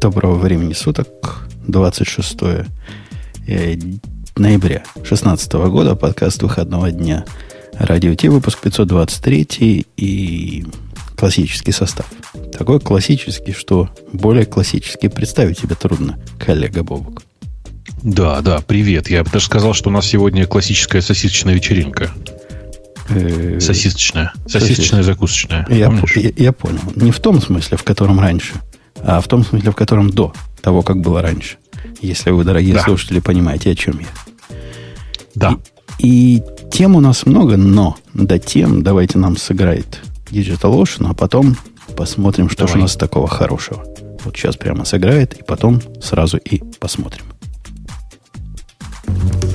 Доброго времени суток. 26 э, ноября 2016 года. Подкаст выходного дня. Радио Ти, выпуск 523 и классический состав. Такой классический, что более классический представить себе трудно, коллега Бобок. Да, да, привет. Я бы даже сказал, что у нас сегодня классическая сосисочная вечеринка. Э, сосисочная. Сосисочная, закусочная. Я, я, я понял. Не в том смысле, в котором раньше, а в том смысле, в котором до того, как было раньше. Если вы, дорогие да. слушатели, понимаете, о чем я. Да. И, и тем у нас много, но до тем давайте нам сыграет Digital Ocean, а потом посмотрим, что Давай. же у нас такого хорошего. Вот сейчас прямо сыграет, и потом сразу и посмотрим.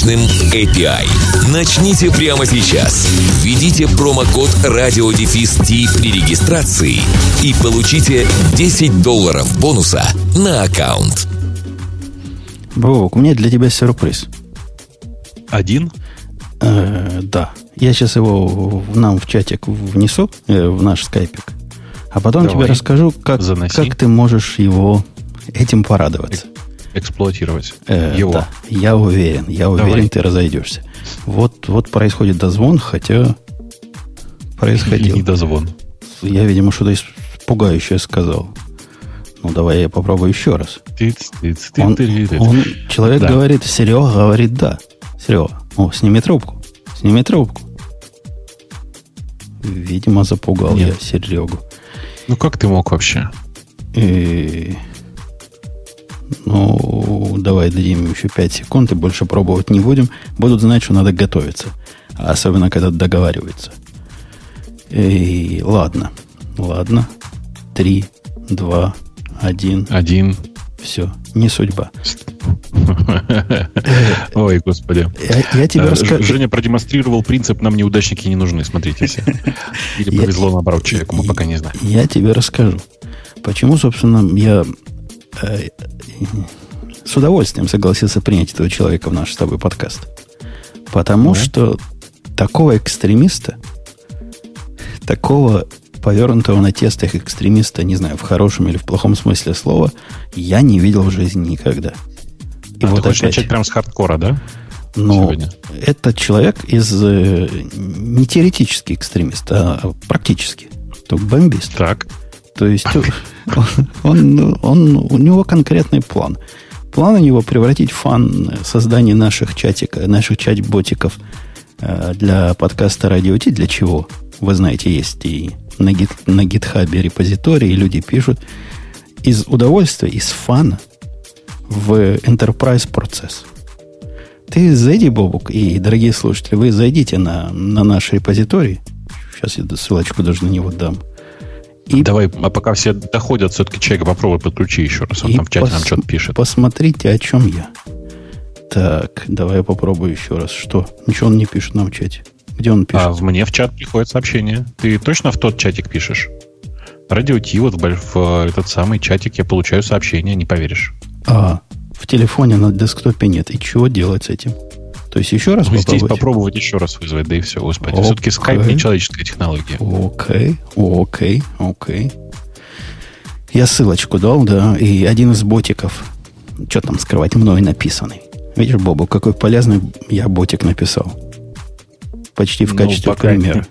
мощным API. Начните прямо сейчас. Введите промокод RadioDefist при регистрации и получите 10 долларов бонуса на аккаунт. Бобок, у меня для тебя сюрприз. Один? Э, да. Я сейчас его нам в чатик внесу, э, в наш скайпик. А потом Давай. тебе расскажу, как, как ты можешь его этим порадоваться эксплуатировать э, его. Да, я уверен, я уверен, Давай. ты разойдешься. Вот, вот происходит дозвон, хотя происходил. Не дозвон. Я, видимо, что-то пугающее сказал. Ну, давай я попробую еще раз. Он, он, человек да. говорит, Серега говорит да. Серега, о, сними трубку. Сними трубку. Видимо, запугал Нет. я Серегу. Ну, как ты мог вообще? И... Ну, давай дадим им еще 5 секунд и больше пробовать не будем. Будут знать, что надо готовиться. Особенно, когда договариваются. И ладно. Ладно. Три, два, один. Один. Все. Не судьба. Ой, господи. Я, я тебе э, расскажу. Женя продемонстрировал принцип «нам неудачники не нужны». Смотрите все. Или повезло наоборот человеку, мы пока не знаем. Я тебе расскажу. Почему, собственно, я с удовольствием согласился принять этого человека в наш с тобой подкаст. Потому да. что такого экстремиста, такого повернутого на тестах экстремиста, не знаю, в хорошем или в плохом смысле слова, я не видел в жизни никогда. И а вот ты хочешь опять, начать прямо с хардкора, да? Ну, Сегодня. это человек из э, не теоретический экстремист, а практически. То бомбист. Так. То есть он, он, у него конкретный план. План у него превратить фан создания наших чатиков, наших чат-ботиков э, для подкаста Радио Ти. Для чего? Вы знаете, есть и на, гит, на гитхабе репозитории, люди пишут. Из удовольствия, из фана в enterprise процесс. Ты зайди, Бобук, и, дорогие слушатели, вы зайдите на, на наш репозиторий. Сейчас я ссылочку даже на него дам. И Давай, а пока все доходят, все-таки человека попробуй подключи еще раз. Он там в чате пос... нам что-то пишет. Посмотрите, о чем я. Так, давай я попробую еще раз. Что? Ничего он не пишет нам в чате. Где он пишет? А мне в чат приходит сообщение. Ты точно в тот чатик пишешь? Радио Ти, вот в, в этот самый чатик я получаю сообщение, не поверишь. А, в телефоне на десктопе нет. И чего делать с этим? То есть еще раз ну, попробовать? Здесь попробовать еще раз вызвать, да и все, господи. Okay. Все-таки скайп не человеческая технология. Окей, окей, окей. Я ссылочку дал, да, и один из ботиков, что там скрывать, мной написанный. Видишь, Бобу, какой полезный я ботик написал. Почти в ну, качестве пока примера. Нет.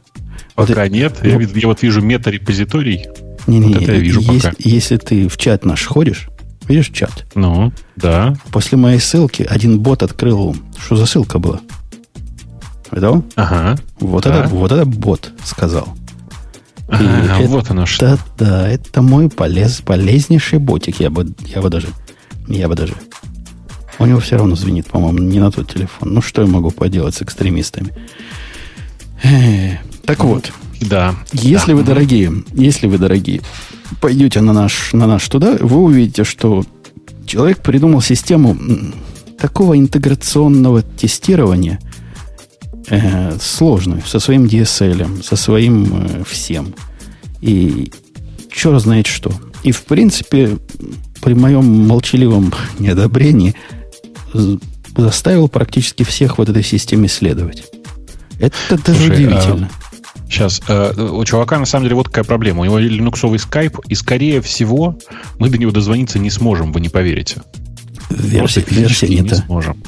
Пока вот, нет. Ну, я, я вот вижу мета-репозиторий. Не-не, вот это я вижу есть, пока. Если ты в чат наш ходишь, Видишь чат? Ну, да. После моей ссылки один бот открыл... Что за ссылка была? Видал? Ага. Вот, да. это, вот это бот сказал. Ага, это, вот оно что. Да, это мой полез, полезнейший ботик. Я бы, я бы даже... Я бы даже... У него все равно звенит, по-моему, не на тот телефон. Ну, что я могу поделать с экстремистами? Так вот. Да. Если да. вы дорогие, если вы дорогие, пойдете на наш, на наш туда, вы увидите, что человек придумал систему такого интеграционного тестирования э, сложную, со своим DSL, со своим э, всем. И черт знает что. И, в принципе, при моем молчаливом неодобрении заставил практически всех вот этой системе следовать. Это даже Слушай, удивительно. А, сейчас, э, у чувака на самом деле вот какая проблема. У него линуксовый скайп, и скорее всего мы до него дозвониться не сможем, вы не поверите. Версия, версия не, не сможем.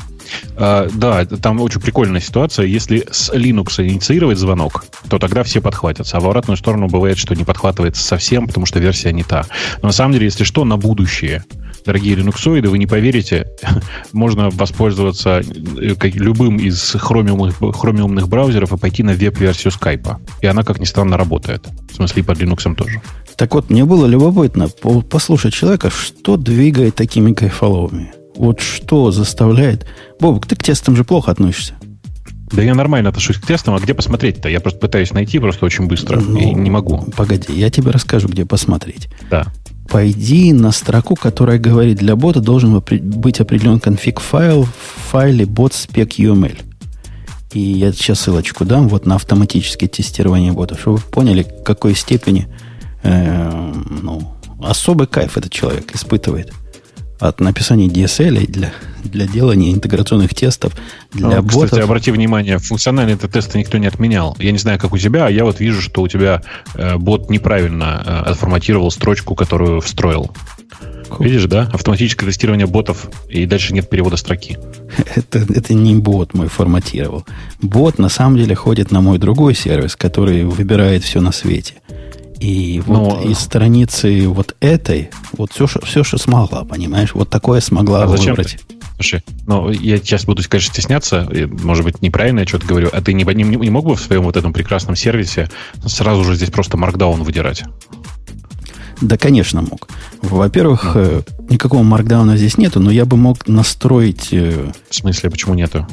А, да, там очень прикольная ситуация. Если с Linux инициировать звонок, то тогда все подхватятся. А в обратную сторону бывает, что не подхватывается совсем, потому что версия не та. Но на самом деле, если что, на будущее дорогие линуксоиды, вы не поверите, можно воспользоваться э, любым из хромиумных, хромиумных браузеров и пойти на веб-версию скайпа. И она, как ни странно, работает. В смысле, и под Linux тоже. Так вот, мне было любопытно послушать человека, что двигает такими кайфоловыми. Вот что заставляет... Бобок, ты к тестам же плохо относишься. Да я нормально отношусь к тестам, а где посмотреть-то? Я просто пытаюсь найти просто очень быстро ну, и не могу. Погоди, я тебе расскажу, где посмотреть. Да. Пойди на строку, которая говорит, для бота должен быть определен конфиг файл в файле bot spec UML. И я сейчас ссылочку дам вот на автоматическое тестирование бота, чтобы вы поняли, в какой степени э, ну, особый кайф этот человек испытывает от написания DSL для, для делания интеграционных тестов для ну, ботов. Кстати, обрати внимание, функциональные это тесты никто не отменял. Я не знаю, как у тебя, а я вот вижу, что у тебя э, бот неправильно э, отформатировал строчку, которую встроил. Cool. Видишь, да? Автоматическое тестирование ботов, и дальше нет перевода строки. это, это не бот мой форматировал. Бот на самом деле ходит на мой другой сервис, который выбирает все на свете. И вот Но... из страницы вот этой, вот все, что, все, что смогла, понимаешь, вот такое смогла а выбрать. Ты? Слушай, ну, я сейчас буду, конечно, стесняться, может быть, неправильно я что-то говорю, а ты не, не, не мог бы в своем вот этом прекрасном сервисе сразу же здесь просто маркдаун выдирать? Да, конечно, мог. Во-первых, ну. никакого маркдауна здесь нету, но я бы мог настроить... Э, в смысле, почему нету?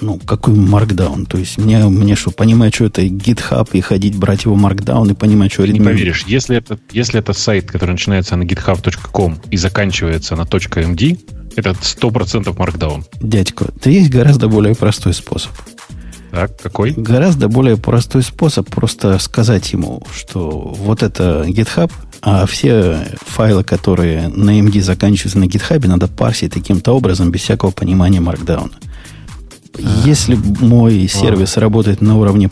Ну, какой маркдаун? То есть мне, мне что, понимать, что это GitHub, и ходить брать его маркдаун, и понимать, что... Ты не поверишь, если это, если это сайт, который начинается на github.com и заканчивается на .md, это 100% маркдаун. Дядько, то есть гораздо более простой способ. Так, какой? Гораздо более простой способ просто сказать ему, что вот это GitHub, а все файлы, которые на MD заканчиваются на GitHub, надо парсить таким-то образом без всякого понимания маркдауна. Если мой сервис работает на уровне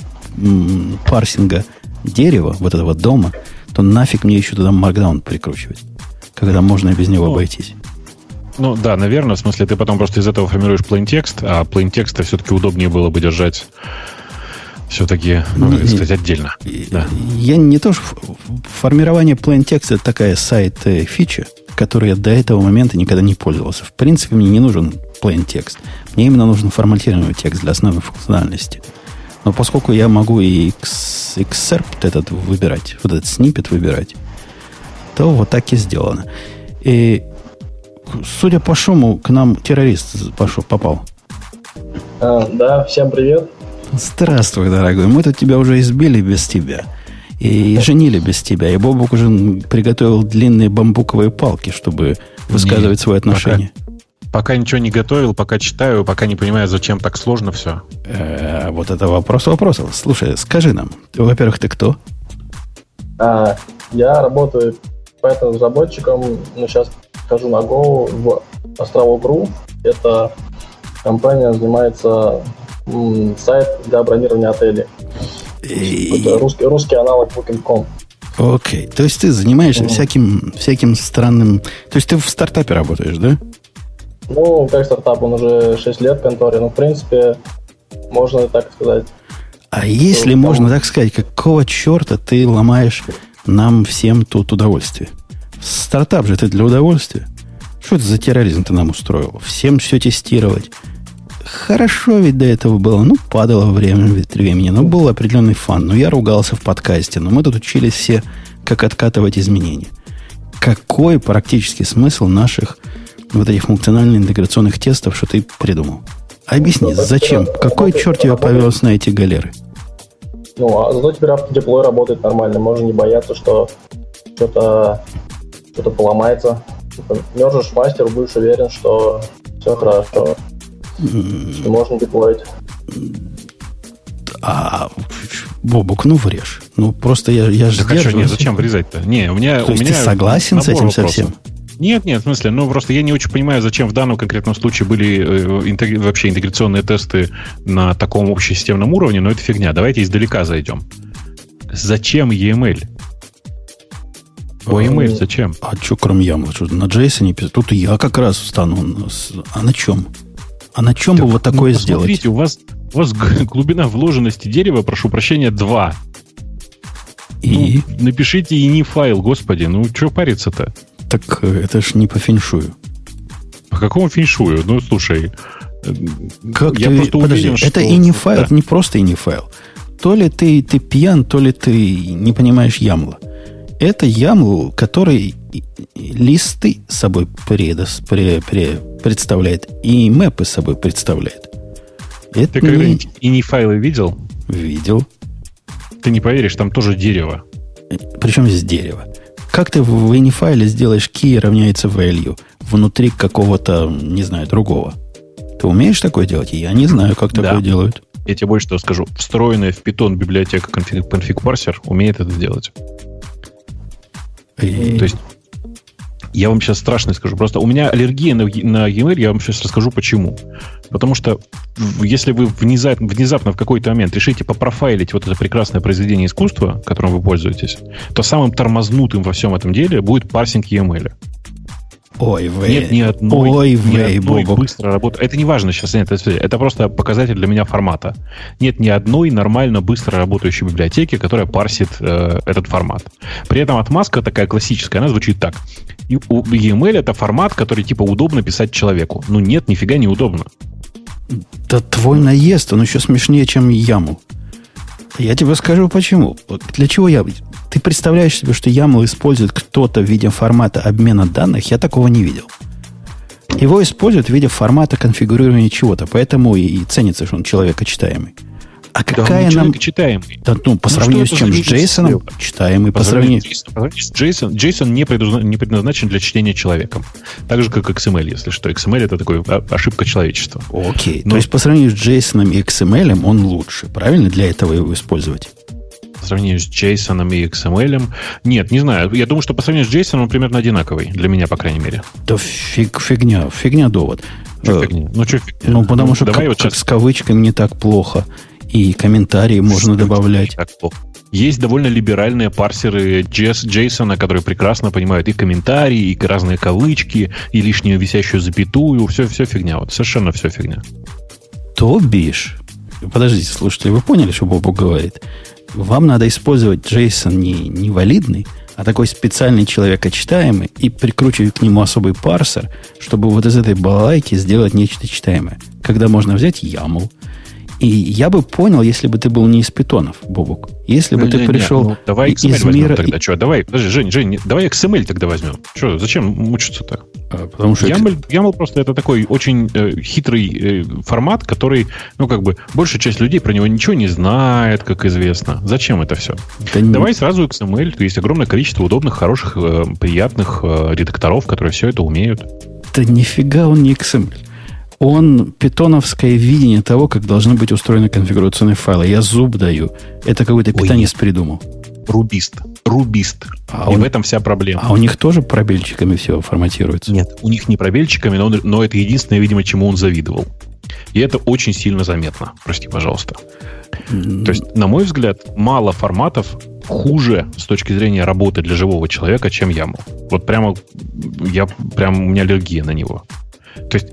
парсинга дерева, вот этого дома, то нафиг мне еще туда маркдаун прикручивать, когда можно без него ну, обойтись. Ну да, наверное, в смысле ты потом просто из этого формируешь plain текст, а plain текста все-таки удобнее было бы держать все-таки, ну, не, сказать, отдельно. Да. Я не то, что формирование plain текста это такая сайт-фича, которой я до этого момента никогда не пользовался. В принципе, мне не нужен plain текст. Мне именно нужен форматированный текст для основной функциональности. Но поскольку я могу и excerpt этот выбирать, вот этот снипет выбирать, то вот так и сделано. И судя по шуму, к нам террорист пошел, попал. А, да, всем привет. Здравствуй, дорогой. Мы тут тебя уже избили без тебя. И женили без тебя. И Бобок уже приготовил длинные бамбуковые палки, чтобы высказывать свои отношения. Пока, Пока ничего не готовил, пока читаю, пока не понимаю, зачем так сложно все. Э, вот это вопрос вопросов. Слушай, скажи нам, во-первых, ты кто? А, я работаю Python-разработчиком, но сейчас хожу на Go в островок.ru. Это компания занимается м, сайт для бронирования отелей. И... Это русский, русский аналог Booking.com. Окей. То есть ты занимаешься mm всяким, всяким странным... То есть ты в стартапе работаешь, да? Ну, как стартап, он уже 6 лет в конторе, но, в принципе, можно так сказать. А если там... можно так сказать, какого черта ты ломаешь нам всем тут удовольствие? Стартап же ты для удовольствия. Что это за терроризм ты нам устроил? Всем все тестировать. Хорошо ведь до этого было. Ну, падало время от времени. Но был определенный фан. Но я ругался в подкасте. Но мы тут учились все, как откатывать изменения. Какой практический смысл наших вот этих функционально-интеграционных тестов, что ты придумал. Объясни, зачем? Какой черт тебя повез на эти галеры? Ну, а зато теперь автодеплой работает нормально. Можно не бояться, что что-то что-то поломается. Типа, Мержишь мастер, будешь уверен, что все хорошо. Что можно деплоить. А, Бобук, ну врежь. Ну просто я, я же Так а что, нет, зачем врезать-то? Не, у меня... То у есть меня ты согласен с этим вопросов. совсем? Нет, нет, в смысле, ну просто я не очень понимаю, зачем в данном конкретном случае были э, интегри- вообще интеграционные тесты на таком общесистемном уровне, но это фигня. Давайте издалека зайдем. Зачем EML? О, EML зачем? А что, кроме Ямла? Что, на JSON писать? Тут я как раз встану. А на чем? А на чем бы вот такое ну, сделать? Смотрите, у вас, у вас глубина вложенности дерева, прошу прощения, 2. И? Ну, напишите и не файл, господи, ну что париться-то? Так э, это ж не по феншую. По какому феншую? Ну, слушай, э, Как я ты, просто подожди, уверен, это что- и не файл, Да. это не просто и не файл. То ли ты, ты пьян, то ли ты не понимаешь ямла. Это ямл, который листы с собой предос- пре- пре- представляет и мэпы с собой представляет. Это Ты не когда-нибудь и не файлы видел? видел. Ты не поверишь, там тоже дерево. Причем здесь дерево. Как ты в инифайле сделаешь key равняется value внутри какого-то, не знаю, другого? Ты умеешь такое делать? Я не знаю, как Да. такое делают. Я тебе больше того скажу. Встроенная в Python библиотека config, config parser умеет это делать. И- То есть я вам сейчас страшно скажу. Просто у меня аллергия на, на EML, я вам сейчас расскажу почему. Потому что если вы внезапно, внезапно в какой-то момент решите попрофайлить вот это прекрасное произведение искусства, которым вы пользуетесь, то самым тормознутым во всем этом деле будет парсинг EML. Ой, вей. Нет ни одной, Ой, ни вей, одной Бобок. быстро работы. Это не важно сейчас, нет, это, это просто показатель для меня формата. Нет ни одной нормально быстро работающей библиотеки, которая парсит э, этот формат. При этом отмазка такая классическая, она звучит так. И у EML это формат, который типа удобно писать человеку. Ну нет, нифига не удобно. Да твой наезд, он еще смешнее, чем яму. Я тебе скажу почему. Для чего я... Ты представляешь себе, что YAML использует кто-то в виде формата обмена данных? Я такого не видел. Его используют в виде формата конфигурирования чего-то, поэтому и ценится, что он человекочитаемый. А какая нам... читаемый? Да, ну, по Ну, сравнению с чем? С видео? Читаемый. По, По сравнению... с- JSON, JSON не, предузна- не предназначен для чтения человеком. Так же, как XML, если что. XML это такой а, ошибка человечества. Окей. Ну- То есть по сравнению с JSON и XML он лучше. Правильно для этого его использовать? По сравнению с JSON и XML. Нет, не знаю. Я думаю, что по сравнению с JSON он примерно одинаковый. Для меня, по крайней мере. Да фиг, фигня, фигня довод. Что фигня? Ну, что фигня? Ну, потому что давай как, вот как сейчас с кавычками не так плохо. И комментарии можно добавлять. Так плохо. Есть довольно либеральные парсеры JS, JSON, которые прекрасно понимают и комментарии, и разные кавычки, и лишнюю висящую запятую. Все, все фигня. Вот совершенно все фигня. То бишь. Подождите, слушайте, вы поняли, что Бобу говорит? Вам надо использовать JSON не, не валидный, а такой специальный человекочитаемый и прикручивать к нему особый парсер, чтобы вот из этой балалайки сделать нечто читаемое. Когда можно взять YAML. И я бы понял, если бы ты был не из питонов, Бобук. Если бы ты Не-не-не, пришел ну, давай из XML возьмем мира... тогда. Что, давай, подожди, Жень, Жень, не- давай XML тогда возьмем. Что, зачем мучиться-то? А, Потому что YAML, YAML просто это такой очень э, хитрый э, формат, который, ну, как бы, большая часть людей про него ничего не знает, как известно. Зачем это все? Да не- Давай сразу XML. То есть огромное количество удобных, хороших, э, приятных э, редакторов, которые все это умеют. Да нифига он не XML. Он питоновское видение того, как должны быть устроены конфигурационные файлы. Я зуб даю. Это какой-то Ой, питанец придумал. Рубист. Рубист. А И он- в этом вся проблема. А у них тоже пробельчиками все форматируется. Нет, у них не пробельчиками, но, но это единственное, видимо, чему он завидовал. И это очень сильно заметно. Прости, пожалуйста. То есть, на мой взгляд, мало форматов хуже с точки зрения работы для живого человека, чем YAML. Вот прямо я прям у меня аллергия на него. То есть,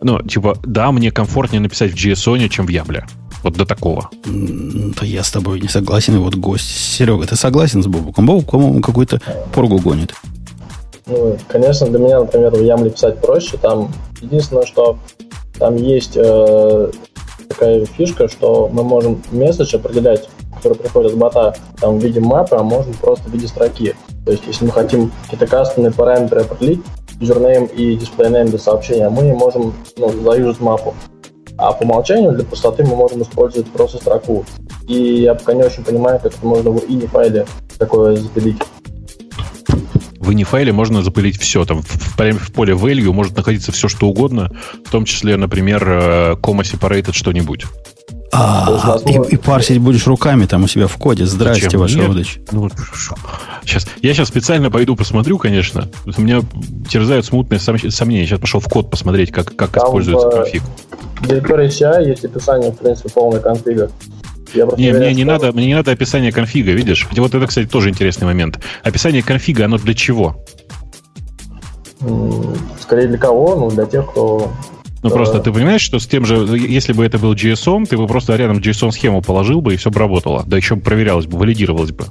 ну, типа, да, мне комфортнее написать в JSON, чем в YAML. Вот до такого. Да я с тобой не согласен. И вот гость. Серега, ты согласен с Бобуком? Бобук, по-моему, какую-то поргу гонит. Ну, конечно, для меня, например, в Ямле писать проще. Там единственное, что там есть э, такая фишка, что мы можем месседж определять, который приходит с бота, там в виде мапы, а можно просто в виде строки. То есть, если мы хотим какие-то кастомные параметры определить, username и name для сообщения, мы можем ну, заюзать мапу. А по умолчанию для простоты мы можем использовать просто строку. И я пока не очень понимаю, как это можно в ini файле такое запилить. В ini файле можно запылить все. Там в, в поле value может находиться все, что угодно, в том числе, например, comma separated что-нибудь. А, и, и парсить будешь руками там у себя в коде. Здрасте, Зачем? ваш родич. Ну, сейчас, я сейчас специально пойду посмотрю, конечно. У меня терзают смутные сомнения. Сейчас пошел в код посмотреть, как, как используется конфиг. В директории CI есть описание, в принципе, полной конфига. не, мне не, надо, мне не надо описание конфига, видишь? Вот это, кстати, тоже интересный момент. Описание конфига, оно для чего? Скорее для кого? Ну, для тех, кто ну, просто ты понимаешь, что с тем же, если бы это был JSON, ты бы просто рядом JSON-схему положил бы, и все бы работало. Да еще проверялось бы, валидировалось бы.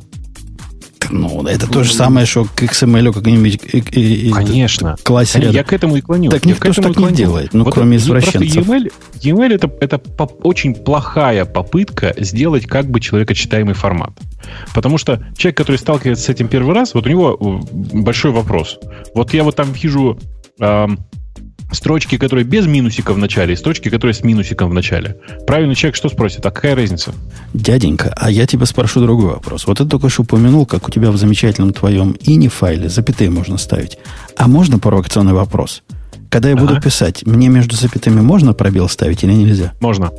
Ну, это то же самое, что к XML какой-нибудь Конечно. классе. Я к этому и клоню. Так никто же так не делает, ну, вот кроме извращенцев. EML, EML это, это очень плохая попытка сделать как бы человекочитаемый формат. Потому что человек, который сталкивается с этим первый раз, вот у него большой вопрос. Вот я вот там вижу строчки, которые без минусика в начале, и строчки, которые с минусиком в начале. Правильный человек что спросит? А какая разница? Дяденька, а я тебя спрошу другой вопрос. Вот ты только что упомянул, как у тебя в замечательном твоем ini файле запятые можно ставить. А можно провокационный вопрос? Когда я ага. буду писать, мне между запятыми можно пробел ставить или нельзя? Можно.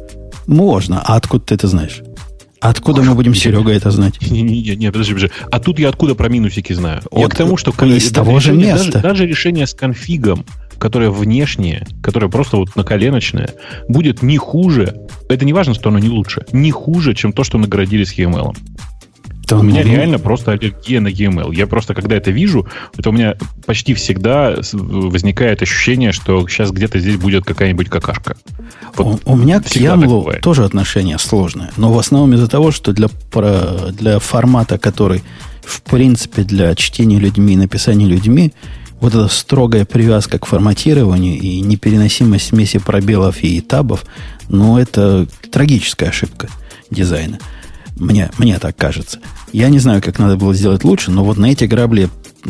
Можно. А откуда ты это знаешь? Откуда мы будем, Серега, это знать? Не, не, не, не, подожди, подожди. А тут я откуда про минусики знаю? Вот, я к тому, что из того же места. Даже, даже решение с конфигом которое внешнее, которое просто вот наколеночное, будет не хуже, это не важно, что оно не лучше, не хуже, чем то, что наградили с EML. Да, у меня ну, реально просто аллергия на EML. Я просто, когда это вижу, это у меня почти всегда возникает ощущение, что сейчас где-то здесь будет какая-нибудь какашка. Вот у, у меня к YAML тоже отношение сложное. Но в основном из-за того, что для, для формата, который в принципе для чтения людьми и написания людьми вот эта строгая привязка к форматированию и непереносимость смеси пробелов и табов, ну, это трагическая ошибка дизайна. Мне, мне так кажется. Я не знаю, как надо было сделать лучше, но вот на эти грабли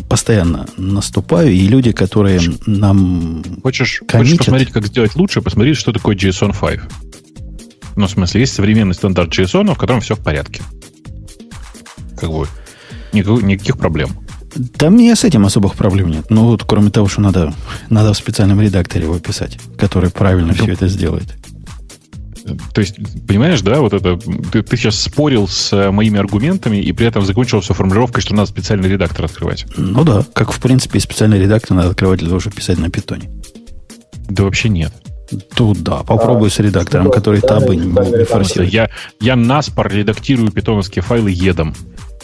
постоянно наступаю, и люди, которые нам Хочешь, коммитят... хочешь посмотреть, как сделать лучше, посмотри, что такое JSON 5. Ну, в смысле, есть современный стандарт JSON, в котором все в порядке. Как бы никаких проблем. Да мне с этим особых проблем нет. Ну, вот кроме того, что надо, надо в специальном редакторе его писать, который правильно ну, все это сделает. То есть, понимаешь, да, вот это ты, ты сейчас спорил с э, моими аргументами и при этом закончил все формулировкой, что надо специальный редактор открывать. Ну да, как в принципе специальный редактор надо открывать для того, чтобы писать на питоне. Да вообще нет. Тут да, попробуй а, с редактором, который табы не, не форсирует. Я, я наспор редактирую питоновские файлы едом.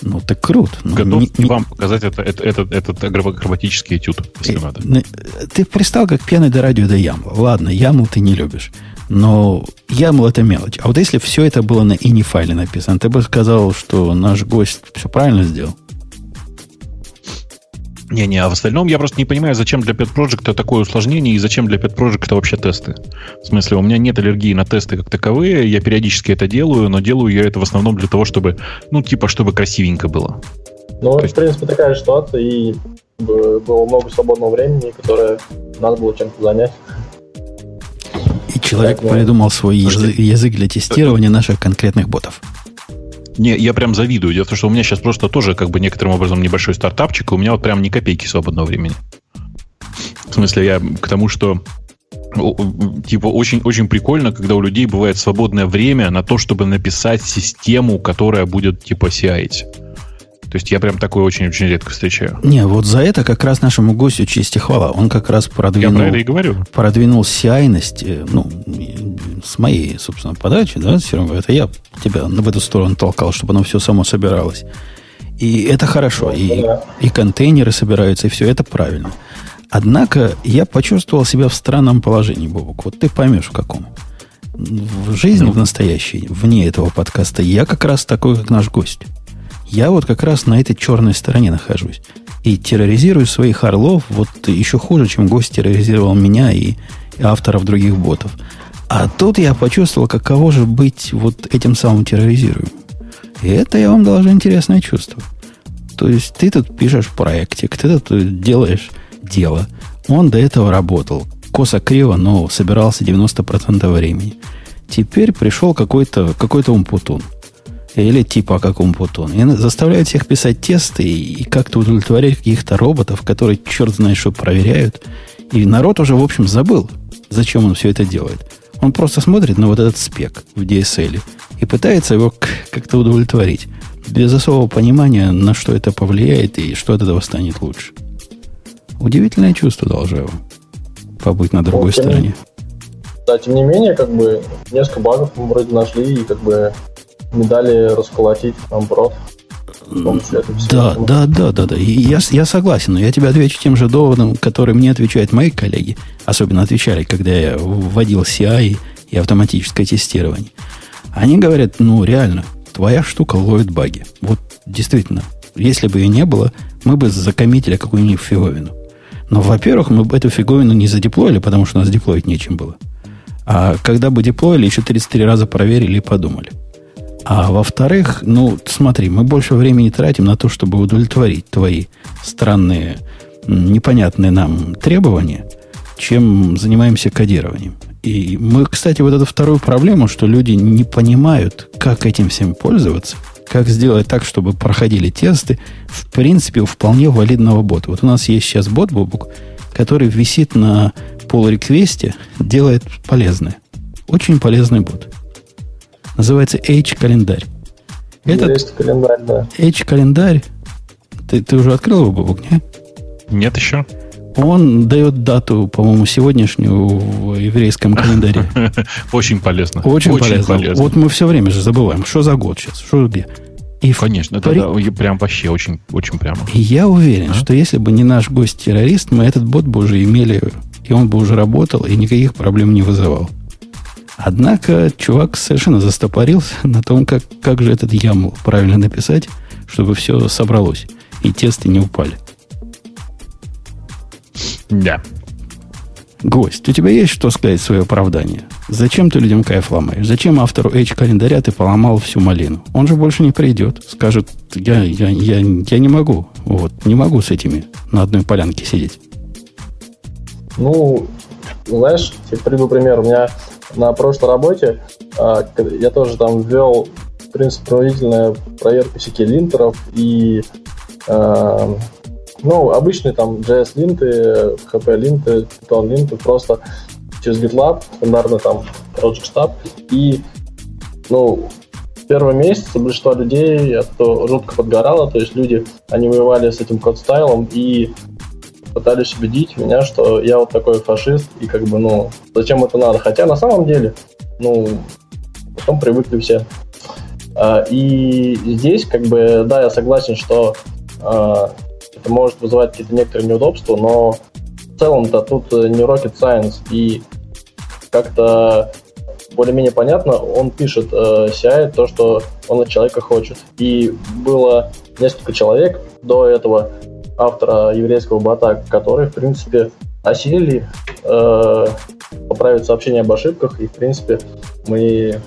Ну, так круто. Ну, Готов не, не... вам показать это, это, этот, этот акробатический этюд, если э, надо. Ты пристал как пьяный до радио до ямла. Ладно, яму ты не любишь. Но YAML это мелочь. А вот если все это было на ini файле написано, ты бы сказал, что наш гость все правильно сделал? Не-не, а в остальном я просто не понимаю, зачем для Pet Project такое усложнение и зачем для Pet Project вообще тесты. В смысле, у меня нет аллергии на тесты как таковые, я периодически это делаю, но делаю я это в основном для того, чтобы, ну, типа, чтобы красивенько было. Ну, есть... в принципе, такая ситуация, и было много свободного времени, которое надо было чем-то занять. И человек придумал свой язык, язык для тестирования наших конкретных ботов. Не, я прям завидую. Дело в том, что у меня сейчас просто тоже как бы некоторым образом небольшой стартапчик, и у меня вот прям ни копейки свободного времени. В смысле, я к тому, что типа очень, очень прикольно, когда у людей бывает свободное время на то, чтобы написать систему, которая будет типа CI. То есть я прям такое очень-очень редко встречаю. Не, вот за это как раз нашему гостю честь и хвала. Он как раз продвинул... Я про это и говорю. Продвинул CI-ность, э, ну, с моей, собственно, подачи, да, все равно это я тебя в эту сторону толкал, чтобы оно все само собиралось. И это хорошо. И, и контейнеры собираются, и все это правильно. Однако я почувствовал себя в странном положении, Бобок. Вот ты поймешь, в каком. В жизни, ну. в настоящей, вне этого подкаста, я как раз такой, как наш гость. Я вот как раз на этой черной стороне нахожусь. И терроризирую своих орлов вот еще хуже, чем гость терроризировал меня и авторов других ботов. А тут я почувствовал, каково же быть вот этим самым терроризируемым. И это, я вам должен интересное чувство. То есть ты тут пишешь проектик, ты тут делаешь дело. Он до этого работал. косо-криво, но собирался 90% времени. Теперь пришел какой-то какой умпутун. Или типа как умпутун. И заставляет всех писать тесты и как-то удовлетворять каких-то роботов, которые черт знает что проверяют. И народ уже, в общем, забыл, зачем он все это делает. Он просто смотрит на вот этот спек в DSL и пытается его как-то удовлетворить. Без особого понимания, на что это повлияет и что от этого станет лучше. Удивительное чувство должно побыть на другой вот, стороне. Да, тем не менее, как бы несколько багов мы вроде нашли и как бы не дали расколотить Амброд. Да, да, да, да, да. И я, я согласен, но я тебе отвечу тем же доводом, который мне отвечают мои коллеги. Особенно отвечали, когда я вводил CI и автоматическое тестирование. Они говорят, ну, реально, твоя штука ловит баги. Вот действительно, если бы ее не было, мы бы закоммитили какую-нибудь фиговину. Но, во-первых, мы бы эту фиговину не задеплоили, потому что у нас деплоить нечем было. А когда бы деплоили, еще 33 раза проверили и подумали. А во-вторых, ну, смотри, мы больше времени тратим на то, чтобы удовлетворить твои странные, непонятные нам требования, чем занимаемся кодированием. И мы, кстати, вот эту вторую проблему, что люди не понимают, как этим всем пользоваться, как сделать так, чтобы проходили тесты, в принципе, у вполне валидного бота. Вот у нас есть сейчас бот, Бобук, который висит на pull реквесте делает полезное. Очень полезный бот. Называется H-календарь. Этот Есть календарь, да. H-календарь. Ты, ты уже открыл его, Бобук, нет? Нет еще. Он дает дату, по-моему, сегодняшнюю в еврейском календаре. Очень полезно. Очень, Очень полезно. полезно. Вот мы все время же забываем, что за год сейчас, что где. И Конечно, это при... да, прям вообще очень, очень прямо. И я уверен, а? что если бы не наш гость-террорист, мы этот бот бы уже имели, и он бы уже работал, и никаких проблем не вызывал. Однако чувак совершенно застопорился на том, как, как же этот яму правильно написать, чтобы все собралось, и тесты не упали. Да. Гость, у тебя есть что сказать в свое оправдание? Зачем ты людям кайф ломаешь? Зачем автору H-календаря ты поломал всю малину? Он же больше не придет. Скажет, я, я, я, я не могу. Вот, не могу с этими на одной полянке сидеть. Ну, знаешь, я приведу пример. У меня на прошлой работе а, я тоже там ввел, в принципе, проводительную проверку всяких линтеров и а, ну, обычные там JS-линты, HP-линты, Python-линты просто через GitLab, стандартно там Project Stab. И, ну, первый месяц большинство людей это жутко подгорало, то есть люди, они воевали с этим код-стайлом и пытались убедить меня, что я вот такой фашист, и как бы, ну, зачем это надо. Хотя на самом деле, ну, потом привыкли все. А, и здесь, как бы, да, я согласен, что а, это может вызывать какие-то некоторые неудобства, но в целом-то тут э, не rocket science, и как-то более-менее понятно, он пишет э, CI то, что он от человека хочет. И было несколько человек до этого автора еврейского бота, которые, в принципе, осилили э, поправить сообщения об ошибках, и, в принципе, мы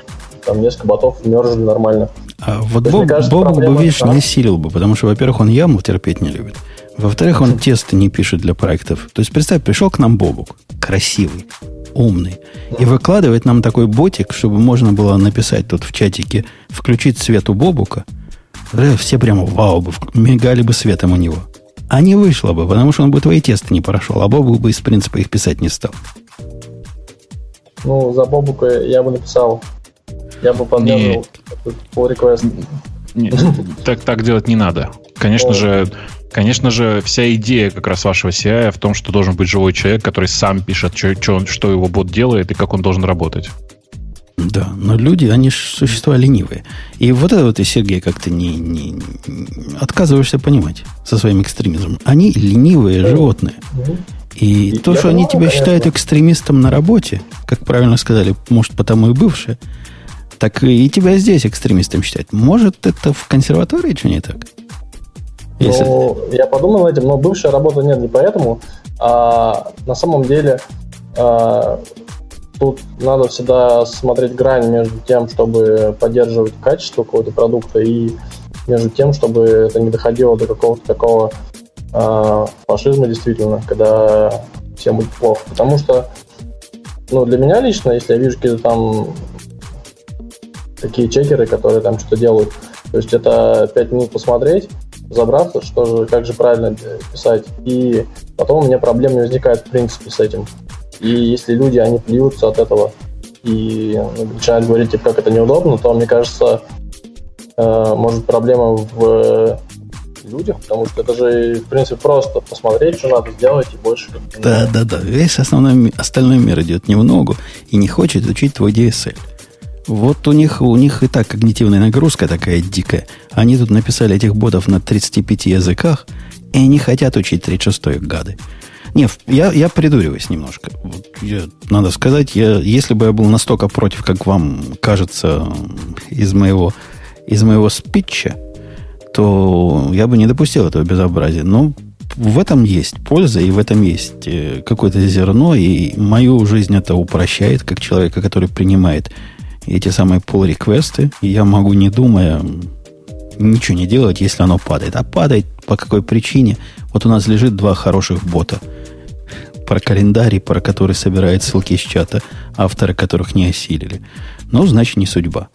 там несколько ботов мержили нормально. А вот Боб, есть, кажется, Бобу бы, видишь, не силил бы, потому что, во-первых, он яму терпеть не любит. Во-вторых, он тесты не пишет для проектов. То есть, представь, пришел к нам Бобук, красивый, умный, и выкладывает нам такой ботик, чтобы можно было написать тут в чатике, включить свет у Бобука. Все прямо вау бы, мигали бы светом у него. А не вышло бы, потому что он бы твои тесты не прошел, а Бобук бы из принципа их писать не стал. Ну, за Бобука я бы написал я бы поддерживал pull request. Не, так, так делать не надо. Конечно же, конечно же, вся идея как раз вашего CI в том, что должен быть живой человек, который сам пишет, что, что, что его бот делает и как он должен работать. Да, но люди, они же существа ленивые. И вот это вот ты, Сергей, как-то не, не, не отказываешься понимать со своим экстремизмом. Они ленивые животные. И, и то, что они тебя конечно. считают экстремистом на работе, как правильно сказали, может, потому и бывшие, так и тебя здесь экстремистом считать. Может, это в консерватории что не так? Если... Ну, я подумал над этим, но бывшая работа нет не поэтому. А на самом деле а, тут надо всегда смотреть грань между тем, чтобы поддерживать качество какого-то продукта и между тем, чтобы это не доходило до какого-то такого э, фашизма действительно, когда всем будет плохо. Потому что, ну, для меня лично, если я вижу какие-то там такие чекеры, которые там что-то делают, то есть это 5 минут посмотреть, разобраться, что же, как же правильно писать, и потом у меня проблем не возникает в принципе с этим. И если люди, они плюются от этого и начинают говорить, типа, как это неудобно, то, мне кажется, э, может проблема в людях, потому что это же, в принципе, просто посмотреть, что надо сделать, и больше... Да, да, да. Весь основной, остальной мир идет немного и не хочет учить твой DSL. Вот у них, у них и так когнитивная нагрузка такая дикая. Они тут написали этих ботов на 35 языках, и они хотят учить 36 гады. Не, я, я придуриваюсь немножко. Вот я, надо сказать, я, если бы я был настолько против, как вам кажется из моего, из моего спича, то я бы не допустил этого безобразия. Но в этом есть польза, и в этом есть э, какое-то зерно, и мою жизнь это упрощает, как человека, который принимает эти самые pull-реквесты, я могу, не думая, ничего не делать, если оно падает. А падает по какой причине? Вот у нас лежит два хороших бота. Про календарь, про который собирает ссылки из чата, авторы которых не осилили. Ну, значит, не судьба.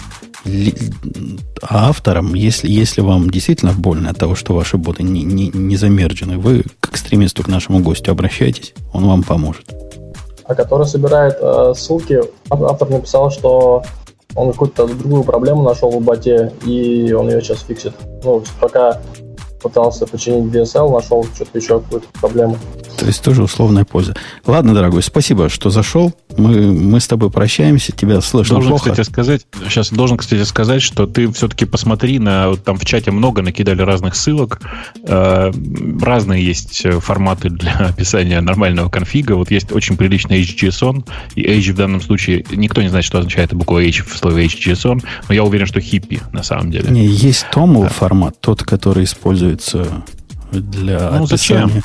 А авторам, если, если вам действительно больно от того, что ваши боты не, не, не замерджены, вы к экстремисту, к нашему гостю обращайтесь, он вам поможет. А который собирает э, ссылки, автор написал, что он какую-то другую проблему нашел в боте, и он ее сейчас фиксит. Ну, пока пытался починить DSL, нашел что-то еще какую-то проблему. То есть тоже условная польза. Ладно, дорогой, спасибо, что зашел. Мы, мы с тобой прощаемся. Тебя слышно должен, плохо. Кстати, сказать, сейчас должен, кстати, сказать, что ты все-таки посмотри на... Вот там в чате много накидали разных ссылок. Э, разные есть форматы для описания нормального конфига. Вот есть очень приличный HGSON. И H в данном случае... Никто не знает, что означает буква H в слове HGSON. Но я уверен, что хиппи на самом деле. Не, есть TOML да. формат, тот, который используется для ну, описания... Зачем?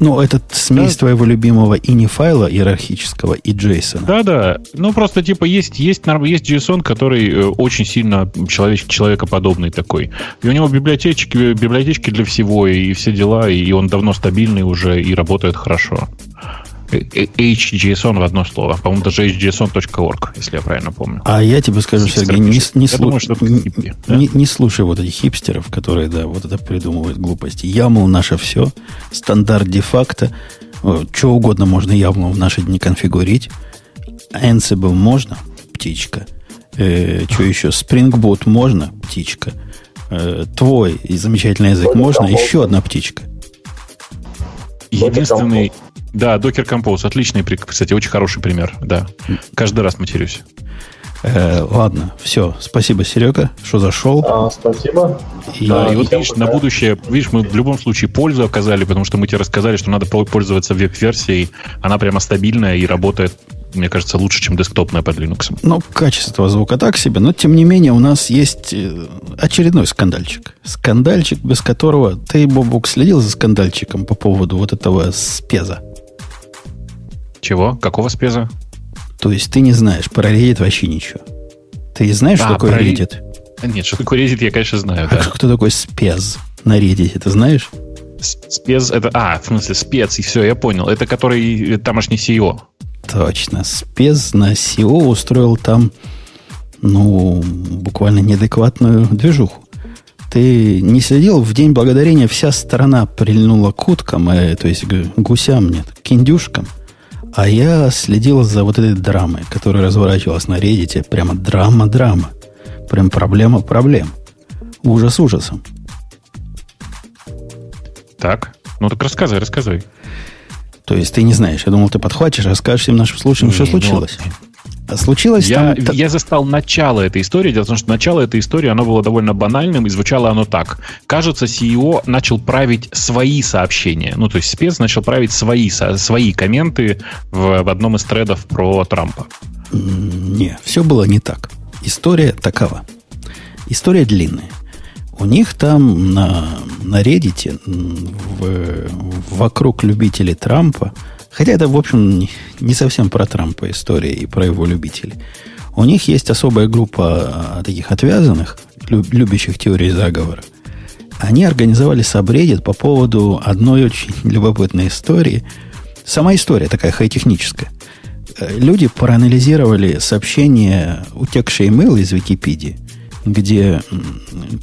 Ну, этот смесь да. твоего любимого и не файла иерархического, и JSON. Да-да. Ну, просто, типа, есть, есть, есть JSON, который э, очень сильно человек, человекоподобный такой. И у него библиотечки, библиотечки для всего, и все дела, и он давно стабильный уже, и работает хорошо. HJSON в одно слово. По-моему, даже hjson.org, если я правильно помню. А я тебе скажу, Сергей, не, не, слу... думаю, не, да? не, не слушай вот этих хипстеров, которые, да, вот это придумывают глупости. YAML наше все, стандарт де-факто, что угодно можно YAML в наши дни конфигурить. Ansible можно, птичка. Э, что еще? Spring Boot можно, птичка. Э, твой замечательный язык можно, еще одна птичка. Единственный, да, Docker Compose. Отличный, кстати, очень хороший пример. Да. Каждый раз матерюсь. Э, ладно, все. Спасибо, Серега, что зашел. А, спасибо. И, да, и вот видишь, на будущее, видишь, мы в любом случае пользу оказали, потому что мы тебе рассказали, что надо пользоваться веб-версией. Она прямо стабильная и работает мне кажется, лучше, чем десктопная под Linux. Ну, качество звука так себе, но тем не менее у нас есть э, очередной скандальчик. Скандальчик, без которого ты, Бобук, следил за скандальчиком по поводу вот этого спеза. Чего? Какого спеза? То есть ты не знаешь про Reddit вообще ничего. Ты знаешь, а, что такое про... Reddit? Нет, что такое Reddit, я, конечно, знаю. А да. кто такой спез на Reddit, ты знаешь? Спец это... А, в смысле, спец, и все, я понял. Это который э, тамошний CEO. Точно. Спец на SEO устроил там, ну, буквально неадекватную движуху. Ты не следил? В День Благодарения вся страна прильнула к уткам, э, то есть гусям, нет, к индюшкам. А я следил за вот этой драмой, которая разворачивалась на Reddit. Прямо драма-драма. Прям проблема проблем. Ужас ужасом. Так, ну так рассказывай, рассказывай. То есть ты не знаешь. Я думал, ты подхватишь, расскажешь всем нашим слушателям, что ну, случилось. А случилось я, там... Я застал начало этой истории. Дело в том, что начало этой истории, оно было довольно банальным, и звучало оно так. Кажется, CEO начал править свои сообщения. Ну, то есть спец начал править свои, свои комменты в, в одном из тредов про Трампа. Не, все было не так. История такова. История длинная. У них там на, на Reddit в, вокруг любителей Трампа Хотя это, в общем, не совсем про Трампа история и про его любителей. У них есть особая группа а, таких отвязанных, любящих теории заговора. Они организовали сабреддит по поводу одной очень любопытной истории. Сама история такая хай-техническая. Э, люди проанализировали сообщения, утекшие имейл из Википедии, где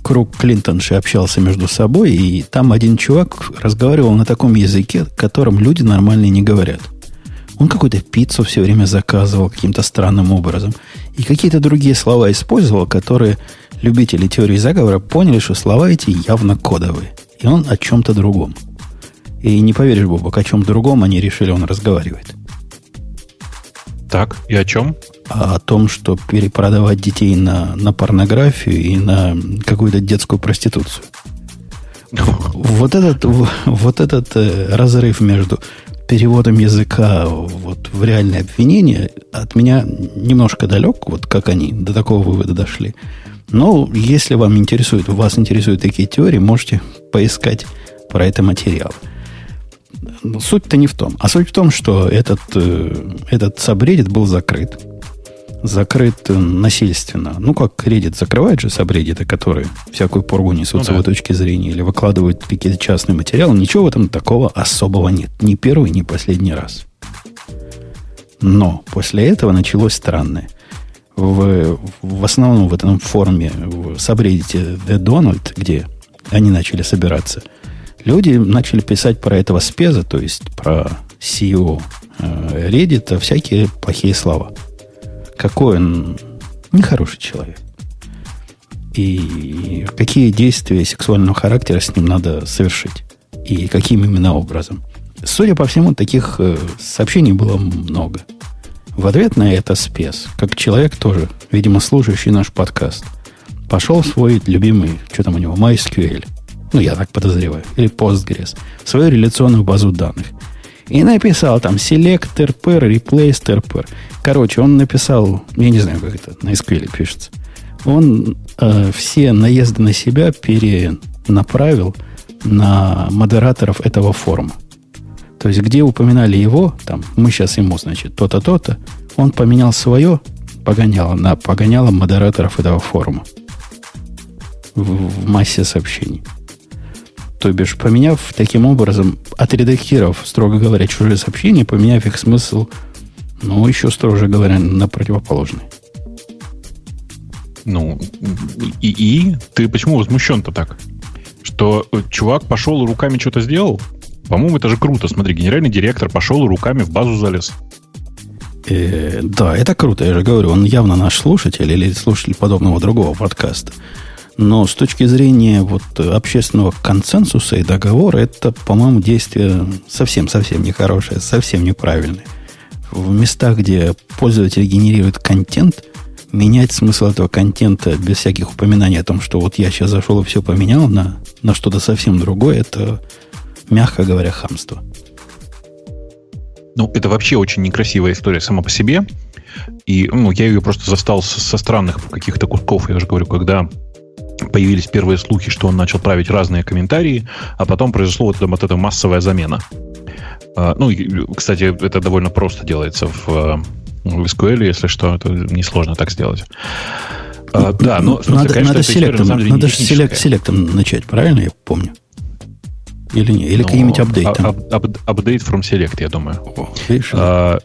круг Клинтонши общался между собой, и там один чувак разговаривал на таком языке, которым люди нормально не говорят. Он какую-то пиццу все время заказывал каким-то странным образом. И какие-то другие слова использовал, которые любители теории заговора поняли, что слова эти явно кодовые. И он о чем-то другом. И не поверишь, Бобок, о чем другом они решили, он разговаривает. Так, и о чем? А о том, что перепродавать детей на, на порнографию и на какую-то детскую проституцию. Вот этот, вот этот э, разрыв между переводом языка вот, в реальное обвинение от меня немножко далек, вот как они до такого вывода дошли. Но если вам интересует, вас интересуют такие теории, можете поискать про это материал. Суть-то не в том. А суть в том, что этот, э, этот сабреддит был закрыт закрыт насильственно. Ну, как Reddit закрывает же сабреддиты, которые всякую поргу несут ну, с да. его точки зрения, или выкладывают какие-то частные материалы. Ничего в этом такого особого нет. Ни первый, ни последний раз. Но после этого началось странное. В, в основном в этом форуме, в сабреддите The Donald, где они начали собираться, люди начали писать про этого спеза, то есть про CEO э, Reddit, всякие плохие слова – какой он нехороший человек. И какие действия сексуального характера с ним надо совершить. И каким именно образом. Судя по всему, таких э, сообщений было много. В ответ на это спец, как человек тоже, видимо, слушающий наш подкаст, пошел в свой любимый, что там у него, MySQL, ну, я так подозреваю, или Postgres, в свою реляционную базу данных. И написал там select rpr, replace rpr. Короче, он написал, я не знаю, как это на SQL пишется. Он э, все наезды на себя перенаправил на модераторов этого форума. То есть, где упоминали его, там, мы сейчас ему, значит, то-то, то-то, он поменял свое, погоняло на погоняло модераторов этого форума в, в массе сообщений. То бишь, поменяв таким образом, отредактировав, строго говоря, чужие сообщения, поменяв их смысл ну, еще строже говоря, на противоположный. Ну, и, и ты почему возмущен-то так? Что э, чувак пошел и руками что-то сделал? По-моему, это же круто. Смотри, генеральный директор пошел и руками в базу залез. Э, да, это круто, я же говорю, он явно наш слушатель или слушатель подобного другого подкаста. Но с точки зрения вот общественного консенсуса и договора, это, по-моему, действие совсем-совсем нехорошее, совсем неправильное в местах, где пользователь генерирует контент, менять смысл этого контента без всяких упоминаний о том, что вот я сейчас зашел и все поменял на, на что-то совсем другое, это, мягко говоря, хамство. Ну, это вообще очень некрасивая история сама по себе. И ну, я ее просто застал со, со странных каких-то кусков, я же говорю, когда появились первые слухи, что он начал править разные комментарии, а потом произошло вот, вот эта массовая замена. А, ну, кстати, это довольно просто делается в, в SQL, если что, это несложно так сделать. А, да, но ну, надо, конечно, надо, селектом, история, надо же селект, селектом начать, правильно я помню? Или нет? Или ну, каким-нибудь апдейтом? Апдейт from select, я думаю. О, видишь, а,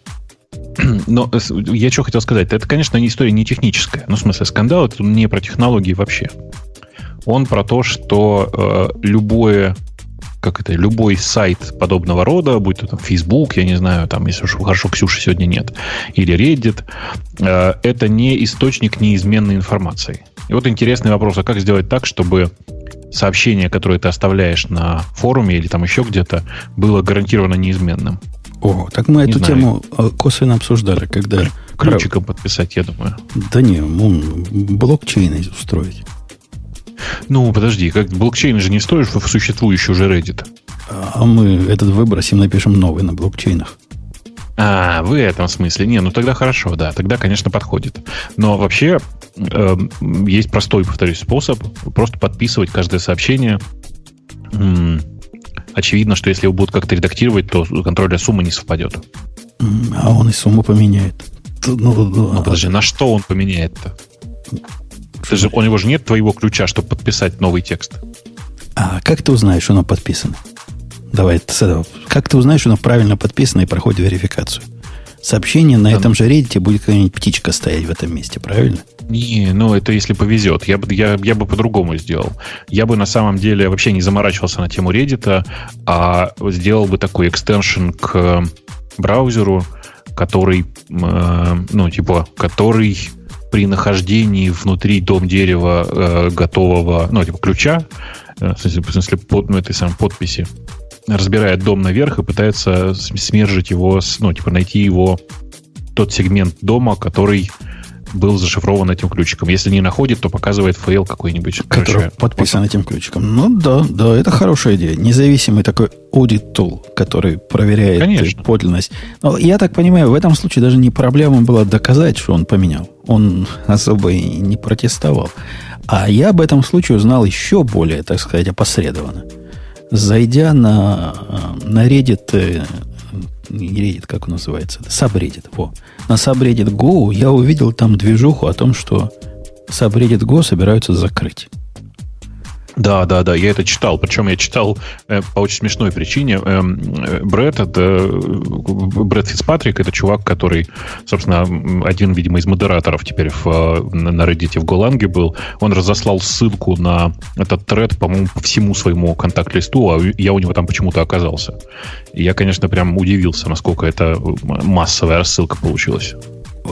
но я что хотел сказать, это, конечно, не история не техническая. Ну, в смысле, скандал это не про технологии вообще. Он про то, что э, любое как это, любой сайт подобного рода, будь то там Facebook, я не знаю, там, если уж хорошо, Ксюши сегодня нет, или Reddit, э, это не источник неизменной информации. И вот интересный вопрос, а как сделать так, чтобы сообщение, которое ты оставляешь на форуме или там еще где-то, было гарантированно неизменным? О, так мы не эту знаю. тему э, косвенно обсуждали, когда... Ключиком подписать, я думаю. Да не, блокчейн устроить. Ну, подожди, как блокчейн же не стоишь в существующий уже Reddit. А мы этот выбросим, напишем новый на блокчейнах. А, в этом смысле. Не, ну тогда хорошо, да, тогда, конечно, подходит. Но вообще э, есть простой, повторюсь, способ просто подписывать каждое сообщение. Очевидно, что если его будут как-то редактировать, то контроль суммы не совпадет. А он и сумму поменяет. Ну, ну, ну подожди, на что он поменяет-то? Ты же, у него же нет твоего ключа, чтобы подписать новый текст. А как ты узнаешь, что оно подписано? Давай с этого. Как ты узнаешь, что оно правильно подписано и проходит верификацию? Сообщение на этом же Reddit будет какая-нибудь птичка стоять в этом месте, правильно? Не, ну это если повезет. Я бы, я, я бы по-другому сделал. Я бы на самом деле вообще не заморачивался на тему Reddit, а сделал бы такой экстеншн к браузеру, который, э, ну, типа, который при нахождении внутри DOM дерева э, готового, ну, типа ключа, э, в смысле, в смысле под, ну, этой самой подписи, разбирает DOM наверх и пытается смержить его, ну, типа найти его, тот сегмент DOM а, который был зашифрован этим ключиком. Если не находит, то показывает фейл какой-нибудь. Который Короче, подписан этим ключиком. Ну да, да, это хорошая идея. Независимый такой audit tool, который проверяет Конечно. подлинность. Но я так понимаю, в этом случае даже не проблема была доказать, что он поменял. Он особо и не протестовал. А я об этом случае узнал еще более, так сказать, опосредованно. Зайдя на, на Reddit, э, Reddit, как он называется, Subreddit, во. На Subreddit Go я увидел там движуху о том, что Subreddit Go собираются закрыть. Да, да, да, я это читал. Причем я читал э, по очень смешной причине. Э, э, Брэд, это, э, Брэд Фицпатрик, это чувак, который, собственно, один, видимо, из модераторов теперь в, э, на Reddit в Голанге был. Он разослал ссылку на этот тред, по-моему, по всему своему контакт-листу, а я у него там почему-то оказался. И я, конечно, прям удивился, насколько это массовая рассылка получилась.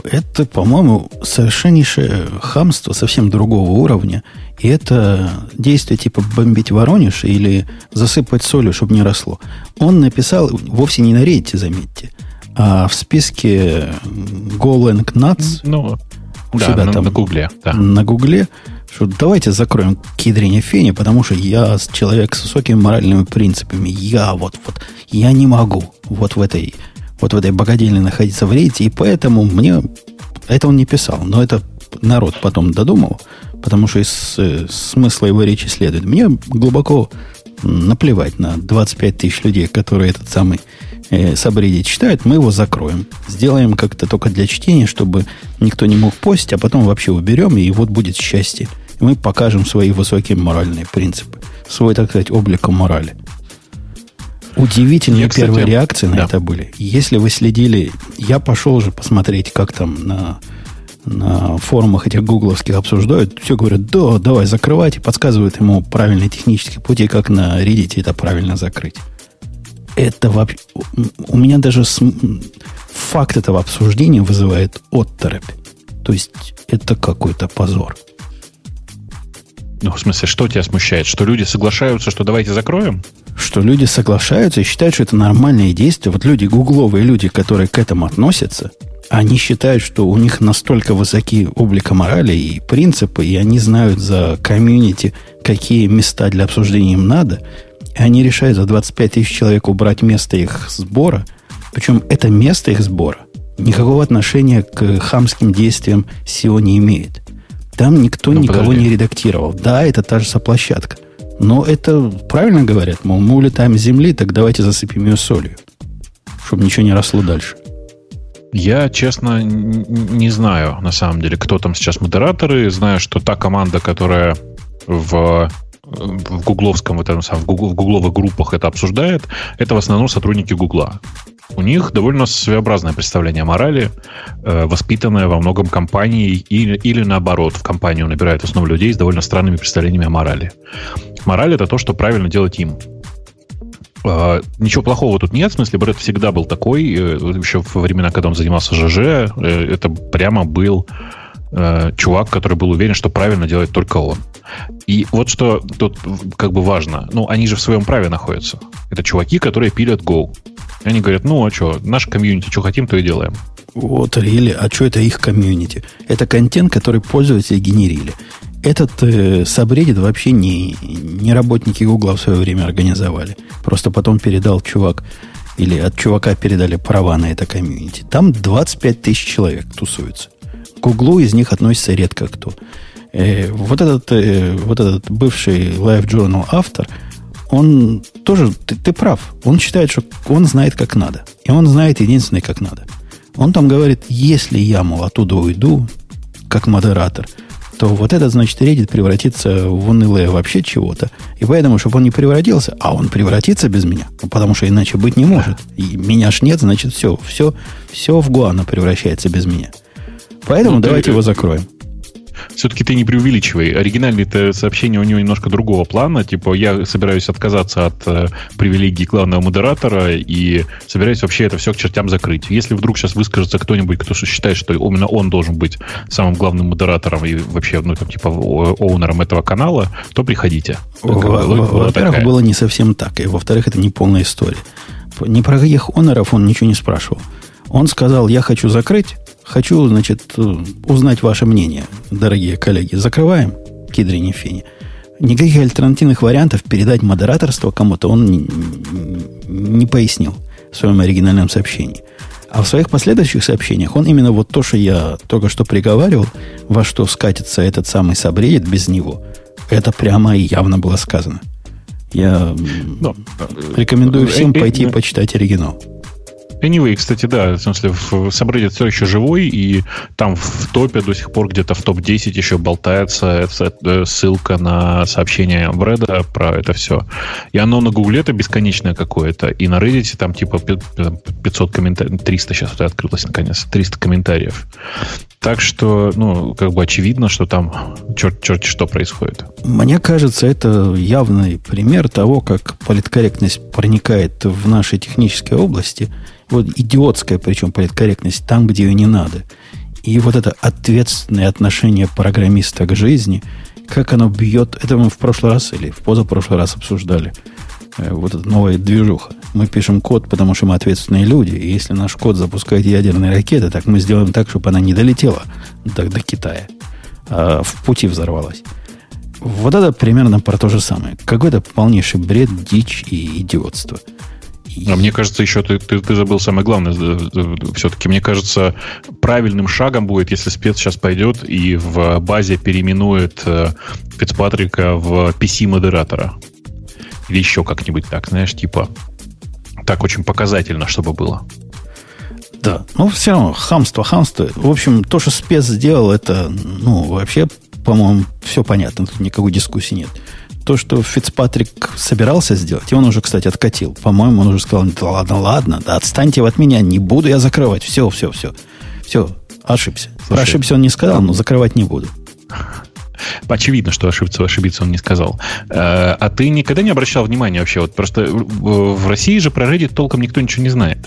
Это, по-моему, совершеннейшее хамство совсем другого уровня. И это действие типа бомбить Воронеж или засыпать солью, чтобы не росло. Он написал вовсе не на рейте, заметьте, а в списке Golang Nuts. Ну, у да, себя на, там, на Гугле. Да. На Гугле, что давайте закроем кедрение фени, потому что я человек с высокими моральными принципами. Я вот, вот, я не могу вот в этой вот в этой богадельне находиться в рейте, и поэтому мне... Это он не писал, но это народ потом додумал, потому что из э, смысла его речи следует. Мне глубоко наплевать на 25 тысяч людей, которые этот самый э, сабреддит читают, мы его закроем. Сделаем как-то только для чтения, чтобы никто не мог постить, а потом вообще уберем, и вот будет счастье. Мы покажем свои высокие моральные принципы, свой, так сказать, облик морали. Удивительные я, кстати, первые реакции на да. это были. Если вы следили, я пошел уже посмотреть, как там на, на форумах этих гугловских обсуждают. Все говорят, да, давай закрывать, и подсказывают ему правильные технические пути, как на Reddit это правильно закрыть. Это вообще... У меня даже с, факт этого обсуждения вызывает отторопь. То есть это какой-то позор. Ну, в смысле, что тебя смущает? Что люди соглашаются, что давайте закроем? Что люди соглашаются и считают, что это нормальные действия. Вот люди, гугловые люди, которые к этому относятся, они считают, что у них настолько высоки облика морали и принципы, и они знают за комьюнити, какие места для обсуждения им надо, и они решают за 25 тысяч человек убрать место их сбора, причем это место их сбора никакого отношения к хамским действиям SEO не имеет. Там никто ну, никого подожди. не редактировал. Да, это та же соплощадка. Но это правильно говорят, мол, мы улетаем с Земли, так давайте засыпем ее солью, чтобы ничего не росло дальше. Я, честно, не знаю, на самом деле, кто там сейчас модераторы. Знаю, что та команда, которая в в гугловском, в, этом, в, гугл, в гугловых группах это обсуждает, это в основном сотрудники Гугла. У них довольно своеобразное представление о морали, э, воспитанное во многом компанией, или, или наоборот, в компанию набирают в основном людей с довольно странными представлениями о морали. Мораль это то, что правильно делать им. Uh, ничего плохого тут нет, в смысле, Брэд всегда был такой, uh, еще во времена, когда он занимался ЖЖ, uh, это прямо был чувак, который был уверен, что правильно делает только он. И вот что тут как бы важно. Ну, они же в своем праве находятся. Это чуваки, которые пилят Go. Они говорят, ну, а что, наш комьюнити, что хотим, то и делаем. Вот, рели, а что это их комьюнити? Это контент, который пользователи генерили. Этот э, сабреддит вообще не, не работники Гугла в свое время организовали. Просто потом передал чувак, или от чувака передали права на это комьюнити. Там 25 тысяч человек тусуются. К Гуглу из них относится редко кто. Э, вот, этот, э, вот этот бывший Live Journal автор, он тоже, ты, ты прав, он считает, что он знает, как надо. И он знает единственное, как надо. Он там говорит, если я, мол, оттуда уйду, как модератор, то вот этот, значит, Reddit превратится в унылое вообще чего-то. И поэтому, чтобы он не превратился, а он превратится без меня, потому что иначе быть не может. И меня ж нет, значит, все, все, все в Гуана превращается без меня. Поэтому ну, давайте ты, его закроем все-таки ты не преувеличивай. Оригинальные сообщения у него немножко другого плана. Типа, я собираюсь отказаться от э, привилегий главного модератора и собираюсь вообще это все к чертям закрыть. Если вдруг сейчас выскажется кто-нибудь, кто считает, что именно он должен быть самым главным модератором и вообще, ну, там, типа, оунером этого канала, то приходите. Во-первых, было не совсем так. И во-вторых, это не полная история. Ни про каких оноров он ничего не спрашивал. Он сказал, я хочу закрыть, Хочу, значит, узнать ваше мнение, дорогие коллеги. Закрываем кедри фени. Никаких альтернативных вариантов передать модераторство кому-то он не, не пояснил в своем оригинальном сообщении. А в своих последующих сообщениях он именно вот то, что я только что приговаривал, во что скатится этот самый сабреддит без него, это прямо и явно было сказано. Я Но, рекомендую э, всем э, пойти э, почитать оригинал. Anyway, кстати, да, в смысле, в Subreddit все еще живой, и там в топе до сих пор где-то в топ-10 еще болтается эта ссылка на сообщение Брэда про это все. И оно на Гугле это бесконечное какое-то, и на Reddit там типа 500 комментариев, 300 сейчас открылось наконец, 300 комментариев. Так что, ну, как бы очевидно, что там черт, черт что происходит. Мне кажется, это явный пример того, как политкорректность проникает в наши технические области – вот идиотская, причем политкорректность, там, где ее не надо. И вот это ответственное отношение программиста к жизни, как оно бьет, это мы в прошлый раз или в позапрошлый раз обсуждали. Э, вот эта новая движуха. Мы пишем код, потому что мы ответственные люди. И если наш код запускает ядерные ракеты, так мы сделаем так, чтобы она не долетела до, до Китая, а в пути взорвалась. Вот это примерно про то же самое. Какой-то полнейший бред, дичь и идиотство. А мне кажется, еще ты, ты, ты забыл самое главное. Все-таки, мне кажется, правильным шагом будет, если спец сейчас пойдет и в базе переименует э, Фицпатрика в PC-модератора. Или еще как-нибудь так, знаешь, типа так очень показательно, чтобы было. Да, ну все равно, хамство, хамство. В общем, то, что спец сделал, это, ну, вообще, по-моему, все понятно, тут никакой дискуссии нет то, что Фицпатрик собирался сделать, и он уже, кстати, откатил. По-моему, он уже сказал, да ладно, ладно, да отстаньте от меня, не буду я закрывать. Все, все, все. Все, ошибся. Слушай, Про ошибся он не сказал, но закрывать не буду. Очевидно, что ошибиться, ошибиться он не сказал. Э, а ты никогда не обращал внимания вообще? Вот просто в России же про Reddit толком никто ничего не знает.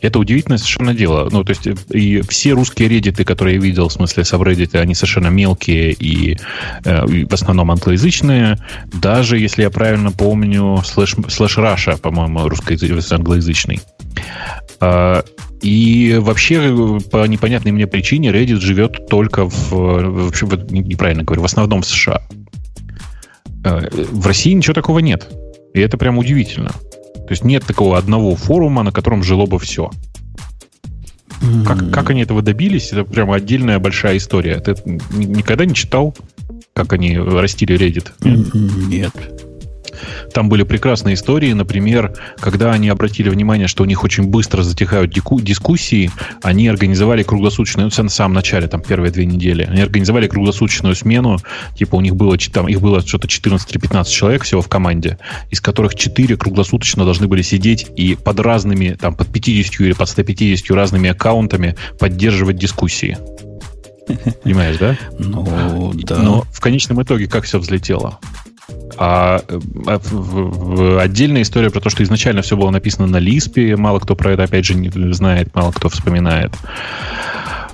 Это удивительное совершенно дело. Ну, то есть, и все русские реддиты, которые я видел, в смысле сабреддиты, они совершенно мелкие и, э, и в основном англоязычные. Даже, если я правильно помню, slash, slash Russia, по-моему, русскоязычный, англоязычный. А, и вообще, по непонятной мне причине, Reddit живет только в, вообще, неправильно говорю, в основном в США. Э, в России ничего такого нет. И это прям удивительно. То есть нет такого одного форума, на котором жило бы все. Как, как они этого добились, это прямо отдельная большая история. Ты никогда не читал, как они растили Reddit? Нет. нет. Там были прекрасные истории, например, когда они обратили внимание, что у них очень быстро затихают дискуссии, они организовали круглосуточную, ну, в самом начале, там, первые две недели, они организовали круглосуточную смену, типа у них было, там, их было что-то 14 или 15 человек всего в команде, из которых 4 круглосуточно должны были сидеть и под разными, там, под 50 или под 150 разными аккаунтами поддерживать дискуссии. Понимаешь, да? Ну, да. Но в конечном итоге как все взлетело? А, в, отдельная история про то, что изначально все было написано на Лиспе, мало кто про это, опять же, не знает, мало кто вспоминает.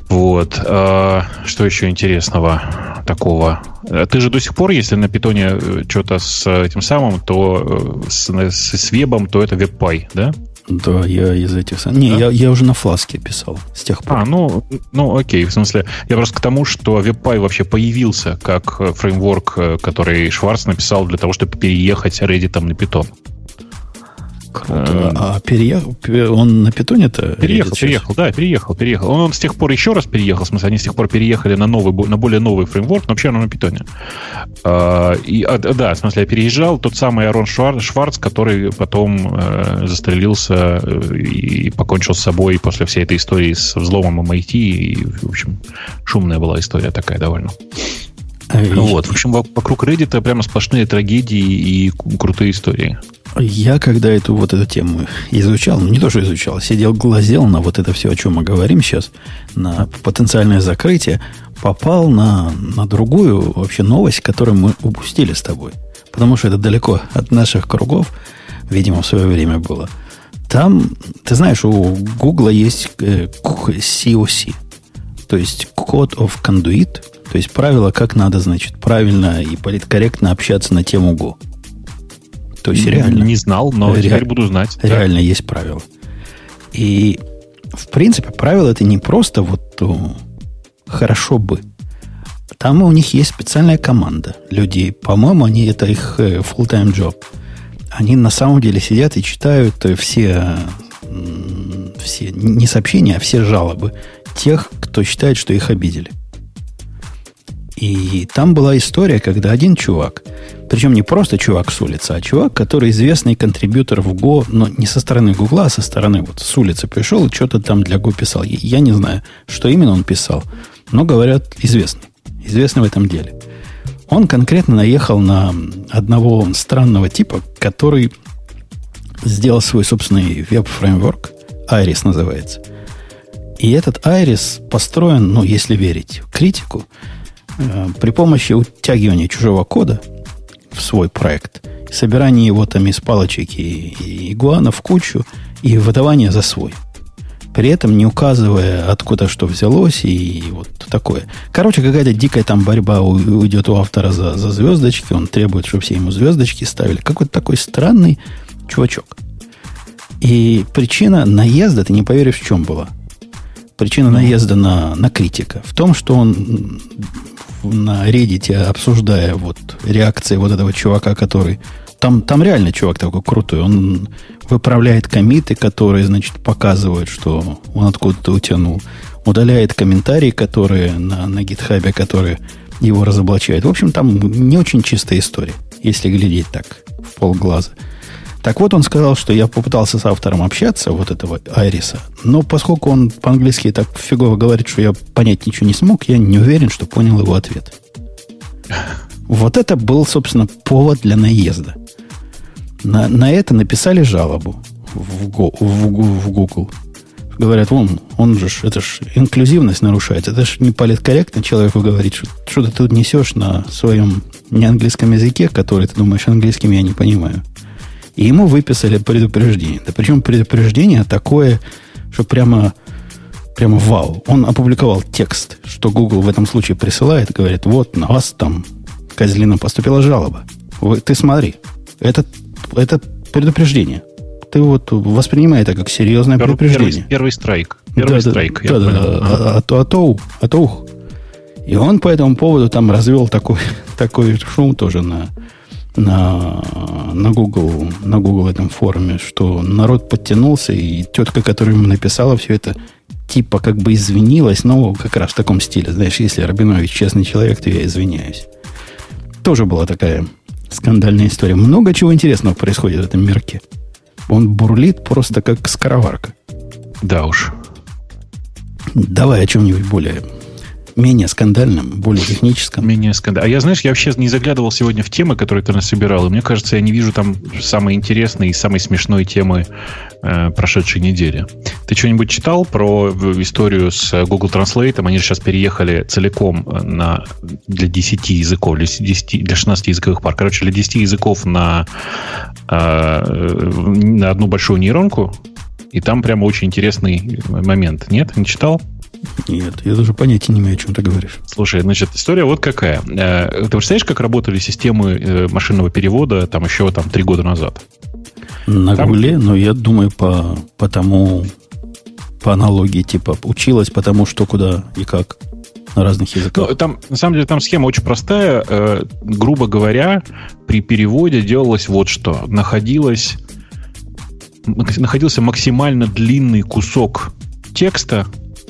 Вот. А, что еще интересного такого? Ты же до сих пор, если на питоне э, что-то с этим самым, то э, с, с, вебом, то это WebPy, да? Да, я из этих... Не, да? я, я уже на фласке писал с тех пор. А, ну, ну окей, в смысле, я просто к тому, что WebPy вообще появился как э, фреймворк, который Шварц написал для того, чтобы переехать Reddit на Python. Круто. А переехал, он на питоне-то? Переехал, переехал, да, переехал, переехал. Он, он с тех пор еще раз переехал, в смысле, они с тех пор переехали на новый, на более новый фреймворк, но вообще он на питоне. А, и, а, да, в смысле, я переезжал тот самый Арон Шварц, который потом э, застрелился э, и покончил с собой после всей этой истории с взломом MIT. И, в общем, шумная была история такая довольно. Вот, в общем, вокруг Reddit прямо сплошные трагедии и крутые истории. Я когда эту вот эту тему изучал, ну не то, что изучал, сидел, глазел на вот это все, о чем мы говорим сейчас, на потенциальное закрытие, попал на, на другую вообще новость, которую мы упустили с тобой. Потому что это далеко от наших кругов, видимо, в свое время было. Там, ты знаешь, у Гугла есть COC, э, то есть Code of Conduit, то есть правила, как надо, значит, правильно и политкорректно общаться на тему Go. То есть реально. Не знал, но ре, теперь буду знать. Реально да. есть правила. И, в принципе, правила это не просто вот о, хорошо бы. Там у них есть специальная команда людей. По-моему, они это их э, full-time job. Они на самом деле сидят и читают э, все, все не сообщения, а все жалобы тех, кто считает, что их обидели. И там была история, когда один чувак, причем не просто чувак с улицы, а чувак, который известный контрибьютор в Go, но не со стороны Гугла, а со стороны вот с улицы пришел и что-то там для Go писал. Я не знаю, что именно он писал, но говорят, известный. Известный в этом деле. Он конкретно наехал на одного странного типа, который сделал свой собственный веб-фреймворк, Iris называется. И этот Iris построен, ну, если верить критику, при помощи утягивания чужого кода в свой проект, собирания его там из палочек и, и игуана в кучу и выдавания за свой. При этом не указывая, откуда что взялось и вот такое. Короче, какая-то дикая там борьба уйдет у автора за, за звездочки. Он требует, чтобы все ему звездочки ставили. Какой-то такой странный чувачок. И причина наезда, ты не поверишь, в чем была. Причина наезда на, на критика. В том, что он на Reddit, обсуждая вот реакции вот этого чувака, который... Там, там реально чувак такой крутой. Он выправляет комиты, которые, значит, показывают, что он откуда-то утянул. Удаляет комментарии, которые на, на гитхабе, которые его разоблачают. В общем, там не очень чистая история, если глядеть так в полглаза. Так вот, он сказал, что я попытался с автором общаться, вот этого Айриса, но поскольку он по-английски так фигово говорит, что я понять ничего не смог, я не уверен, что понял его ответ. Вот это был, собственно, повод для наезда. На, на это написали жалобу в, в, в, в Google. Говорят, он, он же, это ж инклюзивность нарушает. Это ж не политкорректно человеку говорить, что, что ты тут несешь на своем неанглийском языке, который ты думаешь английским я не понимаю. И ему выписали предупреждение. Да причем предупреждение такое, что прямо, прямо вау. Он опубликовал текст, что Google в этом случае присылает, говорит, вот на вас там, козлина, поступила жалоба. Вы, ты смотри, это, это предупреждение. Ты вот воспринимай это как серьезное первый, предупреждение. Первый, первый страйк. Первый да, страйк. Да, да, да. А, а, то, а то, а то ух. И он по этому поводу там развел такой, такой шум тоже на, на, на Google, на Google этом форуме, что народ подтянулся, и тетка, которая ему написала все это, типа как бы извинилась, но как раз в таком стиле. Знаешь, если Рабинович честный человек, то я извиняюсь. Тоже была такая скандальная история. Много чего интересного происходит в этом мирке. Он бурлит просто как скороварка. Да уж. Давай о чем-нибудь более менее скандальным, более техническим. Менее скандальным. А я, знаешь, я вообще не заглядывал сегодня в темы, которые ты нас собирал, и мне кажется, я не вижу там самой интересной и самой смешной темы э, прошедшей недели. Ты что-нибудь читал про историю с Google Translate? Они же сейчас переехали целиком на, для 10 языков, для, 10, для 16 языковых пар. Короче, для 10 языков на, э, на одну большую нейронку, и там прямо очень интересный момент. Нет, не читал? Нет, я даже понятия не имею, о чем ты говоришь. Слушай, значит, история вот какая. Э, ты представляешь, как работали системы э, машинного перевода там еще там три года назад? На там... Гугле, но я думаю, по, по тому, по аналогии, типа, училась потому, что куда и как на разных языках. Ну, там, на самом деле, там схема очень простая. Э, грубо говоря, при переводе делалось вот что. Находилось, находился максимально длинный кусок текста,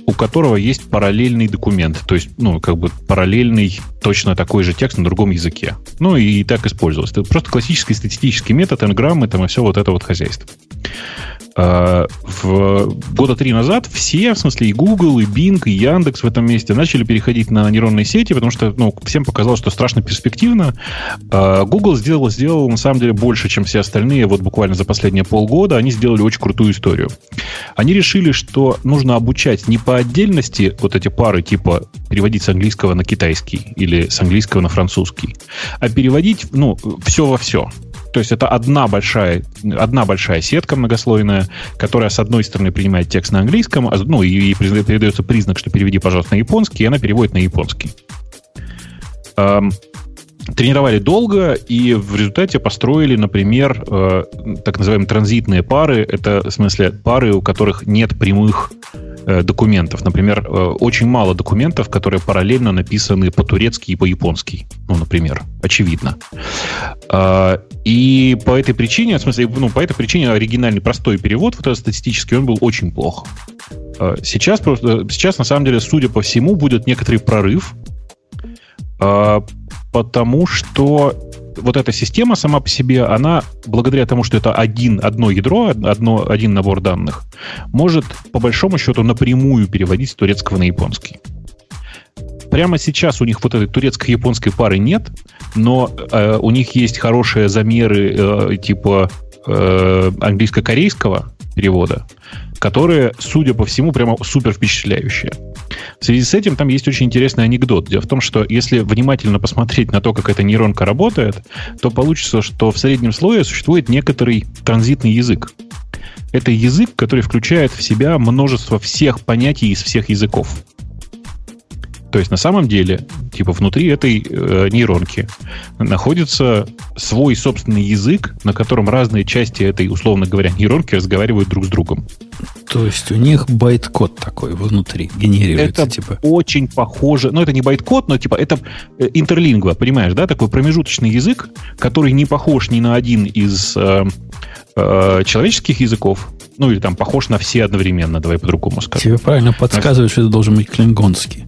у которого есть параллельный документ, то есть, ну, как бы параллельный точно такой же текст на другом языке. Ну, и так использовалось. Это просто классический статистический метод, энграммы, там, и все вот это вот хозяйство. А, в года три назад все, в смысле и Google, и Bing, и Яндекс в этом месте начали переходить на нейронные сети, потому что ну, всем показалось, что страшно перспективно. А, Google сделал, сделал на самом деле больше, чем все остальные. Вот буквально за последние полгода они сделали очень крутую историю. Они решили, что нужно обучать не по отдельности вот эти пары типа переводить с английского на китайский или с английского на французский, а переводить ну, все во все. То есть это одна большая, одна большая сетка многослойная, которая, с одной стороны, принимает текст на английском, а, ну, и передается признак, что переведи, пожалуйста, на японский, и она переводит на японский. Тренировали долго, и в результате построили, например, э, так называемые транзитные пары. Это, в смысле, пары, у которых нет прямых Э, документов. Например, э, очень мало документов, которые параллельно написаны по-турецки и по-японски. Ну, например, очевидно. А, и по этой причине, в смысле, ну, по этой причине оригинальный простой перевод, вот этот статистический, он был очень плох. А, сейчас, просто, сейчас, на самом деле, судя по всему, будет некоторый прорыв, а, потому что вот эта система сама по себе, она, благодаря тому, что это один, одно ядро, одно, один набор данных, может, по большому счету, напрямую переводить с турецкого на японский. Прямо сейчас у них вот этой турецко-японской пары нет, но э, у них есть хорошие замеры э, типа э, английско-корейского перевода, которые, судя по всему, прямо супер впечатляющие. В связи с этим там есть очень интересный анекдот. Дело в том, что если внимательно посмотреть на то, как эта нейронка работает, то получится, что в среднем слое существует некоторый транзитный язык. Это язык, который включает в себя множество всех понятий из всех языков. То есть на самом деле, типа внутри этой э, нейронки находится свой собственный язык, на котором разные части этой, условно говоря, нейронки разговаривают друг с другом. То есть у них байт-код такой внутри генерируется, это типа. Очень похоже. Ну, это не байт-код, но типа это э, интерлингва, понимаешь, да? Такой промежуточный язык, который не похож ни на один из э, э, человеческих языков, ну или там похож на все одновременно, давай по-другому скажем. Тебе правильно подсказывают, что это должен быть клингонский.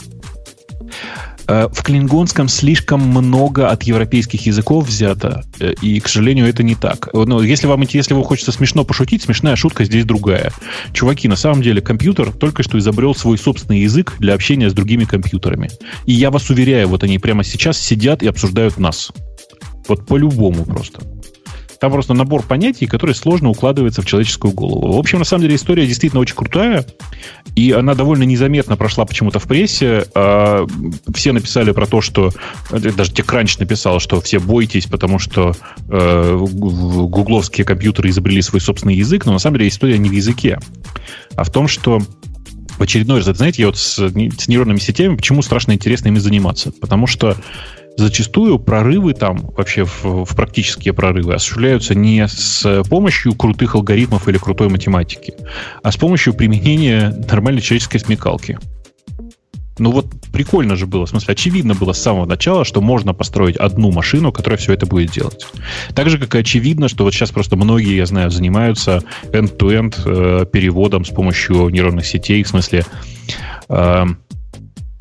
Э, в клингонском слишком много от европейских языков взято, э, и, к сожалению, это не так. Но если вам если вы хочется смешно пошутить, смешная шутка здесь другая. Чуваки, на самом деле компьютер только что изобрел свой собственный язык для общения с другими компьютерами. И я вас уверяю, вот они прямо сейчас сидят и обсуждают нас. Вот по-любому просто. Там просто набор понятий, который сложно укладывается в человеческую голову. В общем, на самом деле история действительно очень крутая, и она довольно незаметно прошла почему-то в прессе. А, все написали про то, что... Даже TechCrunch написал, что все бойтесь, потому что э, гугловские компьютеры изобрели свой собственный язык, но на самом деле история не в языке, а в том, что в очередной раз, знаете, я вот с, с нейронными сетями, почему страшно интересно ими заниматься? Потому что зачастую прорывы там, вообще в, в практические прорывы, осуществляются не с помощью крутых алгоритмов или крутой математики, а с помощью применения нормальной человеческой смекалки. Ну вот прикольно же было, в смысле, очевидно было с самого начала, что можно построить одну машину, которая все это будет делать. Так же, как и очевидно, что вот сейчас просто многие, я знаю, занимаются end-to-end э, переводом с помощью нейронных сетей, в смысле, э,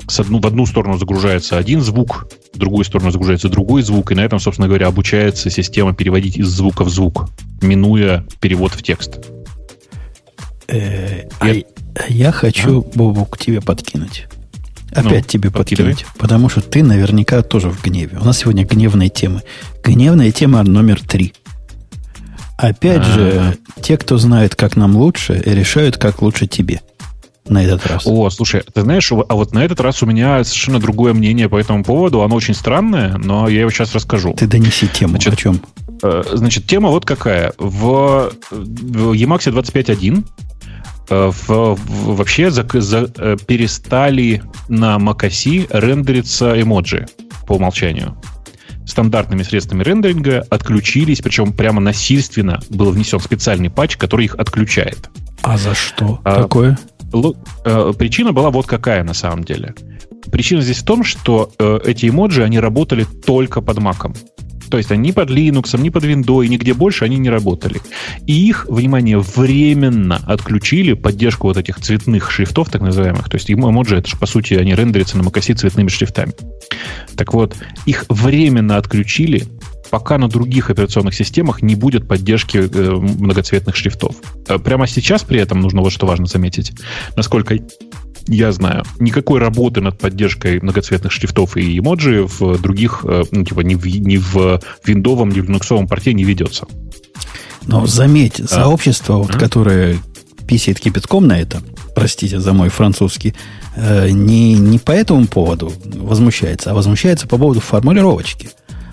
с одну, в одну сторону загружается один звук, в другую сторону загружается другой звук, и на этом, собственно говоря, обучается система переводить из звука в звук, минуя перевод в текст. Э, а я хочу, Бобок, тебе подкинуть. Опять ну, тебе подкинуть. Потому что ты наверняка тоже в гневе. У нас сегодня гневные темы. Гневная тема номер три. Опять А-а-а. же, те, кто знает, как нам лучше, решают, как лучше тебе на этот раз. О, слушай, ты знаешь, а вот на этот раз у меня совершенно другое мнение по этому поводу. Оно очень странное, но я его сейчас расскажу. Ты донеси тему. Значит, о чем? Э, значит, тема вот какая. В, в Emacs 25.1 э, в, в, вообще за, за, э, перестали на macOS рендериться эмоджи по умолчанию. Стандартными средствами рендеринга отключились, причем прямо насильственно был внесен специальный патч, который их отключает. А за что а, такое? Э, причина была вот какая на самом деле. Причина здесь в том, что э, эти эмоджи, они работали только под маком. То есть они под Linux, ни под Windows, нигде больше они не работали. И их, внимание, временно отключили поддержку вот этих цветных шрифтов, так называемых. То есть эмоджи, это же, по сути, они рендерятся на macOS цветными шрифтами. Так вот, их временно отключили пока на других операционных системах не будет поддержки э, многоцветных шрифтов. Э, прямо сейчас при этом нужно вот что важно заметить, насколько я знаю, никакой работы над поддержкой многоцветных шрифтов и эмоджи в других, э, ну, типа, ни в, ни в виндовом, ни в линуксовом порте не ведется. Но заметь, а. сообщество, вот, а? которое писает кипятком на это, простите за мой французский, не, не по этому поводу возмущается, а возмущается по поводу формулировочки.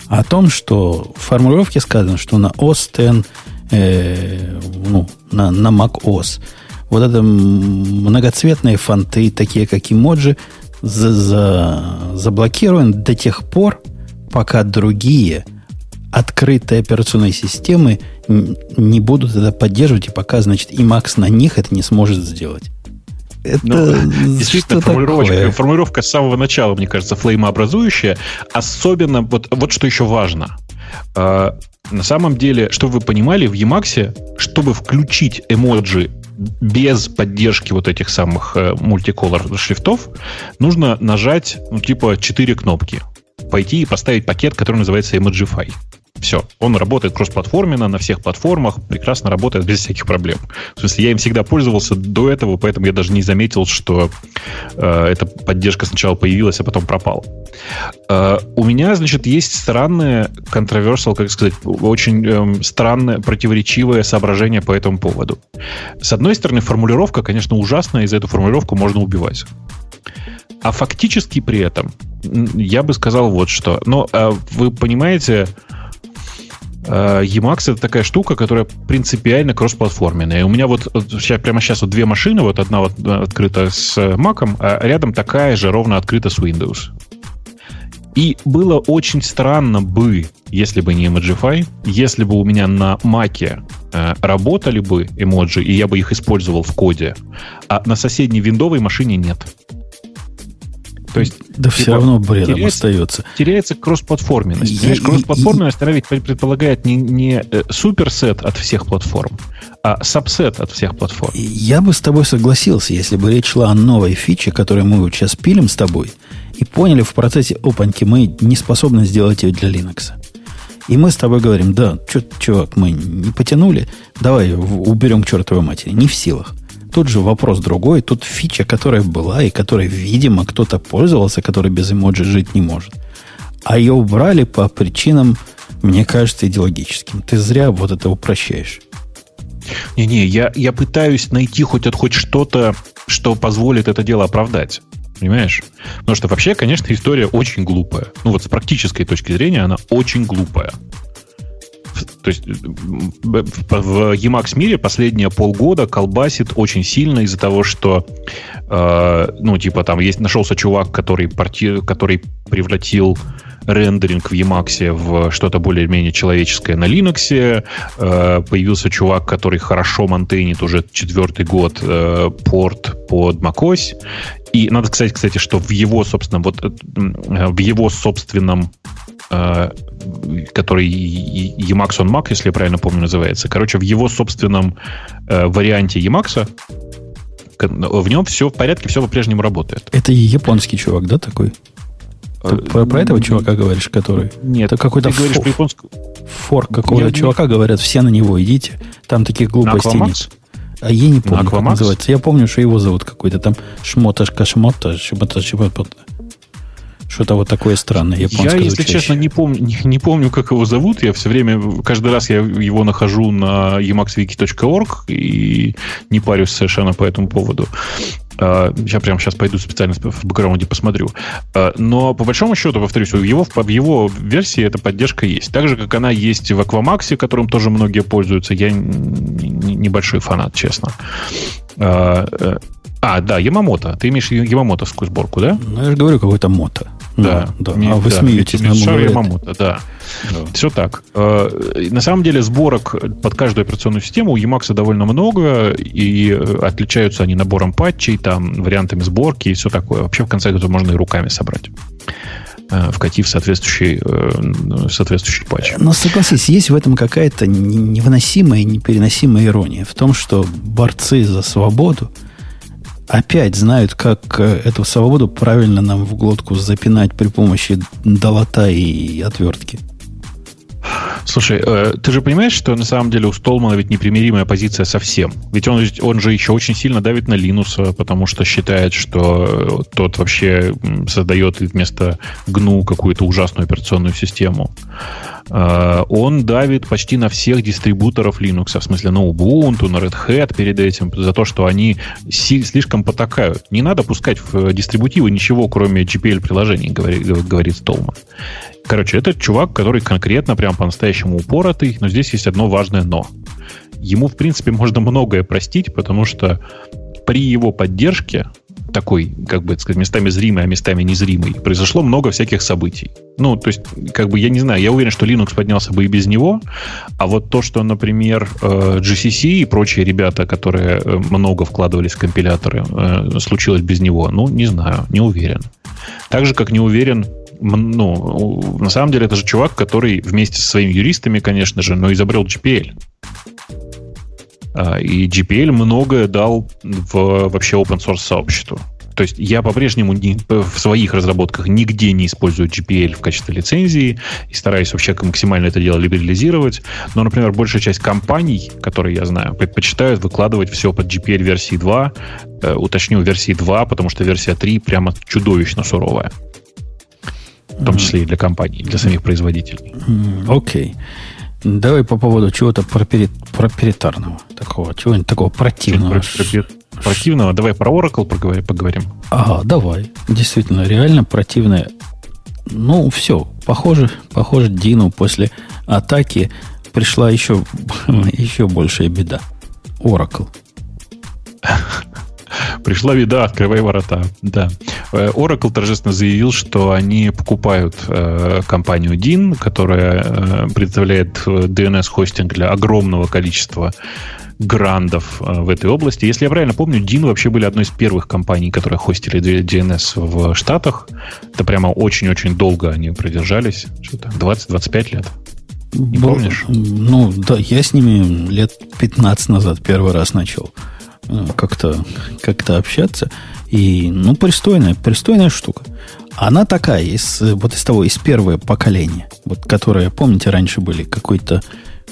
О том, что в формулировке сказано, что на OS X, э, ну, на, на Mac OS, вот это многоцветные фонты, такие как эмоджи, за, за, заблокированы до тех пор, пока другие открытые операционные системы не будут это поддерживать, и пока, значит, и Max на них это не сможет сделать. Это ну, действительно формулировка, формулировка с самого начала, мне кажется, флеймообразующая. Особенно, вот, вот что еще важно. Э, на самом деле, чтобы вы понимали, в Emacs, чтобы включить эмоджи без поддержки вот этих самых э, мультиколор шрифтов, нужно нажать, ну, типа, 4 кнопки. Пойти и поставить пакет, который называется Emojify. Все. Он работает кроссплатформенно на всех платформах, прекрасно работает без всяких проблем. В смысле, я им всегда пользовался до этого, поэтому я даже не заметил, что э, эта поддержка сначала появилась, а потом пропала. Э, у меня, значит, есть странное controversial, как сказать, очень э, странное, противоречивое соображение по этому поводу. С одной стороны, формулировка, конечно, ужасная, и за эту формулировку можно убивать. А фактически при этом я бы сказал вот что. Но э, вы понимаете, Emacs это такая штука, которая принципиально кроссплатформенная. У меня вот сейчас, прямо сейчас вот две машины, вот одна вот э, открыта с Mac, а рядом такая же ровно открыта с Windows. И было очень странно бы, если бы не Emojify, если бы у меня на Mac э, работали бы эмоджи, и я бы их использовал в коде, а на соседней виндовой машине нет. То есть, да типа, все равно бредом теряется, остается. Теряется кроссплатформенность. Знаешь, кроссплатформенность, она ведь предполагает не, не э, суперсет от всех платформ, а сабсет от всех платформ. Я бы с тобой согласился, если бы речь шла о новой фиче, которую мы сейчас пилим с тобой, и поняли в процессе опаньки, мы не способны сделать ее для Linux. И мы с тобой говорим, да, что, чувак, мы не потянули, давай уберем к чертовой матери. Не в силах. Тут же вопрос другой. Тут фича, которая была и которой, видимо, кто-то пользовался, который без эмоджи жить не может. А ее убрали по причинам, мне кажется, идеологическим. Ты зря вот это упрощаешь. Не-не, я, я пытаюсь найти хоть от хоть что-то, что позволит это дело оправдать. Понимаешь? Потому что вообще, конечно, история очень глупая. Ну вот с практической точки зрения она очень глупая. То есть в Emacs мире последние полгода колбасит очень сильно из-за того, что э, ну, типа там есть нашелся чувак, который, порти, который превратил рендеринг в Emacs в что-то более-менее человеческое на Linux. Э, появился чувак, который хорошо монтейнит уже четвертый год э, порт под macOS. И надо сказать, кстати, что в его собственном, вот, э, в его собственном Э, который Emacs on Mac, если я правильно помню, называется. Короче, в его собственном э, варианте Emacs в нем все в порядке, все по-прежнему работает. Это японский чувак, да, такой? Ты э, про, про этого чувака говоришь, который? Нет, это какой-то ты говоришь про японского... форк какого-то чувака, не... говорят, все на него идите. Там таких глупостей нет. А я не помню, как называется. Я помню, что его зовут какой-то там Шмоташка Шмота, Шмота, Шмота. Что-то вот такое странное, японское Я, если звучащее. честно, не помню, не, не помню, как его зовут. Я все время, каждый раз я его нахожу на emacswiki.org и не парюсь совершенно по этому поводу. Я прямо сейчас пойду специально в бэкграунде посмотрю. А, но по большому счету, повторюсь, в его, в его версии эта поддержка есть. Так же, как она есть в Aquamax, которым тоже многие пользуются. Я небольшой фанат, честно. А, э, а, да, Ямамото. Ты имеешь ямамотовскую сборку, да? Ну, я же говорю, какой-то мото. Да, да. Не, а вы да, смеетесь на Ямамото, да. да. Все так. Э, на самом деле сборок под каждую операционную систему у Emacs довольно много, и э, отличаются они набором патчей, там, вариантами сборки и все такое. Вообще, в конце концов, можно и руками собрать э, вкатив соответствующий, соответствующий патч. Но согласись, есть в этом какая-то невыносимая, непереносимая ирония в том, что борцы за свободу опять знают, как э, эту свободу правильно нам в глотку запинать при помощи долота и отвертки. Слушай, э, ты же понимаешь, что на самом деле у Столмана ведь непримиримая позиция совсем. Ведь он, он же еще очень сильно давит на Linux, потому что считает, что тот вообще создает вместо GNU какую-то ужасную операционную систему. Э, он давит почти на всех дистрибуторов Linux, в смысле на Ubuntu, на Red Hat перед этим, за то, что они слишком потакают. Не надо пускать в дистрибутивы ничего, кроме GPL-приложений, говорит, говорит Столман. Короче, это чувак, который конкретно прям по-настоящему упоротый, но здесь есть одно важное «но». Ему, в принципе, можно многое простить, потому что при его поддержке такой, как бы сказать, местами зримый, а местами незримый, произошло много всяких событий. Ну, то есть, как бы, я не знаю, я уверен, что Linux поднялся бы и без него, а вот то, что, например, э, GCC и прочие ребята, которые э, много вкладывались в компиляторы, э, случилось без него, ну, не знаю, не уверен. Так же, как не уверен ну, на самом деле это же чувак, который вместе со своими юристами, конечно же, но изобрел GPL. А, и GPL многое дал в вообще open source сообществу. То есть я по-прежнему не, в своих разработках нигде не использую GPL в качестве лицензии и стараюсь вообще максимально это дело либерализировать. Но, например, большая часть компаний, которые я знаю, предпочитают выкладывать все под GPL версии 2, э, уточню версии 2, потому что версия 3 прямо чудовищно суровая в том числе и для компаний, для самих производителей. Окей. Okay. Давай по поводу чего-то проприетарного, такого, чего-нибудь такого противного. Противного? Давай про Oracle поговорим. Ага, давай. Действительно, реально противное. Ну, все. Похоже, похоже, Дину после атаки пришла еще, еще большая беда. Oracle. Пришла беда, открывай ворота. Да. Э, Oracle торжественно заявил, что они покупают э, компанию DIN, которая э, представляет DNS-хостинг для огромного количества грандов э, в этой области. Если я правильно помню, DIN вообще были одной из первых компаний, которые хостили DNS в Штатах. Это прямо очень-очень долго они продержались. Что-то 20-25 лет. Не Был, помнишь? Ну, да, я с ними лет 15 назад первый раз начал Э, как-то как общаться. И, ну, пристойная, пристойная штука. Она такая, из, вот из того, из первого поколения, вот, которые, помните, раньше были какой-то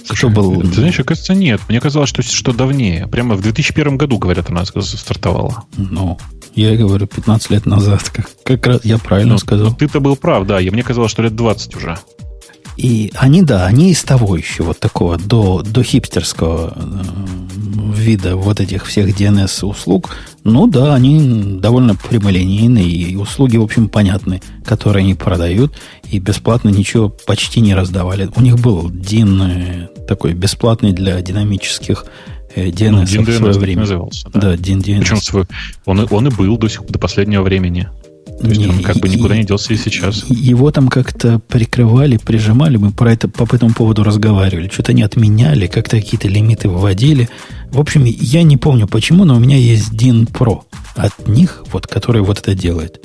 Слушай, был... Ты знаешь, кажется, нет. Мне казалось, что, что давнее. Прямо в 2001 году, говорят, она стартовала. Ну, я говорю, 15 лет назад. Как, как раз я правильно ну, сказал. Ну, ты-то был прав, да. И мне казалось, что лет 20 уже. И они, да, они из того еще вот такого, до, до хипстерского э, вида вот этих всех DNS-услуг, ну да, они довольно прямолинейные, и услуги, в общем, понятны, которые они продают, и бесплатно ничего почти не раздавали. У них был DIN э, такой бесплатный для динамических DNS ну, DIN в свое время. Назывался, да. да, DIN DNS. Причем свой, он, он и был до, сих, до последнего времени. То есть не, он как бы никуда не делся и сейчас. Его там как-то прикрывали, прижимали, мы про это по этому поводу разговаривали. Что-то не отменяли, как-то какие-то лимиты вводили. В общем, я не помню почему, но у меня есть DIN Pro от них, вот, который вот это делает.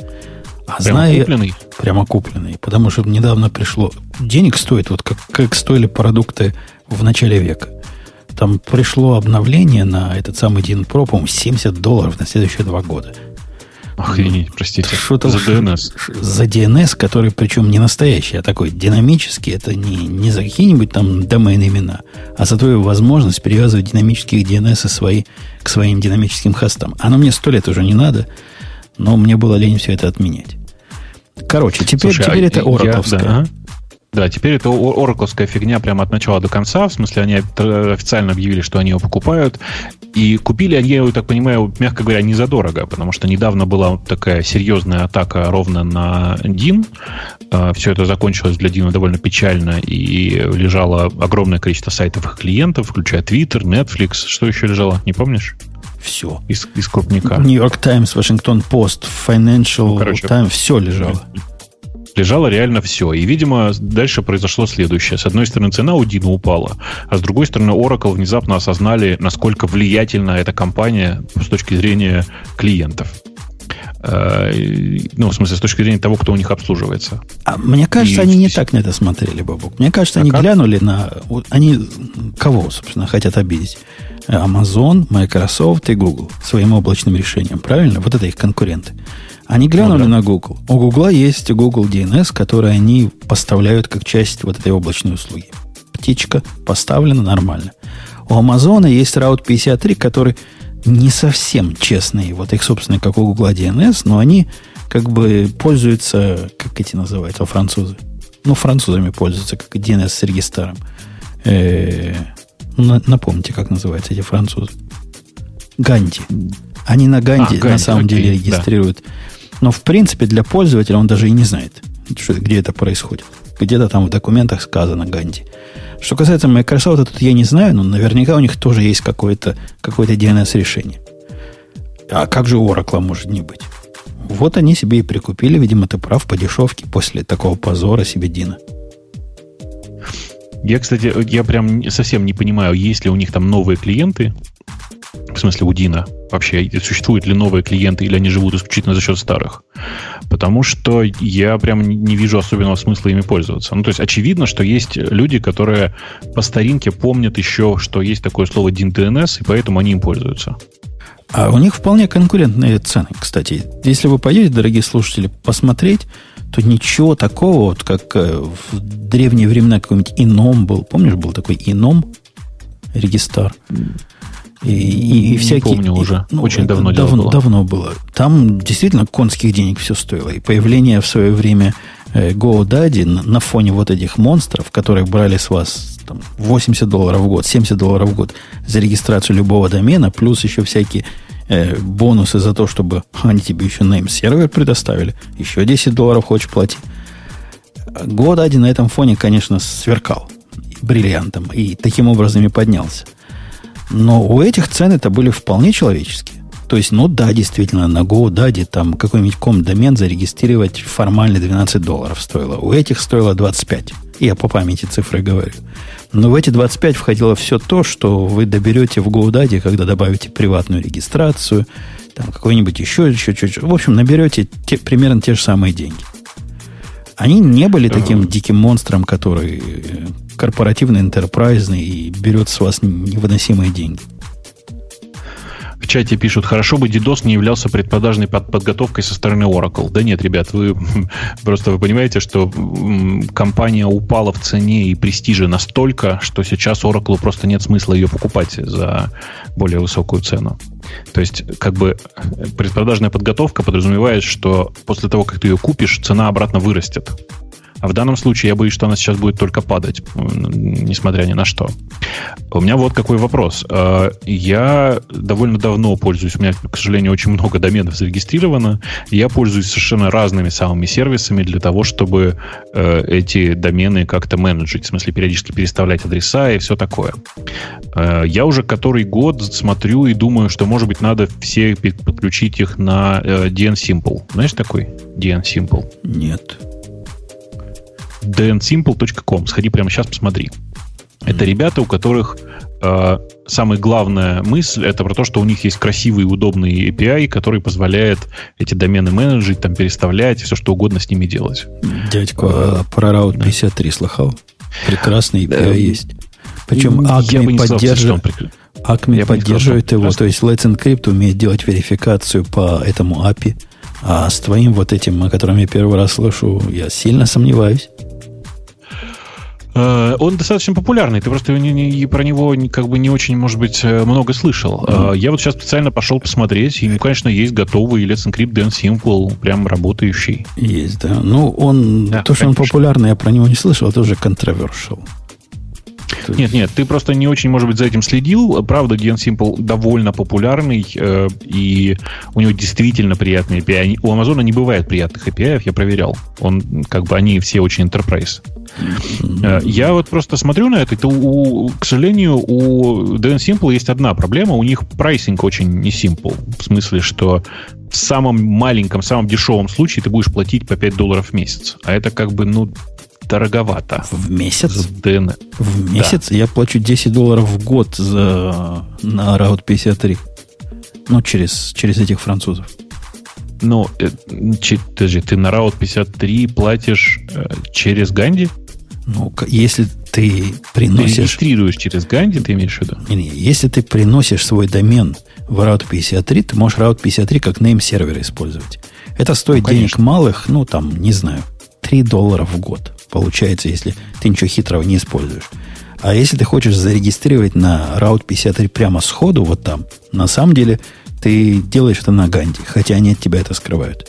А прямо знаю, купленный? Прямо купленный. Потому что недавно пришло... Денег стоит, вот как, как стоили продукты в начале века. Там пришло обновление на этот самый DIN Pro, по-моему, 70 долларов на следующие два года. Охренеть, простите. Что-то за DNS. За DNS, который причем не настоящий, а такой динамический. Это не, не за какие-нибудь там домен имена, а за твою возможность привязывать динамические DNS свои, к своим динамическим хостам. Оно мне сто лет уже не надо, но мне было лень все это отменять. Короче, теперь, Слушай, теперь а это оракловское. Да, да, теперь это оракловская фигня прямо от начала до конца. В смысле, они официально объявили, что они его покупают. И купили они, я так понимаю, мягко говоря, не задорого, потому что недавно была такая серьезная атака ровно на DIN. А, Все это закончилось для Дина довольно печально, и лежало огромное количество сайтов их клиентов, включая Twitter, Netflix. Что еще лежало, не помнишь? Все. Из, из крупника. Нью-Йорк Таймс, Вашингтон Пост, Financial ну, короче, Times, все лежало лежало реально все. И, видимо, дальше произошло следующее. С одной стороны, цена у Дина упала, а с другой стороны, Oracle внезапно осознали, насколько влиятельна эта компания с точки зрения клиентов. Э, ну, в смысле, с точки зрения того, кто у них обслуживается. А мне кажется, и... они не так на это смотрели, Бабук. Мне кажется, а они как? глянули на... Они кого, собственно, хотят обидеть? Amazon, Microsoft и Google своим облачным решением, правильно? Вот это их конкуренты. Они глянули ну, да. на Google. У Google есть Google DNS, который они поставляют как часть вот этой облачной услуги. птичка поставлена нормально. У Амазона есть Route 53, который не совсем честный, вот их собственный, как у Google DNS, но они как бы пользуются, как эти называются, французы. Ну, французами пользуются, как DNS с регистром. Э, напомните, как называются эти французы. Ганди. Они на Ганди а, на самом окей, деле регистрируют. Да. Но в принципе для пользователя он даже и не знает, что, где это происходит. Где-то там в документах сказано Ганди. Что касается Microsoft, тут я не знаю, но наверняка у них тоже есть какое-то какое DNS-решение. А как же Oracle может не быть? Вот они себе и прикупили, видимо, ты прав, по дешевке после такого позора себе Дина. Я, кстати, я прям совсем не понимаю, есть ли у них там новые клиенты, в смысле у Дина, вообще существуют ли новые клиенты или они живут исключительно за счет старых. Потому что я прям не вижу особенного смысла ими пользоваться. Ну, то есть очевидно, что есть люди, которые по старинке помнят еще, что есть такое слово DNS, и поэтому они им пользуются. А у них вполне конкурентные цены, кстати. Если вы пойдете, дорогие слушатели, посмотреть, то ничего такого, вот как э, в древние времена какой-нибудь ином был. Помнишь, был такой ином регистр? И, и, и всякие, помню уже. И, ну, Очень давно давно, было. давно было. Там действительно конских денег все стоило. И появление в свое время э, GoDaddy на, на фоне вот этих монстров, которые брали с вас там, 80 долларов в год, 70 долларов в год за регистрацию любого домена, плюс еще всякие э, бонусы за то, чтобы они тебе еще name-сервер предоставили, еще 10 долларов хочешь платить. GoDaddy на этом фоне, конечно, сверкал бриллиантом и таким образом и поднялся. Но у этих цены это были вполне человеческие. То есть, ну да, действительно, на GoDaddy там какой-нибудь ком-домен зарегистрировать формально 12 долларов стоило. У этих стоило 25. Я по памяти цифры говорю. Но в эти 25 входило все то, что вы доберете в GoDaddy, когда добавите приватную регистрацию, там какой-нибудь еще, еще чуть-чуть. В общем, наберете те, примерно те же самые деньги. Они не были таким диким монстром, который э, корпоративный, интерпрайзный и берет с вас невыносимые деньги. В чате пишут, хорошо бы DDoS не являлся предпродажной под подготовкой со стороны Oracle. Да нет, ребят, вы просто вы понимаете, что компания упала в цене и престиже настолько, что сейчас Oracle просто нет смысла ее покупать за более высокую цену. То есть, как бы предпродажная подготовка подразумевает, что после того, как ты ее купишь, цена обратно вырастет. А в данном случае я боюсь, что она сейчас будет только падать, несмотря ни на что. У меня вот какой вопрос. А, я довольно давно пользуюсь, у меня, к сожалению, очень много доменов зарегистрировано. Я пользуюсь совершенно разными самыми сервисами для того, чтобы э, эти домены как-то менеджить, в смысле периодически переставлять адреса и все такое. Э, я уже который год смотрю и думаю, что, может быть, надо все подключить их на э, DN Simple. Знаешь такой DN Simple? Нет dnsimple.com. Сходи прямо сейчас, посмотри. Это ребята, у которых э, самая главная мысль это про то, что у них есть красивый и удобный API, который позволяет эти домены менеджить, там переставлять, все что угодно с ними делать. Дядька, а про Route 53 слыхал? Прекрасный API да. есть. Причем Acme поддерживает, Acme поддерживает его, то есть Let's Encrypt умеет делать верификацию по этому API, а с твоим вот этим, о котором я первый раз слышу, я сильно сомневаюсь. Э, он достаточно популярный, ты просто не, не, про него как бы не очень, может быть, э, много слышал. Mm-hmm. Я вот сейчас специально пошел посмотреть, и, ну, конечно, есть готовый Let's Encrypt Dan Simple, прям работающий. Есть, да. Ну, он, да, то, что конечно. он популярный, я про него не слышал, это уже controversial. Нет, нет, ты просто не очень, может быть, за этим следил. Правда, DN Simple довольно популярный, э, и у него действительно приятные API. У Амазона не бывает приятных API, я проверял. Он, как бы, они все очень enterprise. Э, я вот просто смотрю на это, и то, у, к сожалению, у DN Simple есть одна проблема. У них прайсинг очень не simple. В смысле, что в самом маленьком, самом дешевом случае ты будешь платить по 5 долларов в месяц. А это как бы, ну, дороговато. В месяц? С DN. В месяц? Да. Я плачу 10 долларов в год за, на Route 53. Ну, через, через этих французов. Ну, э, подожди, ты на Route 53 платишь э, через Ганди? Ну, если ты приносишь... Ты регистрируешь через Ганди, ты имеешь в виду? Не, не, если ты приносишь свой домен в Route 53, ты можешь Route 53 как name сервер использовать. Это стоит ну, денег малых, ну, там, не знаю, 3 доллара в год получается, если ты ничего хитрого не используешь. А если ты хочешь зарегистрировать на Route 53 прямо сходу, вот там, на самом деле ты делаешь это на Ганди, хотя они от тебя это скрывают.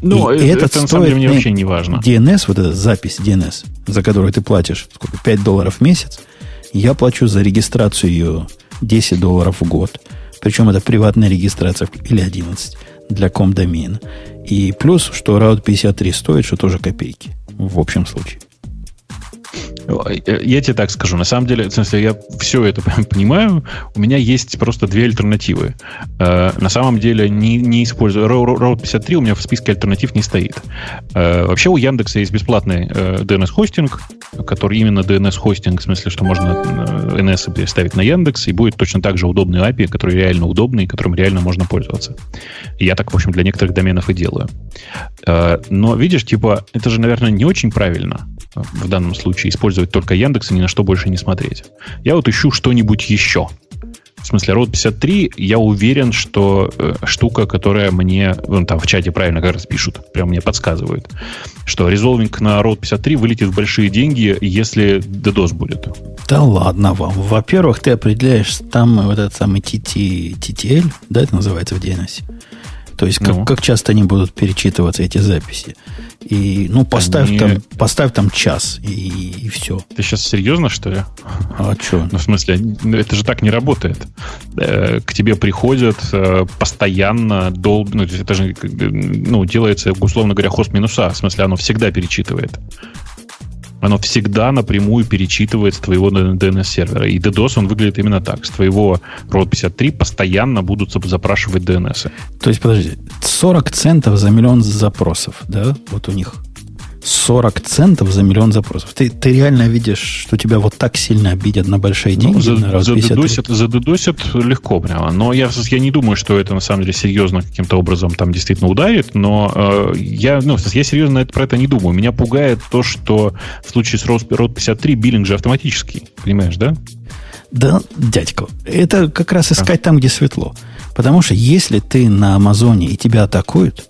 Ну, и это, это на самом деле мне вообще не важно. DNS, вот эта запись DNS, за которую ты платишь сколько, 5 долларов в месяц, я плачу за регистрацию ее 10 долларов в год. Причем это приватная регистрация или 11 для комдомена. И плюс, что Route 53 стоит, что тоже копейки в общем случае. Я тебе так скажу. На самом деле, в смысле, я все это понимаю. У меня есть просто две альтернативы. Э, на самом деле, не, не использую... Route 53 у меня в списке альтернатив не стоит. Э, вообще у Яндекса есть бесплатный DNS-хостинг, э, который именно DNS-хостинг, в смысле, что можно NS переставить на Яндекс, и будет точно так же удобный API, который реально удобный, которым реально можно пользоваться. Я так, в общем, для некоторых доменов и делаю. Но, видишь, типа, это же, наверное, не очень правильно в данном случае использовать только Яндекс и ни на что больше не смотреть. Я вот ищу что-нибудь еще. В смысле, Road 53, я уверен, что э, штука, которая мне, вон там в чате правильно как раз пишут, прям мне подсказывают, что резолвинг на Road 53 вылетит в большие деньги, если DDoS будет. Да ладно вам. Во-первых, ты определяешь там вот этот самый TT, TTL, да, это называется в DNS. То есть, как, ну. как часто они будут перечитываться, эти записи. И, ну, поставь, они... там, поставь там час, и, и все. Ты сейчас серьезно, что ли? А что? Ну, в смысле, это же так не работает. Э, к тебе приходят э, постоянно, дол... ну, это же ну, делается, условно говоря, хост минуса. В смысле, оно всегда перечитывает оно всегда напрямую перечитывает с твоего DNS-сервера. И DDoS, он выглядит именно так. С твоего ROT 53 постоянно будут запрашивать DNS. То есть, подожди, 40 центов за миллион запросов, да? Вот у них 40 центов за миллион запросов. Ты, ты реально видишь, что тебя вот так сильно обидят на большие ну, деньги? Ну, за, на задодосят, задодосят легко прямо. Но я, я не думаю, что это на самом деле серьезно каким-то образом там действительно ударит. Но э, я, ну, я серьезно про это не думаю. Меня пугает то, что в случае с ROT 53 биллинг же автоматический. Понимаешь, да? Да, дядька, это как раз искать а. там, где светло. Потому что если ты на Амазоне и тебя атакуют,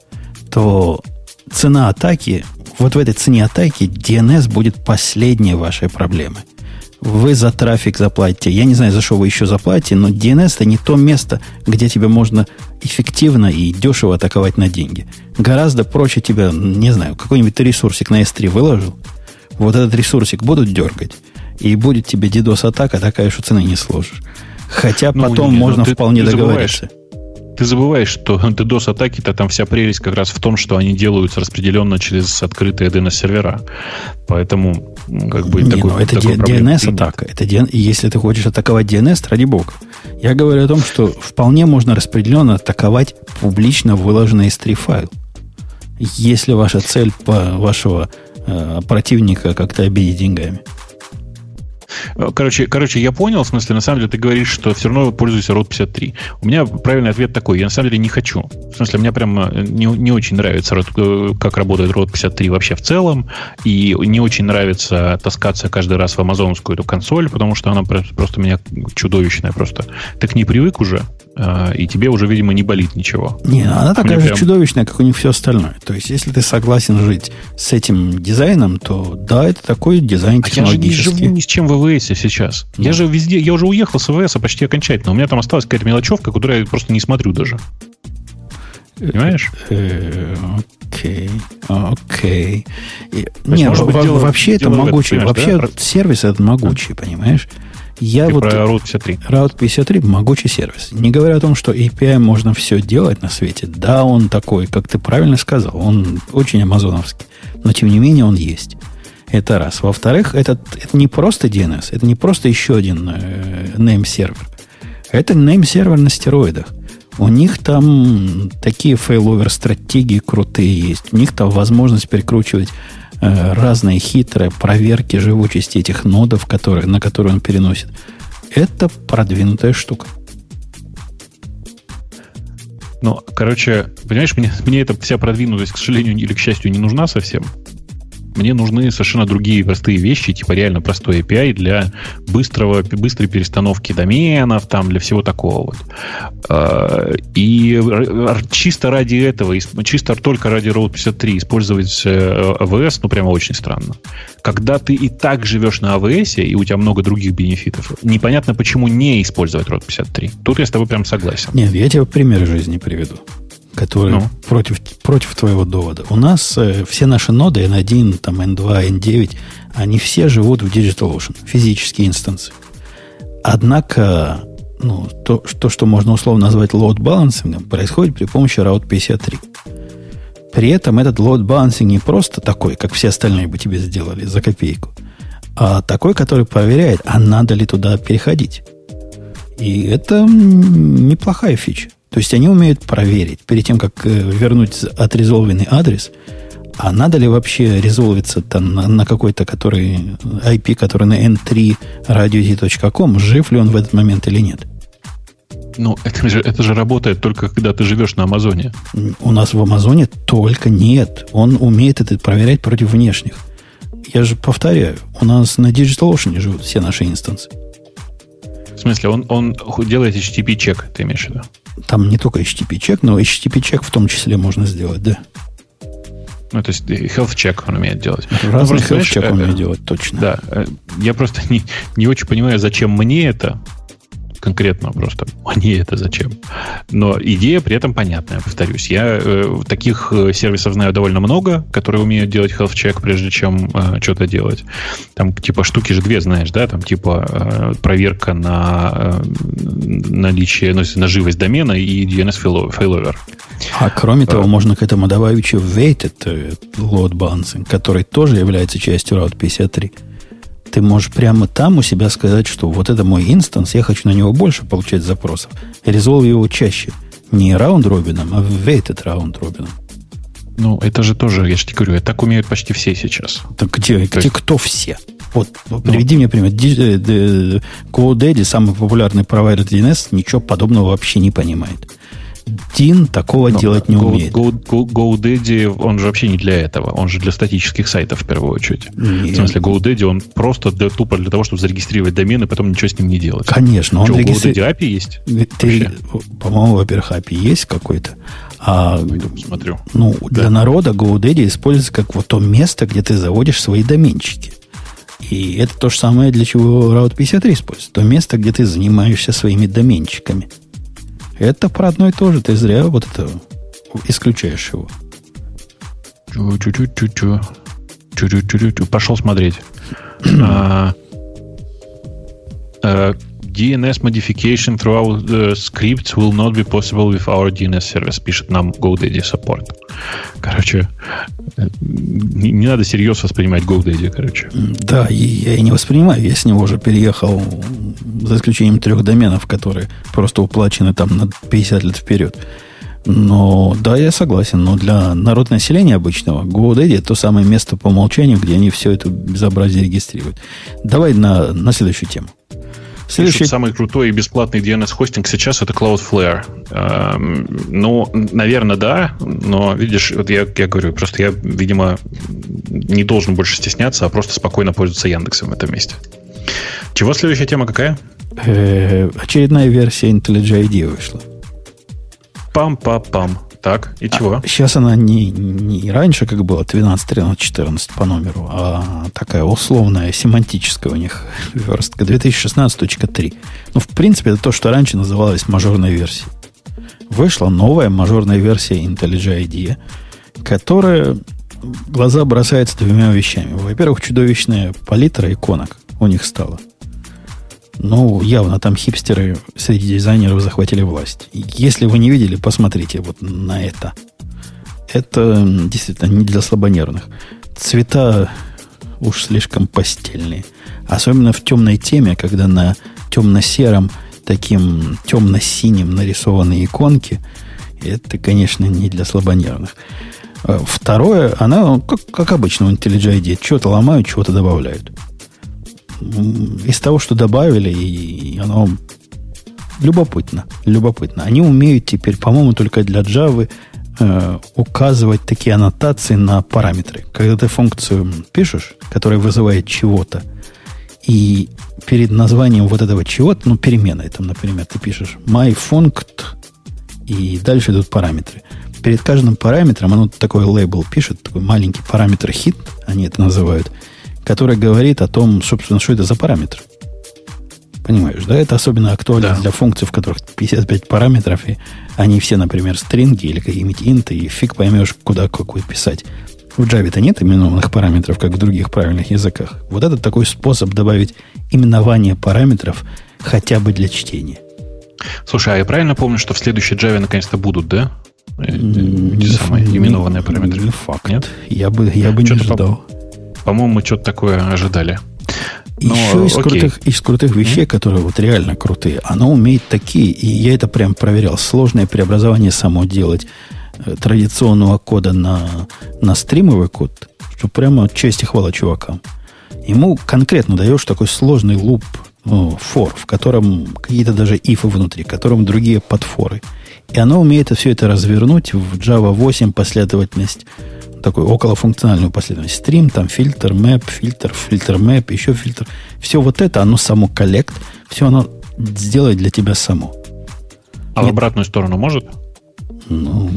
то цена атаки вот в этой цене атаки DNS будет последней вашей проблемой. Вы за трафик заплатите. Я не знаю, за что вы еще заплатите, но DNS это не то место, где тебе можно эффективно и дешево атаковать на деньги. Гораздо проще тебя, не знаю, какой-нибудь ресурсик на S3 выложил, вот этот ресурсик будут дергать, и будет тебе DDoS-атака такая, что цены не сложишь. Хотя ну, потом не, можно ну, вполне ты договориться ты забываешь, что DDoS-атаки-то там вся прелесть как раз в том, что они делаются распределенно через открытые DNS-сервера. Поэтому как бы Не, такой, ну, это DNS-атака. Это DN... Если ты хочешь атаковать DNS, ради бога. Я говорю о том, что вполне можно распределенно атаковать публично выложенный S3 файл. Если ваша цель по вашего э, противника как-то обидеть деньгами. Короче, короче, я понял, в смысле, на самом деле ты говоришь, что все равно пользуйся ROT 53. У меня правильный ответ такой, я на самом деле не хочу. В смысле, мне прям э, не, не очень нравится, э, как работает ROT 53 вообще в целом, и не очень нравится таскаться каждый раз в амазонскую эту консоль, потому что она просто меня чудовищная просто. Ты к ней привык уже, э, и тебе уже, видимо, не болит ничего. Не, она такая же прям... чудовищная, как у них все остальное. То есть, если ты согласен жить с этим дизайном, то да, это такой дизайн технологический. А я же не живу ни с чем в ВВС сейчас. Да. Я же везде, я уже уехал с ВВС почти окончательно. У меня там осталась какая-то мелочевка, которую я просто не смотрю даже. Понимаешь? Э, окей, окей. Не, вообще это могучий. Вообще сервис этот могучий, понимаешь? Я вот, про Route 53. Route 53 могучий сервис. Не говоря о том, что API можно все делать на свете. Да, он такой, как ты правильно сказал, он очень амазоновский. Но тем не менее он есть. Это раз. Во-вторых, это, это не просто DNS, это не просто еще один э, name-сервер. Это name-сервер на стероидах. У них там такие failover стратегии крутые есть. У них там возможность перекручивать э, разные хитрые проверки живучести этих нодов, которые, на которые он переносит. Это продвинутая штука. Ну, короче, понимаешь, мне, мне эта вся продвинутость, к сожалению или к счастью, не нужна совсем. Мне нужны совершенно другие простые вещи, типа реально простой API для быстрого, быстрой перестановки доменов, там, для всего такого вот. А, и чисто ради этого, чисто только ради Road 53 использовать AWS, э, ну, прямо очень странно. Когда ты и так живешь на AWS, и у тебя много других бенефитов, непонятно, почему не использовать Road 53. Тут я с тобой прям согласен. Нет, я тебе пример жизни приведу который ну. против, против твоего довода. У нас э, все наши ноды N1, там, N2, N9, они все живут в DigitalOcean, физические инстансы. Однако, ну, то, то, что можно условно назвать load балансингом, происходит при помощи Route 53. При этом этот load балансинг не просто такой, как все остальные бы тебе сделали за копейку, а такой, который проверяет, а надо ли туда переходить. И это неплохая фича. То есть они умеют проверить перед тем, как э, вернуть отрезолвенный адрес, а надо ли вообще резолвиться там на, на какой-то который, IP, который на n3 radius.com, жив ли он в этот момент или нет? Ну, это же, это же работает только когда ты живешь на Амазоне. У нас в Амазоне только нет. Он умеет это проверять против внешних. Я же повторяю, у нас на DigitalOcean живут все наши инстансы. В смысле, он, он делает HTTP-чек, ты имеешь в виду? Там не только HTTP-чек, но HTTP-чек в том числе можно сделать, да. Ну, то есть health check он умеет делать. Разный ну, health check умеет делать, точно. Да. Э, я просто не, не очень понимаю, зачем мне это, конкретно просто. Они это зачем? Но идея при этом понятная, повторюсь. Я э, таких э, сервисов знаю довольно много, которые умеют делать health check, прежде чем э, что-то делать. Там типа штуки же две, знаешь, да? Там типа э, проверка на э, наличие, ну, на живость домена и DNS failover. А кроме того, э. можно к этому добавить еще weighted load balancing, который тоже является частью Route 53 ты можешь прямо там у себя сказать, что вот это мой инстанс, я хочу на него больше получать запросов. Резолв его чаще. Не раунд-робином, а weighted раунд-робином. Ну, это же тоже, я же тебе говорю, это так умеют почти все сейчас. Так где, где есть... кто все? Вот, ну, приведи мне пример. GoDaddy, самый популярный провайдер DNS, ничего подобного вообще не понимает. Дин такого Но делать не Go, умеет. Go, Go, GoDaddy, он же вообще не для этого. Он же для статических сайтов в первую очередь. Нет. В смысле, GoDaddy, он просто для, тупо для того, чтобы зарегистрировать домен и потом ничего с ним не делать. Конечно. Он Что, регистри... GoDaddy API есть? Ты, по-моему, во-первых, API есть какой-то. А, Пойду посмотрю. Ну, да. для народа GoDaddy используется как вот то место, где ты заводишь свои доменчики. И это то же самое, для чего Route 53 используется. То место, где ты занимаешься своими доменчиками. Это про одно и то же. Ты зря вот это исключаешь его. Чу-чу-чу-чу-чу. Чу-чу-чу-чу. Пошел смотреть. а, а, DNS modification throughout the scripts will not be possible with our DNS service, пишет нам GoDaddy Support. Короче, не, не надо серьезно воспринимать GoDaddy, короче. Да, и я и не воспринимаю. Я с него уже переехал, за исключением трех доменов, которые просто уплачены там на 50 лет вперед. Но да, я согласен, но для народного населения обычного GoDaddy это то самое место по умолчанию, где они все это безобразие регистрируют. Давай на, на следующую тему. Следующий... Самый крутой и бесплатный DNS-хостинг сейчас это Cloudflare. Эм, ну, наверное, да, но, видишь, вот я, я говорю, просто я, видимо, не должен больше стесняться, а просто спокойно пользоваться Яндексом в этом месте. Чего следующая тема какая? Э, очередная версия IntelliJ IDEA вышла. Пам-пам-пам. Так, и чего? А сейчас она не, не раньше, как было, 12, 13, 14 по номеру, а такая условная, семантическая у них верстка. 2016.3. Ну, в принципе, это то, что раньше называлось мажорной версией. Вышла новая мажорная версия IntelliJ IDEA, которая глаза бросается двумя вещами. Во-первых, чудовищная палитра иконок у них стала. Ну, явно там хипстеры среди дизайнеров захватили власть. Если вы не видели, посмотрите вот на это. Это действительно не для слабонервных. Цвета уж слишком постельные. Особенно в темной теме, когда на темно-сером, таким темно-синим нарисованы иконки. Это, конечно, не для слабонервных. А второе, она, как, как обычно у IntelliJ IDEA, что-то ломают, чего-то добавляют из того, что добавили, и оно любопытно. Любопытно. Они умеют теперь, по-моему, только для Java э, указывать такие аннотации на параметры. Когда ты функцию пишешь, которая вызывает чего-то, и перед названием вот этого чего-то, ну, переменной, там, например, ты пишешь myFunct, и дальше идут параметры. Перед каждым параметром оно такой лейбл пишет, такой маленький параметр хит, они это называют, который говорит о том, собственно, что это за параметр. Понимаешь, да? Это особенно актуально да. для функций, в которых 55 параметров, и они все, например, стринги или какие-нибудь инты, и фиг поймешь, куда какой писать. В Java-то нет именованных параметров, как в других правильных языках. Вот это такой способ добавить именование параметров хотя бы для чтения. Слушай, а я правильно помню, что в следующей Java наконец-то будут, да? Эти самые именованные параметры. Не факт. Нет? Я бы, я бы не ждал. По-моему, мы что-то такое ожидали. Но, Еще из крутых, из крутых вещей, mm-hmm. которые вот реально крутые, оно умеет такие, и я это прям проверял, сложное преобразование само делать э, традиционного кода на, на стримовый код, что прямо честь и хвала чувакам. Ему конкретно даешь такой сложный луп ну, for, в котором какие-то даже ифы внутри, в котором другие подфоры. И оно умеет все это развернуть в Java 8 последовательность такой околофункциональную последовательность. Стрим, там фильтр, мэп, фильтр, фильтр, мэп, еще фильтр. Все вот это, оно само коллект, все оно сделает для тебя само. А Нет. в обратную сторону может? Ну,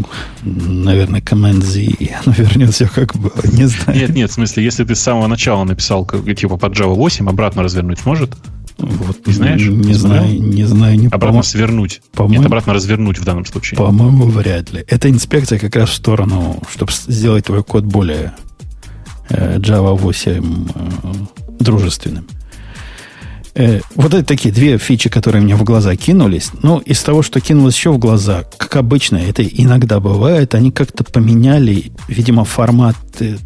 наверное, Command Z, и оно вернет все как было, не знаю. Нет, нет, в смысле, если ты с самого начала написал типа под Java 8, обратно развернуть может? Вот, не знаешь? Не, не знаю, не знаю. Не обратно свернуть. Нет, обратно развернуть в данном случае. По-моему, вряд ли. Эта инспекция как раз в сторону, чтобы сделать твой код более э, Java 8 э, дружественным. Э, вот это такие две фичи, которые мне в глаза кинулись. Ну, из того, что кинулось еще в глаза, как обычно, это иногда бывает, они как-то поменяли, видимо, формат э,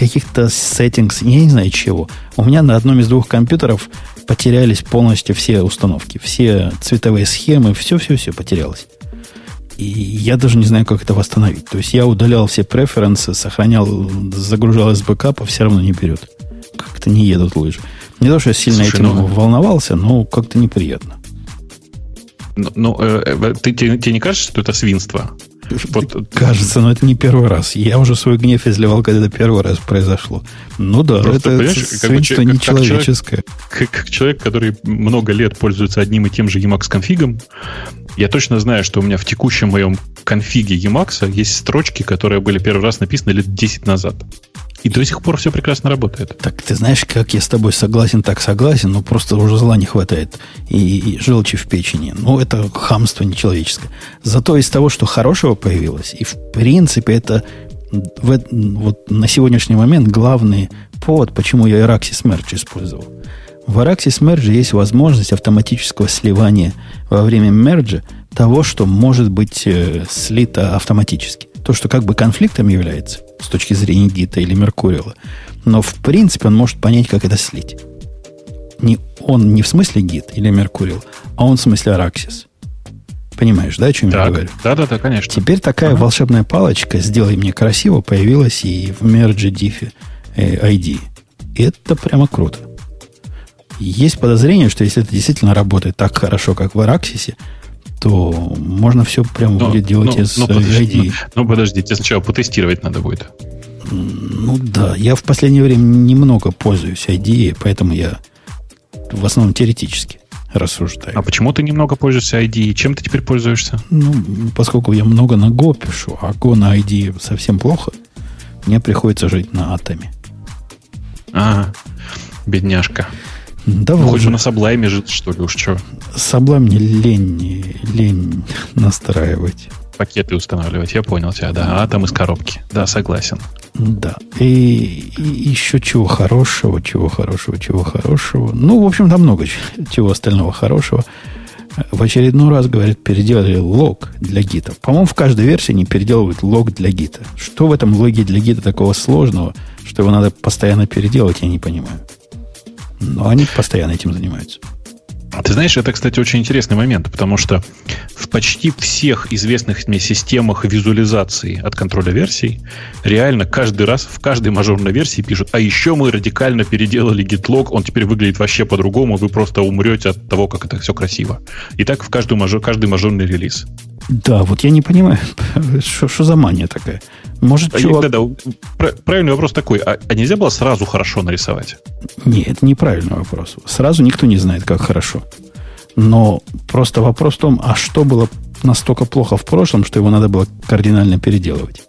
каких-то settings, я не знаю чего. У меня на одном из двух компьютеров потерялись полностью все установки, все цветовые схемы, все-все-все потерялось. И я даже не знаю, как это восстановить. То есть я удалял все преференсы, сохранял, загружал из бэкапа, все равно не берет. Как-то не едут лыжи. Не то, что я сильно Слушай, этим ну... волновался, но как-то неприятно. Ну, ну э, э, ты, тебе, тебе не кажется, что это свинство? Вот. Кажется, но это не первый раз. Я уже свой гнев изливал, когда это первый раз произошло. Ну да, Просто, это свинство как, нечеловеческое. Как человек, как человек, который много лет пользуется одним и тем же Emacs конфигом, я точно знаю, что у меня в текущем моем конфиге Emacs есть строчки, которые были первый раз написаны лет 10 назад. И до сих пор все прекрасно работает. Так ты знаешь, как я с тобой согласен, так согласен, но просто уже зла не хватает. И, и желчи в печени. Ну, это хамство нечеловеческое. Зато из того, что хорошего появилось, и в принципе это в, вот на сегодняшний момент главный повод, почему я Araxis Merge использовал. В Araxis Merge есть возможность автоматического сливания во время мерджа того, что может быть э, слито автоматически. То, что как бы конфликтом является с точки зрения Гита или Меркурила. Но в принципе он может понять, как это слить. Не, он не в смысле Гит или Меркурил, а он в смысле Араксис. Понимаешь, да, о чем так, я говорю? Да, да, да, конечно. Теперь такая ага. волшебная палочка «Сделай мне красиво» появилась и в Merge Diffie э, ID. И это прямо круто. Есть подозрение, что если это действительно работает так хорошо, как в Араксисе, то можно все прямо но, будет делать но, из но, подожди, Ну, подожди, тебе сначала потестировать надо будет. Ну да, я в последнее время немного пользуюсь ID, поэтому я в основном теоретически рассуждаю. А почему ты немного пользуешься ID? Чем ты теперь пользуешься? Ну, поскольку я много на Go пишу, а Go на ID совсем плохо, мне приходится жить на атоме. Ага, бедняжка. Да ну, хоть же на Sublime жит, что ли, уж что. Sublime мне лень, лень настраивать. Пакеты устанавливать, я понял тебя, да. А там из коробки. Да, согласен. Да. И, и еще чего хорошего, чего хорошего, чего хорошего. Ну, в общем, там много чего остального хорошего. В очередной раз, говорят, переделали лог для гита. По-моему, в каждой версии они переделывают лог для гита. Что в этом логе для гита такого сложного, что его надо постоянно переделывать, я не понимаю. Но они постоянно этим занимаются. Ты знаешь, это, кстати, очень интересный момент, потому что в почти всех известных мне системах визуализации от контроля версий реально каждый раз в каждой мажорной версии пишут, а еще мы радикально переделали GitLog, он теперь выглядит вообще по-другому, вы просто умрете от того, как это все красиво. И так в каждую мажор, каждый мажорный релиз. Да, вот я не понимаю, что, за мания такая. Может, а чувак... Да, да, правильный вопрос такой. А, а нельзя было сразу хорошо нарисовать? Нет, это неправильный вопрос. Сразу никто не знает, как хорошо. Но просто вопрос в том, а что было настолько плохо в прошлом, что его надо было кардинально переделывать?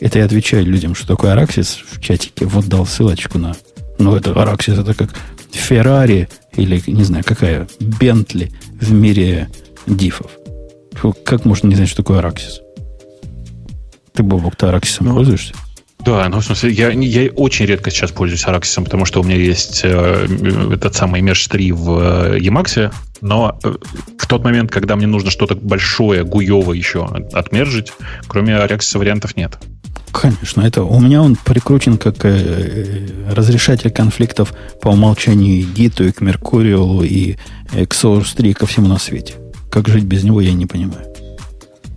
Это я отвечаю людям, что такое Араксис в чатике. Вот дал ссылочку на... Ну, это Араксис, это как Феррари или, не знаю, какая, Бентли в мире дифов. Как можно не знать, что такое Араксис? Ты, Бобок, ты Араксисом ну, пользуешься? Да, ну, в смысле, я, я очень редко сейчас пользуюсь Араксисом, потому что у меня есть э, этот самый Mesh 3 в э, Emacs, но э, в тот момент, когда мне нужно что-то большое, гуевое еще отмержить, кроме Араксиса вариантов нет. Конечно, это у меня он прикручен как э, разрешатель конфликтов по умолчанию и Гиту, и к Меркуриалу, и к Source 3, и ко всему на свете. Как жить без него, я не понимаю.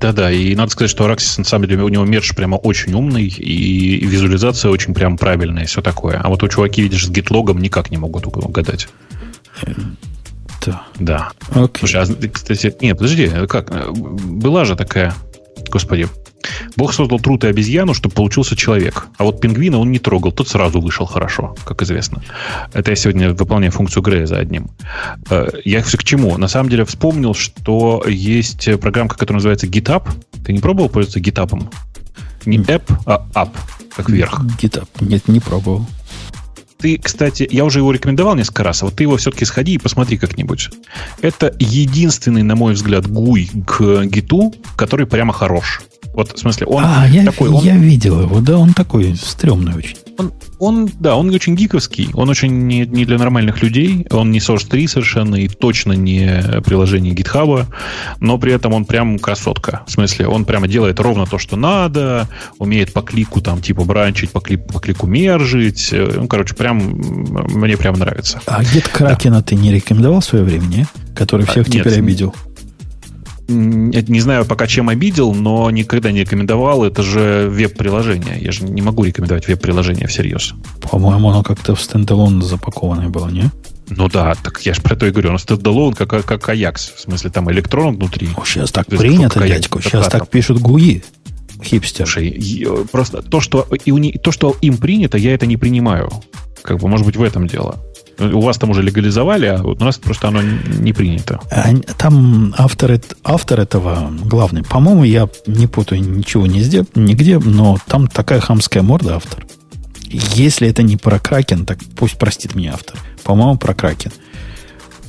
Да-да, и надо сказать, что Araxis, на самом деле, у него мерч прямо очень умный, и визуализация очень прям правильная, и все такое. А вот у чуваки, видишь, с гитлогом никак не могут угадать. Да. Да. Окей. Слушай, а, кстати, нет, подожди, как? Была же такая, господи, Бог создал труд и обезьяну, чтобы получился человек. А вот пингвина он не трогал, тот сразу вышел хорошо, как известно. Это я сегодня выполняю функцию Грея за одним. Э, я все к чему? На самом деле вспомнил, что есть программка, которая называется GitHub. Ты не пробовал пользоваться GitHub? Не app, а app, как вверх. GitHub. Нет, не пробовал. Ты, кстати, я уже его рекомендовал несколько раз, а вот ты его все-таки сходи и посмотри как-нибудь. Это единственный, на мой взгляд, гуй к гиту, который прямо хорош. Вот, в смысле, он а, такой... Я, он, я видел его, да, он такой стрёмный очень. Он, он, да, он очень гиковский, он очень не, не для нормальных людей, он не Source 3 совершенно и точно не приложение GitHub, но при этом он прям красотка. В смысле, он прямо делает ровно то, что надо, умеет по клику там типа бранчить, по, клику, по клику мержить. Ну, короче, прям мне прям нравится. А GitKraken да. ты не рекомендовал в свое время, не? Который всех а, теперь нет, обидел не знаю пока чем обидел, но никогда не рекомендовал. Это же веб-приложение. Я же не могу рекомендовать веб-приложение всерьез. По-моему, оно как-то в standalone запакованное было, не? Ну да, так я же про то и говорю. Он standalone как, как Аякс. В смысле, там электрон внутри. О, сейчас так То принято, дядька. Сейчас так пишут GUI. Хипстер. Слушай, просто то что, и у не, то, что им принято, я это не принимаю. Как бы, может быть, в этом дело. У вас там уже легализовали, а у нас просто оно не принято. Там автор, автор этого главный. По-моему, я не путаю ничего сделал, нигде, но там такая хамская морда автор. Если это не про Кракен, так пусть простит меня автор. По-моему, про Кракен.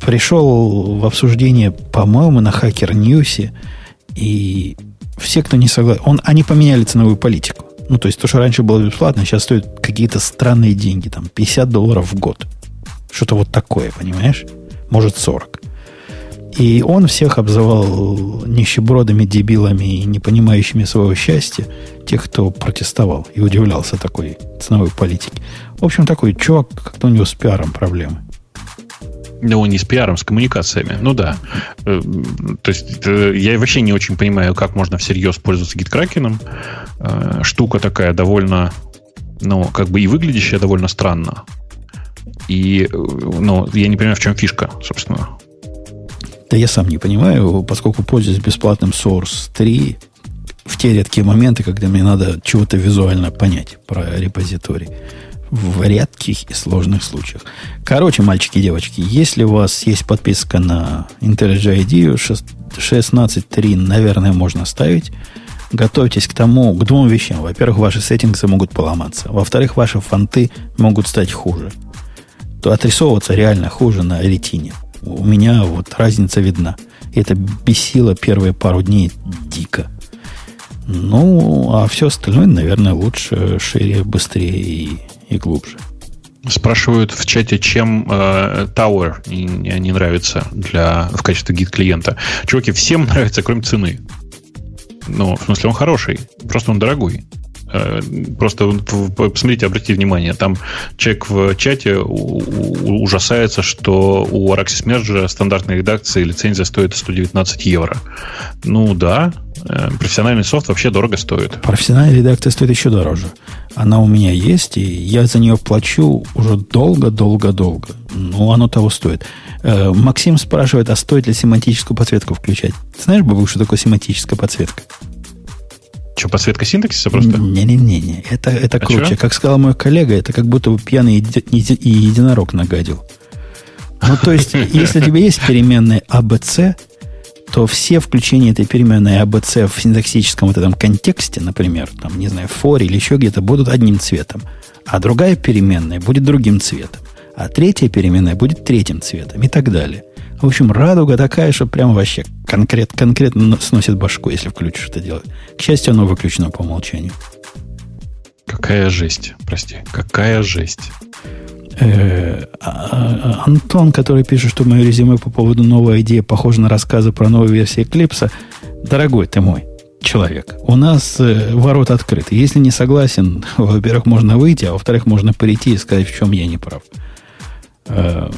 Пришел в обсуждение, по-моему, на Хакер Ньюсе, и все, кто не согласен, он, они поменяли ценовую политику. Ну, то есть то, что раньше было бесплатно, сейчас стоит какие-то странные деньги, там 50 долларов в год. Что-то вот такое, понимаешь? Может, 40. И он всех обзывал нищебродами, дебилами и не понимающими своего счастья, тех, кто протестовал и удивлялся такой ценовой политике. В общем, такой чувак, как-то у него с пиаром проблемы. Ну, не с пиаром, с коммуникациями. Ну да. Э, то есть э, я вообще не очень понимаю, как можно всерьез пользоваться гиткракеном. Э, штука такая довольно, ну, как бы и выглядящая довольно странно. И, ну, я не понимаю, в чем фишка, собственно. Да я сам не понимаю, поскольку пользуюсь бесплатным Source 3 в те редкие моменты, когда мне надо чего-то визуально понять про репозиторий. В редких и сложных случаях. Короче, мальчики и девочки, если у вас есть подписка на IntelliJ IDEA 16.3, наверное, можно ставить. Готовьтесь к тому, к двум вещам. Во-первых, ваши сеттинги могут поломаться. Во-вторых, ваши фонты могут стать хуже отрисовываться реально хуже на ретине. У меня вот разница видна. И это бесило первые пару дней дико. Ну, а все остальное, наверное, лучше, шире, быстрее и, и глубже. Спрашивают в чате, чем э, Tower не, не нравится для, в качестве гид-клиента. Чуваки, всем нравится, кроме цены. Ну, в смысле, он хороший, просто он дорогой. Э, просто посмотрите, обратите внимание, там человек в чате ужасается, что у Araxis Merge стандартной редакции лицензия стоит 119 евро. Ну да, э, профессиональный софт вообще дорого стоит. Профессиональная редакция стоит еще дороже. Она у меня есть, и я за нее плачу уже долго-долго-долго. Ну, оно того стоит. Э, Максим спрашивает, а стоит ли семантическую подсветку включать? Знаешь, Бабук, что такое семантическая подсветка? Что, подсветка синтаксиса просто? Не-не-не, это, это а круче. Что? Как сказал мой коллега, это как будто бы пьяный и единорог нагадил. Ну, то есть, если у тебя есть переменная ABC, то все включения этой переменной ABC в синтаксическом вот этом контексте, например, там, не знаю, в форе или еще где-то, будут одним цветом, а другая переменная будет другим цветом, а третья переменная будет третьим цветом и так далее. В общем, радуга такая, что прямо вообще конкрет, конкретно сносит башку, если включишь это дело. К счастью, оно выключено по умолчанию. Какая жесть, прости, какая жесть. Э, а, а, Антон, который пишет, что мое резюме по поводу новой идеи похоже на рассказы про новую версию Eclipse, дорогой ты мой человек, у нас э, ворот открыты. Если не согласен, во-первых, можно выйти, а во-вторых, можно прийти и сказать, в чем я не прав э,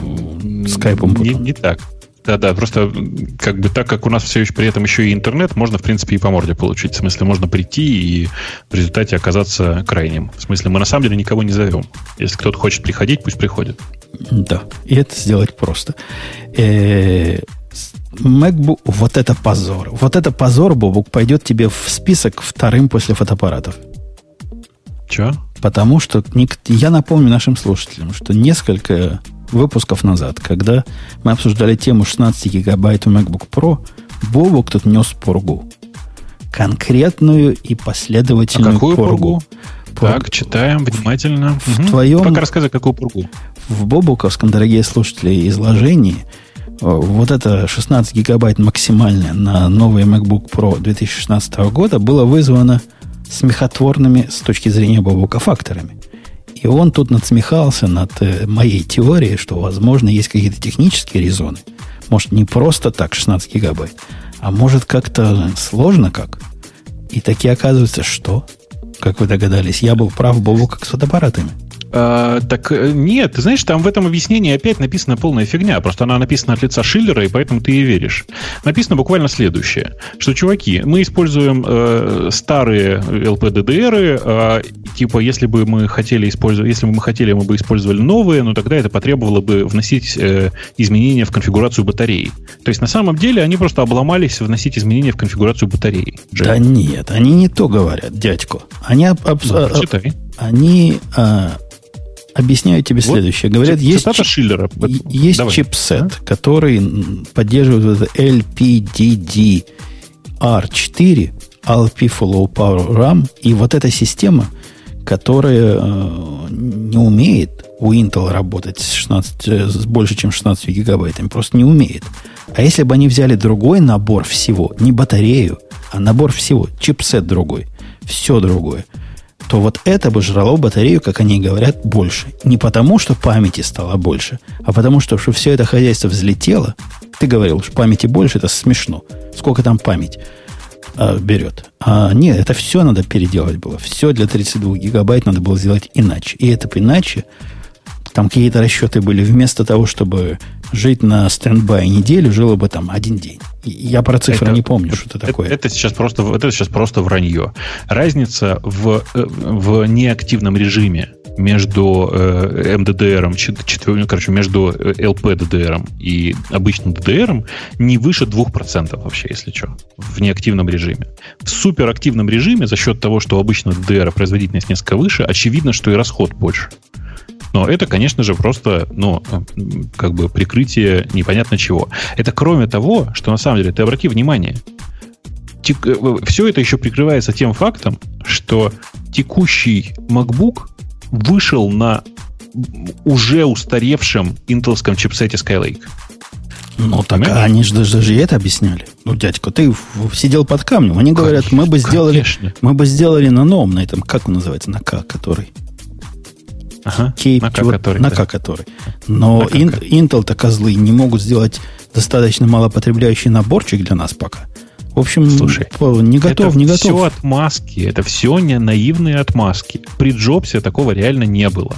скайпом. Не, не так. Да-да, просто как бы так как у нас все еще при этом еще и интернет, можно, в принципе, и по морде получить. В смысле, можно прийти и в результате оказаться крайним. В смысле, мы на самом деле никого не зовем. Если кто-то хочет приходить, пусть приходит. Да, и это сделать просто. Э, MacBook, вот это позор. Вот это позор, Бобук, пойдет тебе в список вторым после фотоаппаратов. Че? Потому что я напомню нашим слушателям, что несколько выпусков назад, когда мы обсуждали тему 16 гигабайт у MacBook Pro, Бобок тут нес пургу. Конкретную и последовательную а какую пургу? пургу? Так, читаем внимательно. В угу. твоем... Пока рассказывай, какую пургу. В Бобуковском, дорогие слушатели, изложении э, вот это 16 гигабайт максимальное на новый MacBook Pro 2016 года было вызвано смехотворными с точки зрения Бобука факторами. И он тут надсмехался над э, моей теорией, что, возможно, есть какие-то технические резоны. Может, не просто так 16 гигабайт, а может, как-то сложно как. И таки оказывается, что, как вы догадались, я был прав Бобу как с фотоаппаратами. А, так э, нет, ты знаешь, там в этом объяснении опять написана полная фигня. Просто она написана от лица Шиллера, и поэтому ты ей веришь. Написано буквально следующее, что, чуваки, мы используем э, старые LPDDR, э, типа, если бы мы хотели использовать, если бы мы хотели, мы бы использовали новые, но тогда это потребовало бы вносить э, изменения в конфигурацию батареи. То есть на самом деле они просто обломались вносить изменения в конфигурацию батареи. Да нет, они не то говорят, дядько. Они, об, об, ну, они а, Объясняю тебе вот следующее. Говорят, есть, Шиллера. есть Давай. чипсет, а? который поддерживает LPDDR4, LP Low Power RAM, и вот эта система, которая э, не умеет у Intel работать с, 16, э, с больше, чем 16 гигабайтами, просто не умеет. А если бы они взяли другой набор всего, не батарею, а набор всего, чипсет другой, все другое – то вот это бы жрало батарею, как они говорят, больше. Не потому, что памяти стало больше, а потому, что, что все это хозяйство взлетело. Ты говорил, что памяти больше, это смешно. Сколько там память а, берет? А, нет, это все надо переделать было. Все для 32 гигабайт надо было сделать иначе. И это иначе там какие-то расчеты были. Вместо того, чтобы жить на standby неделю, жило бы там один день. Я про цифры это, не помню, что это, такое. Это сейчас, просто, это сейчас просто вранье. Разница в, э, в неактивном режиме между э, MDDR, четвер, короче, между LP-DDR и обычным DDR не выше 2% вообще, если что, в неактивном режиме. В суперактивном режиме за счет того, что у обычного DDR производительность несколько выше, очевидно, что и расход больше. Но это, конечно же, просто, ну, как бы прикрытие непонятно чего. Это кроме того, что на самом деле, ты обрати внимание, тек, э, все это еще прикрывается тем фактом, что текущий MacBook вышел на уже устаревшем интелском чипсете Skylake. Ну, так Понимаешь? они же даже, даже это объясняли. Ну, дядька, ты сидел под камнем. Они говорят, мы бы сделали, конечно. мы бы сделали на новом, на этом, как он называется, на К, который. Ага, Кейп, на чего, который. На да. который. Но на Intel-то козлы не могут сделать достаточно малопотребляющий наборчик для нас пока. В общем, Слушай, не готов, это не готов. все отмазки, это все не наивные отмазки. При Джобсе такого реально не было.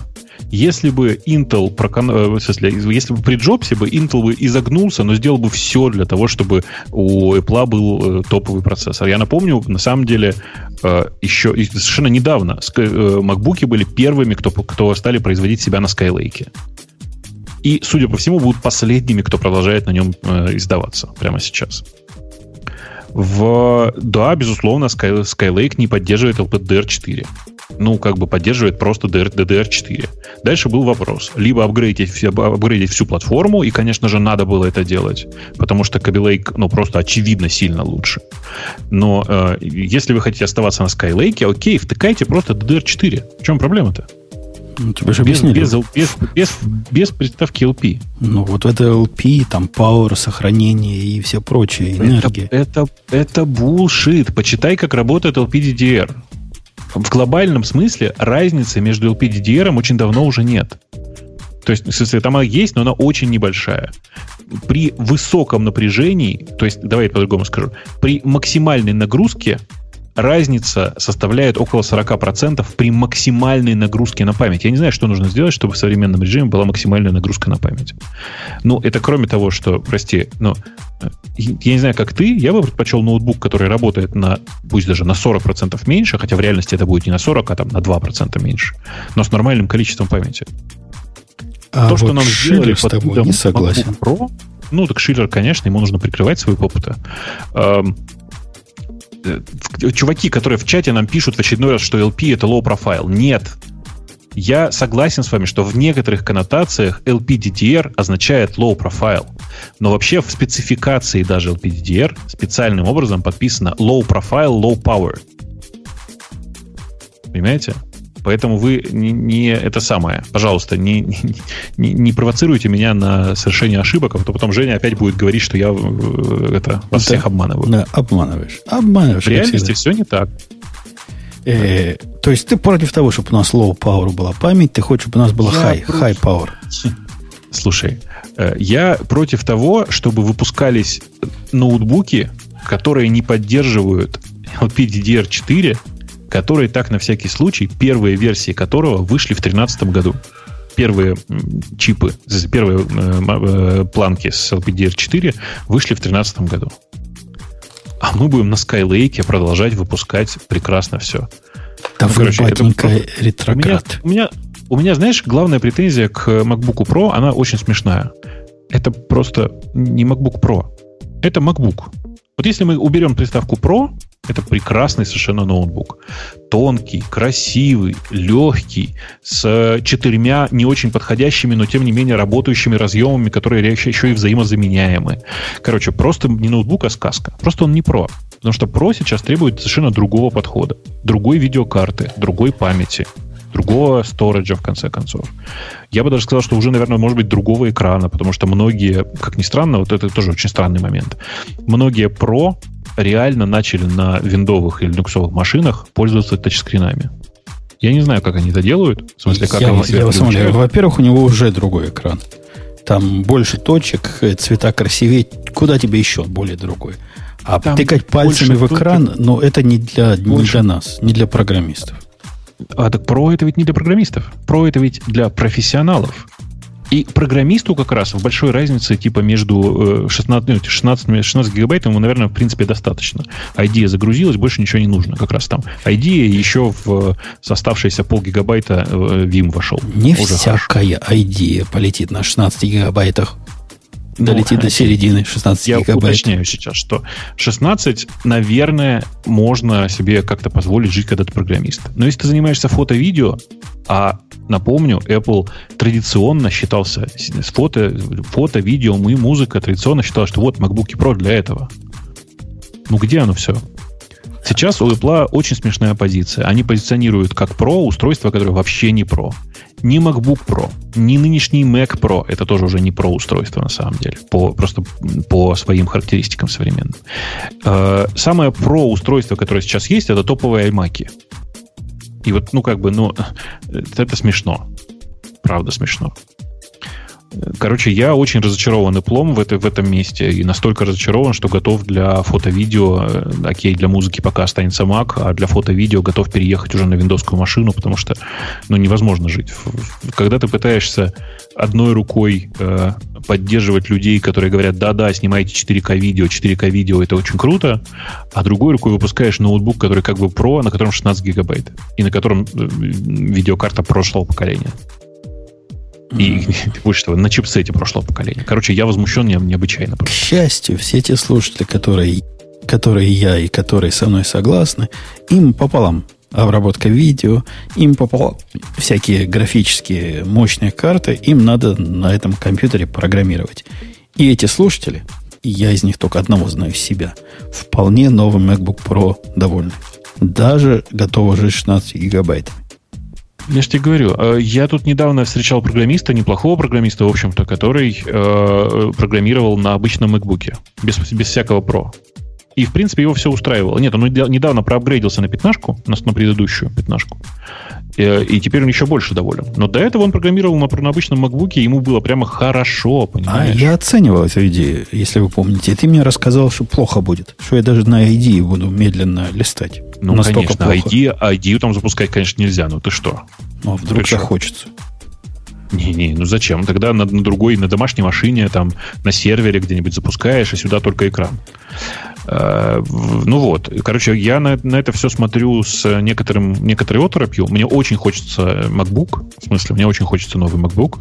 Если бы Intel. Э, если бы при Джобсе бы Intel бы изогнулся, но сделал бы все для того, чтобы у Apple был э, топовый процессор. Я напомню, на самом деле, э, еще совершенно недавно MacBook были первыми, кто, кто стали производить себя на Skylake. И, судя по всему, будут последними, кто продолжает на нем издаваться прямо сейчас. В, да, безусловно, Sky, Skylake не поддерживает LPDDR4. Ну, как бы поддерживает просто DDR4. Дальше был вопрос. Либо апгрейдить, апгрейдить всю платформу, и, конечно же, надо было это делать, потому что Kaby Lake, ну, просто очевидно сильно лучше. Но э, если вы хотите оставаться на Skylake, окей, втыкайте просто DDR4. В чем проблема-то? Ну, тебе же без, без, без, без, без приставки LP. Ну, вот это LP, там Power, сохранение и все прочее, энергия. Это, это, это bullshit. Почитай, как работает LPDDR. В глобальном смысле разницы между LPDDR очень давно уже нет. То есть, в смысле, там она есть, но она очень небольшая. При высоком напряжении, то есть, давай я по-другому скажу, при максимальной нагрузке разница составляет около 40% при максимальной нагрузке на память. Я не знаю, что нужно сделать, чтобы в современном режиме была максимальная нагрузка на память. Ну, это кроме того, что, прости, но э, я не знаю, как ты, я бы предпочел ноутбук, который работает на, пусть даже на 40% меньше, хотя в реальности это будет не на 40, а там на 2% меньше, но с нормальным количеством памяти. А То, вот что нам сделали с тобой не согласен. Pro, ну, так Шиллер, конечно, ему нужно прикрывать свой опыта. Э, чуваки, которые в чате нам пишут в очередной раз, что LP это low profile. Нет. Я согласен с вами, что в некоторых коннотациях LPDDR означает low profile. Но вообще в спецификации даже LPDDR специальным образом подписано low profile, low power. Понимаете? Поэтому вы не, не это самое. Пожалуйста, не, не, не провоцируйте меня на совершение ошибок, а то потом Женя опять будет говорить, что я э, это, вас да, всех обманываю. Да, обманываешь. Обманываешь. В реальности все не так. Э, то есть ты против того, чтобы у нас low power была память, ты хочешь, чтобы у нас была high, high power. Слушай, э, я против того, чтобы выпускались ноутбуки, которые не поддерживают LPDDR4 который так на всякий случай, первые версии которого вышли в 2013 году. Первые чипы, первые э, э, планки с LPDR4 вышли в 2013 году. А мы будем на Skylake продолжать выпускать прекрасно все. Да ну, короче, это ретроград. У меня, у меня, у меня, знаешь, главная претензия к MacBook Pro, она очень смешная. Это просто не MacBook Pro. Это MacBook. Вот если мы уберем приставку Pro, это прекрасный совершенно ноутбук. Тонкий, красивый, легкий, с четырьмя не очень подходящими, но тем не менее работающими разъемами, которые еще и взаимозаменяемы. Короче, просто не ноутбук, а сказка. Просто он не про. Потому что про сейчас требует совершенно другого подхода. Другой видеокарты, другой памяти, другого сториджа, в конце концов. Я бы даже сказал, что уже, наверное, может быть другого экрана, потому что многие, как ни странно, вот это тоже очень странный момент, многие про реально начали на виндовых или люксовых машинах пользоваться тачскринами. Я не знаю, как они это делают. В смысле, как я, они я смотрю, Во-первых, у него уже другой экран. Там больше точек, цвета красивее. Куда тебе еще более другой? А Там тыкать пальцами в экран, точек, ну, это не для, не для нас, не для программистов. А так Pro это ведь не для программистов. Pro это ведь для профессионалов. И программисту как раз в большой разнице типа между 16, 16, 16 гигабайт ему, наверное, в принципе достаточно. IDEA загрузилась, больше ничего не нужно как раз там. IDEA еще в оставшиеся полгигабайта э, Vim вошел. Не Уже всякая хорошо. IDEA полетит на 16 гигабайтах долетит ну, до середины 16 я гигабайт. Я уточняю сейчас, что 16, наверное, можно себе как-то позволить жить, когда ты программист. Но если ты занимаешься фото-видео, а напомню, Apple традиционно считался с фото, фото, видео и музыка традиционно считала, что вот MacBook Pro для этого. Ну где оно все? Сейчас у Apple очень смешная позиция. Они позиционируют как Pro устройство, которое вообще не Pro. Ни MacBook Pro, ни нынешний Mac Pro, это тоже уже не Pro устройство на самом деле, по, просто по своим характеристикам современным. Э, самое Pro устройство, которое сейчас есть, это топовые iMac. И вот, ну, как бы, ну, это смешно. Правда смешно. Короче, я очень разочарован Apple в, этой, в этом месте. И настолько разочарован, что готов для фото-видео, э, окей, для музыки пока останется Mac, а для фото-видео готов переехать уже на виндовскую машину, потому что ну, невозможно жить. Когда ты пытаешься одной рукой э, поддерживать людей, которые говорят, да-да, снимайте 4К видео, 4К видео, это очень круто, а другой рукой выпускаешь ноутбук, который как бы Pro, на котором 16 гигабайт, и на котором э, видеокарта прошлого поколения. И больше того, на чипсете прошлого поколения. Короче, я возмущен не, необычайно. К счастью, все те слушатели, которые, которые я и которые со мной согласны, им пополам обработка видео, им пополам всякие графические мощные карты, им надо на этом компьютере программировать. И эти слушатели, я из них только одного знаю себя, вполне новый MacBook Pro довольны. Даже готовы жить 16 гигабайтами. Я же тебе говорю, э, я тут недавно встречал программиста, неплохого программиста, в общем-то, который э, программировал на обычном MacBook, без, без всякого Pro. И, в принципе, его все устраивало. Нет, он недавно проапгрейдился на пятнашку, на, на предыдущую пятнашку. И, э, и теперь он еще больше доволен. Но до этого он программировал на, на обычном MacBook, и ему было прямо хорошо, понимаешь? А я оценивал эту идею, если вы помните. И ты мне рассказал, что плохо будет. Что я даже на ID буду медленно листать. Ну, Настолько конечно, плохо. ID, ID там запускать, конечно, нельзя. Ну, ты что? Ну, а вдруг захочется. Не-не, ну зачем? Тогда на, на другой, на домашней машине, там, на сервере где-нибудь запускаешь, и сюда только экран. Э, ну вот, короче, я на, на это все смотрю с некоторым, некоторой оторопью. Мне очень хочется MacBook, в смысле, мне очень хочется новый MacBook,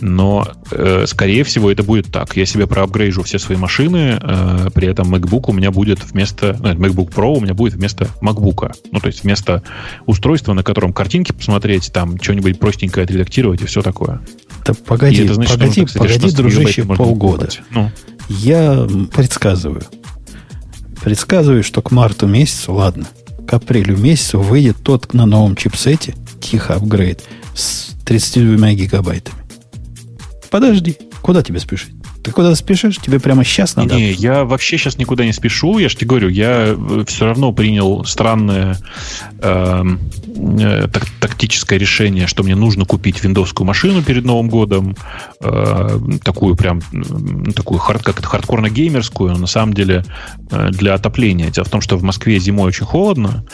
но, э, скорее всего, это будет так. Я себе проапгрейжу все свои машины, э, при этом MacBook у меня будет вместо... Ну, MacBook Pro у меня будет вместо MacBook. Ну, то есть вместо устройства, на котором картинки посмотреть, там, что-нибудь простенькое отредактировать и все такое. Да погоди, это значит, погоди, нужно, кстати, погоди, дружище, полгода. Ну. Я предсказываю, Предсказываю, что к марту месяцу, ладно, к апрелю месяцу выйдет тот на новом чипсете, тихо апгрейд, с 32 гигабайтами. Подожди, куда тебе спешить? Ты куда спешишь? Тебе прямо сейчас надо? Не, я вообще сейчас никуда не спешу. Я же тебе говорю, я э, все равно принял странное эм, э, так, тактическое решение, что мне нужно купить виндовскую машину перед Новым годом. Э, такую прям, такую хард, как это, хардкорно-геймерскую, но на самом деле э, для отопления. Дело в том, что в Москве зимой очень холодно,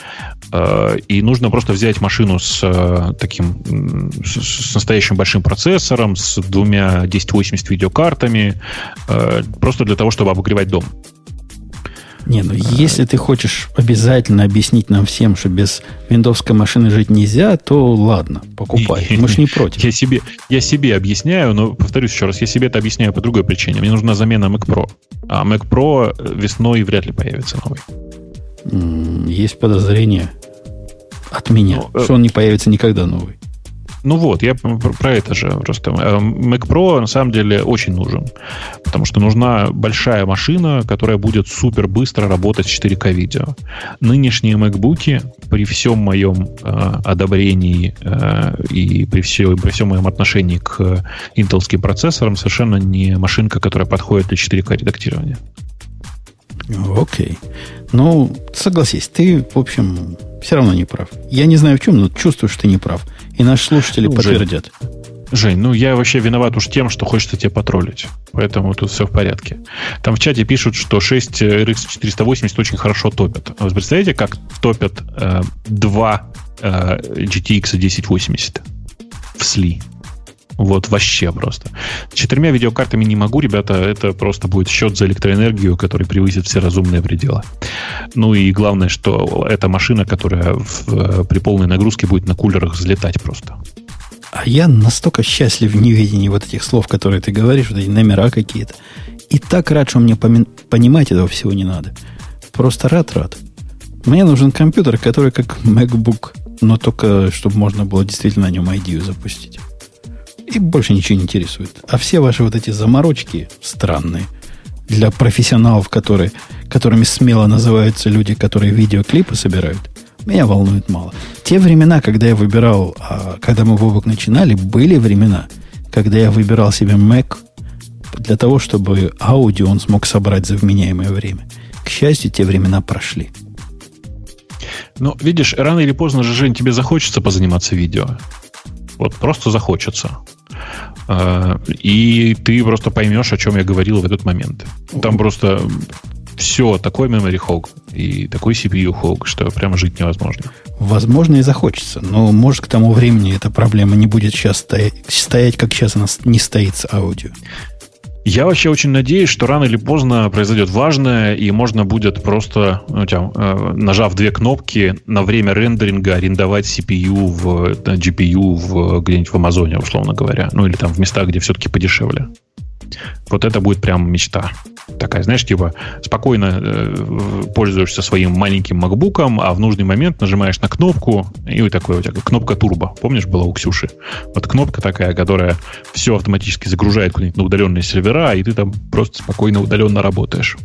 э, и нужно просто взять машину с э, таким, с, с настоящим большим процессором, с двумя 1080 видеокартами, Э, просто для того, чтобы обогревать дом. Не, ну если ты хочешь обязательно объяснить нам всем, что без виндовской машины жить нельзя, то ладно, покупай. Мы ж не против. Я себе, я себе объясняю, но повторюсь еще раз, я себе это объясняю по другой причине. Мне нужна замена Mac Pro. А Mac Pro весной вряд ли появится новый. Есть подозрение от меня, ну, э, что он не появится никогда новый. Ну вот, я про это же просто. Э, Mac Pro на самом деле очень нужен, потому что нужна большая машина, которая будет супер быстро работать с 4К видео. Нынешние MacBook при всем моем э, одобрении э, и при, все, при всем моем отношении к интелским процессорам совершенно не машинка, которая подходит для 4К редактирования. Окей. Ну, согласись, ты, в общем, все равно не прав. Я не знаю в чем, но чувствую, что ты не прав. И наши слушатели ну, подтвердят. Жень, ну я вообще виноват уж тем, что хочется тебя потроллить. Поэтому тут все в порядке. Там в чате пишут, что 6 RX 480 очень хорошо топят. А вы представляете, как топят э, 2 э, GTX 1080 в сли? Вот вообще просто. С четырьмя видеокартами не могу, ребята. Это просто будет счет за электроэнергию, который превысит все разумные пределы. Ну и главное, что это машина, которая в, при полной нагрузке будет на кулерах взлетать просто. А я настолько счастлив в неведении вот этих слов, которые ты говоришь, вот эти номера какие-то. И так рад, что мне понимать этого всего не надо. Просто рад-рад. Мне нужен компьютер, который как MacBook, но только чтобы можно было действительно на нем ID запустить. И больше ничего не интересует. А все ваши вот эти заморочки странные для профессионалов, которые, которыми смело называются люди, которые видеоклипы собирают, меня волнует мало. Те времена, когда я выбирал, а, когда мы Вовок начинали, были времена, когда я выбирал себе Mac для того, чтобы аудио он смог собрать за вменяемое время. К счастью, те времена прошли. Ну, видишь, рано или поздно же, Жень, тебе захочется позаниматься видео. Вот просто захочется. А, и ты просто поймешь, о чем я говорил в этот момент. Там просто все, такой memory hog и такой CPU hog, что прямо жить невозможно. Возможно, и захочется, но может к тому времени эта проблема не будет сейчас стоять, стоять как сейчас она не стоит с аудио. Я вообще очень надеюсь, что рано или поздно произойдет важное, и можно будет просто, ну, тем, э, нажав две кнопки, на время рендеринга арендовать CPU в э, GPU в, где-нибудь в Амазоне, условно говоря. Ну, или там в местах, где все-таки подешевле. Вот это будет прям мечта. Такая, знаешь, типа спокойно э, пользуешься своим маленьким макбуком, а в нужный момент нажимаешь на кнопку, и вот такой у тебя кнопка турбо. Помнишь, была у Ксюши? Вот кнопка такая, которая все автоматически загружает куда-нибудь на удаленные сервера, и ты там просто спокойно удаленно работаешь.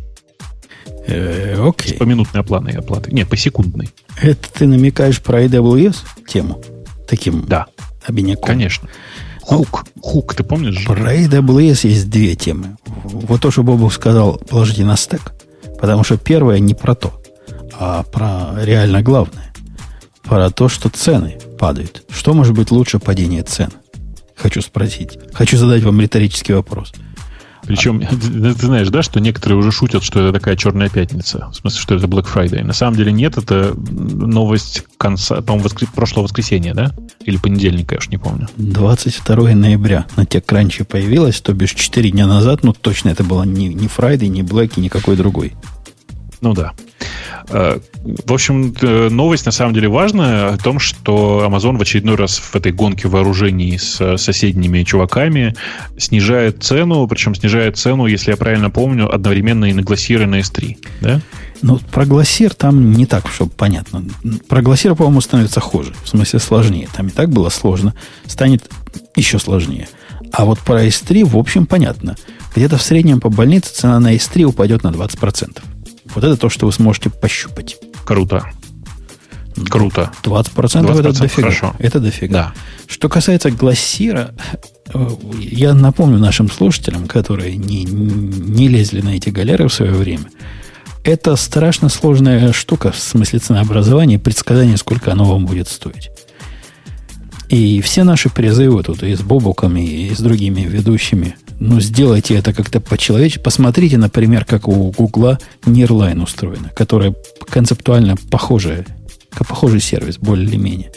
Э, окей. С поминутной оплатой, оплаты. Нет, посекундной. Это ты намекаешь про AWS тему? Таким да. обиняком? Конечно. Хук. Хук, ты помнишь? Про AWS есть две темы. Вот то, что Бобу сказал, положите на стек. Потому что первое не про то, а про реально главное. Про то, что цены падают. Что может быть лучше падения цен? Хочу спросить. Хочу задать вам риторический вопрос – причем, ты, знаешь, да, что некоторые уже шутят, что это такая черная пятница. В смысле, что это Black Friday. На самом деле нет, это новость конца, по-моему, воскр... прошлого воскресенья, да? Или понедельника, я уж не помню. 22 ноября на TechCrunch появилась, то бишь 4 дня назад, ну точно это было не, не Friday, не Black и никакой другой. Ну да. Э, в общем, э, новость на самом деле важная о том, что Amazon в очередной раз в этой гонке вооружений с соседними чуваками снижает цену, причем снижает цену, если я правильно помню, одновременно и на Glacier, и на S3. Да? Ну, про Glacier там не так, чтобы понятно. Про Glacier, по-моему, становится хуже. В смысле сложнее. Там и так было сложно. Станет еще сложнее. А вот про S3, в общем, понятно. Где-то в среднем по больнице цена на S3 упадет на 20%. Вот это то, что вы сможете пощупать. Круто. Круто. 20%, 20% это дофига. Хорошо. Это дофига. Да. Что касается глассира, э, я напомню нашим слушателям, которые не, не лезли на эти галеры в свое время, это страшно сложная штука в смысле ценообразования и предсказания, сколько оно вам будет стоить. И все наши призывы тут и с Бобуками, и с другими ведущими ну, сделайте это как-то по-человечески. Посмотрите, например, как у Гугла Nearline устроено, которая концептуально похожая, похожий сервис, более или менее.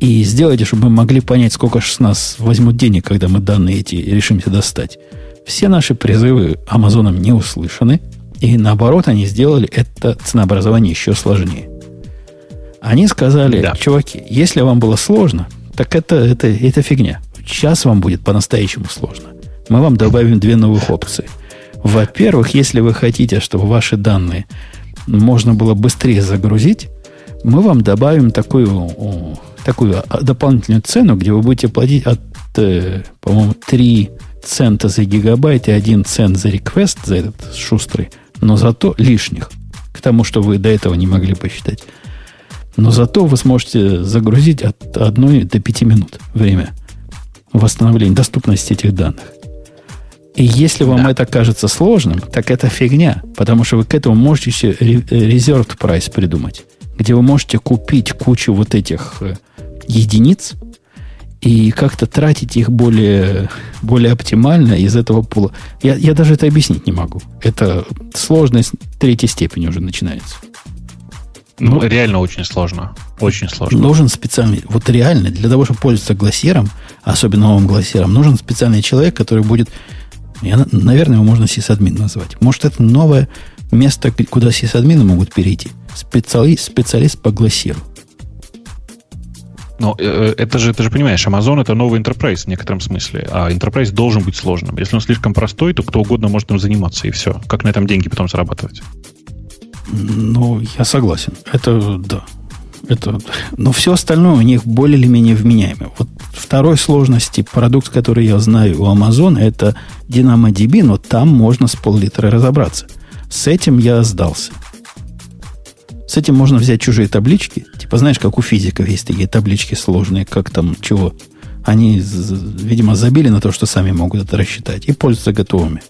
И сделайте, чтобы мы могли понять, сколько же с нас возьмут денег, когда мы данные эти решимся достать. Все наши призывы Амазоном не услышаны, и наоборот, они сделали это ценообразование еще сложнее. Они сказали, да. чуваки, если вам было сложно, так это, это, это фигня. Сейчас вам будет по-настоящему сложно. Мы вам добавим две новых опции. Во-первых, если вы хотите, чтобы ваши данные можно было быстрее загрузить, мы вам добавим такую, такую дополнительную цену, где вы будете платить от, э, по-моему, 3 цента за гигабайт и 1 цент за реквест, за этот шустрый, но зато лишних, к тому, что вы до этого не могли посчитать. Но зато вы сможете загрузить от 1 до 5 минут время восстановления доступности этих данных. И если вам да. это кажется сложным, так это фигня, потому что вы к этому можете еще reserved прайс придумать, где вы можете купить кучу вот этих э, единиц и как-то тратить их более, более оптимально из этого пула. Я, я даже это объяснить не могу. Это сложность третьей степени уже начинается. Ну, ну, реально очень сложно. Очень сложно. Нужен специальный, вот реально, для того, чтобы пользоваться глассером, особенно новым глассером, нужен специальный человек, который будет, я, наверное, его можно сисадмин назвать. Может, это новое место, куда сисадмины могут перейти. Специалист, специалист по глассеру. Но э, э, это же, ты же понимаешь, Amazon это новый enterprise в некотором смысле, а enterprise должен быть сложным. Если он слишком простой, то кто угодно может им заниматься, и все. Как на этом деньги потом зарабатывать? Ну, я согласен. Это да. Это, но все остальное у них более или менее вменяемое. Вот второй сложности продукт, который я знаю у Amazon, это DynamoDB, но там можно с пол-литра разобраться. С этим я сдался. С этим можно взять чужие таблички. Типа, знаешь, как у физиков есть такие таблички сложные, как там чего. Они, видимо, забили на то, что сами могут это рассчитать, и пользуются готовыми.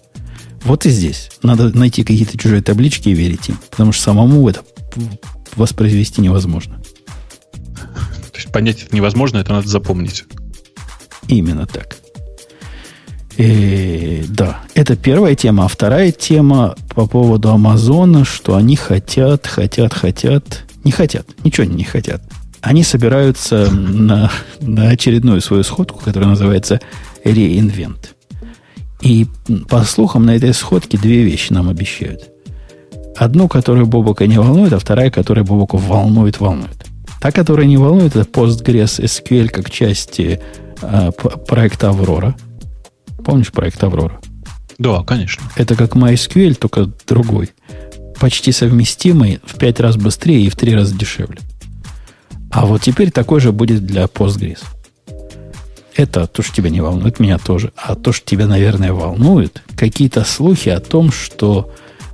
Вот и здесь. Надо найти какие-то чужие таблички и верить им. Потому что самому это воспроизвести невозможно. То есть понять это невозможно, это надо запомнить. Именно так. И, да, это первая тема. А вторая тема по поводу Амазона, что они хотят, хотят, хотят, не хотят, ничего не хотят. Они собираются на, на очередную свою сходку, которая называется Reinvent. И по слухам на этой сходке две вещи нам обещают. Одну, которую Бобока не волнует, а вторая, которая Бобоку волнует, волнует. Та, которая не волнует, это Postgres SQL как части э, проекта Аврора. Помнишь проект Аврора? Да, конечно. Это как MySQL, только другой. Почти совместимый, в пять раз быстрее и в три раза дешевле. А вот теперь такой же будет для Postgres. Это то, что тебя не волнует, меня тоже. А то, что тебя, наверное, волнует, какие-то слухи о том, что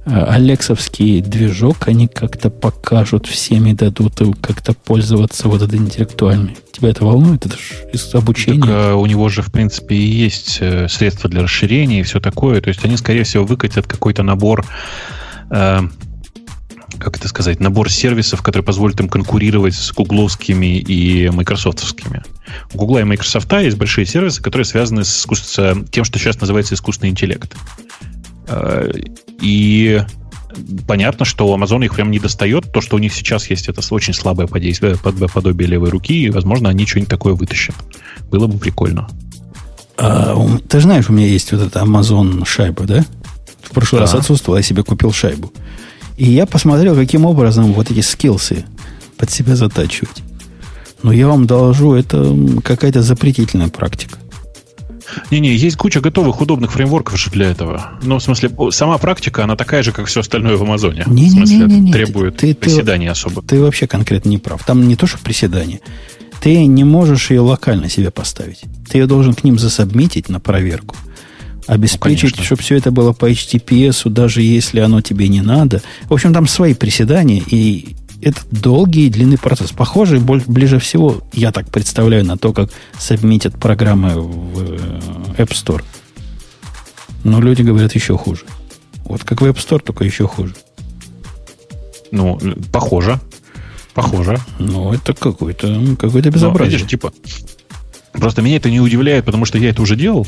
Алексовский движок они как-то покажут всем и дадут как-то пользоваться вот этой интеллектуальной. Тебя это волнует? Это же из обучения. Так, а, у него же, в принципе, и есть э, средства для расширения и все такое. То есть они, скорее всего, выкатят какой-то набор э, как это сказать, набор сервисов, который позволит им конкурировать с гугловскими и майкрософтовскими. У Гугла и Microsoft есть большие сервисы, которые связаны с, с тем, что сейчас называется искусственный интеллект. Э, и понятно, что у Amazon их прям не достает. То, что у них сейчас есть, это очень слабое подействие, подобие левой руки, и, возможно, они что-нибудь такое вытащат. Было бы прикольно. А, ты знаешь, у меня есть вот эта Amazon шайба, да? В прошлый да. раз отсутствовал, я себе купил шайбу. И я посмотрел, каким образом вот эти скиллсы под себя затачивать. Но я вам доложу, это какая-то запретительная практика. Не-не, есть куча готовых удобных фреймворков для этого. Ну, в смысле, сама практика, она такая же, как все остальное в Амазоне. Не, в смысле, не, не, не, требует ты, приседаний ты, особо. Ты вообще конкретно не прав. Там не то, что приседания. Ты не можешь ее локально себе поставить. Ты ее должен к ним засобмитить на проверку обеспечить, ну, чтобы все это было по HTTPS, даже если оно тебе не надо. В общем, там свои приседания, и это долгий и длинный процесс. Похоже, ближе всего, я так представляю, на то, как сабмитят программы в э, App Store. Но люди говорят еще хуже. Вот как в App Store, только еще хуже. Ну, похоже. Похоже. Ну, это какой-то какой безобразие. Но, видишь, типа, просто меня это не удивляет, потому что я это уже делал.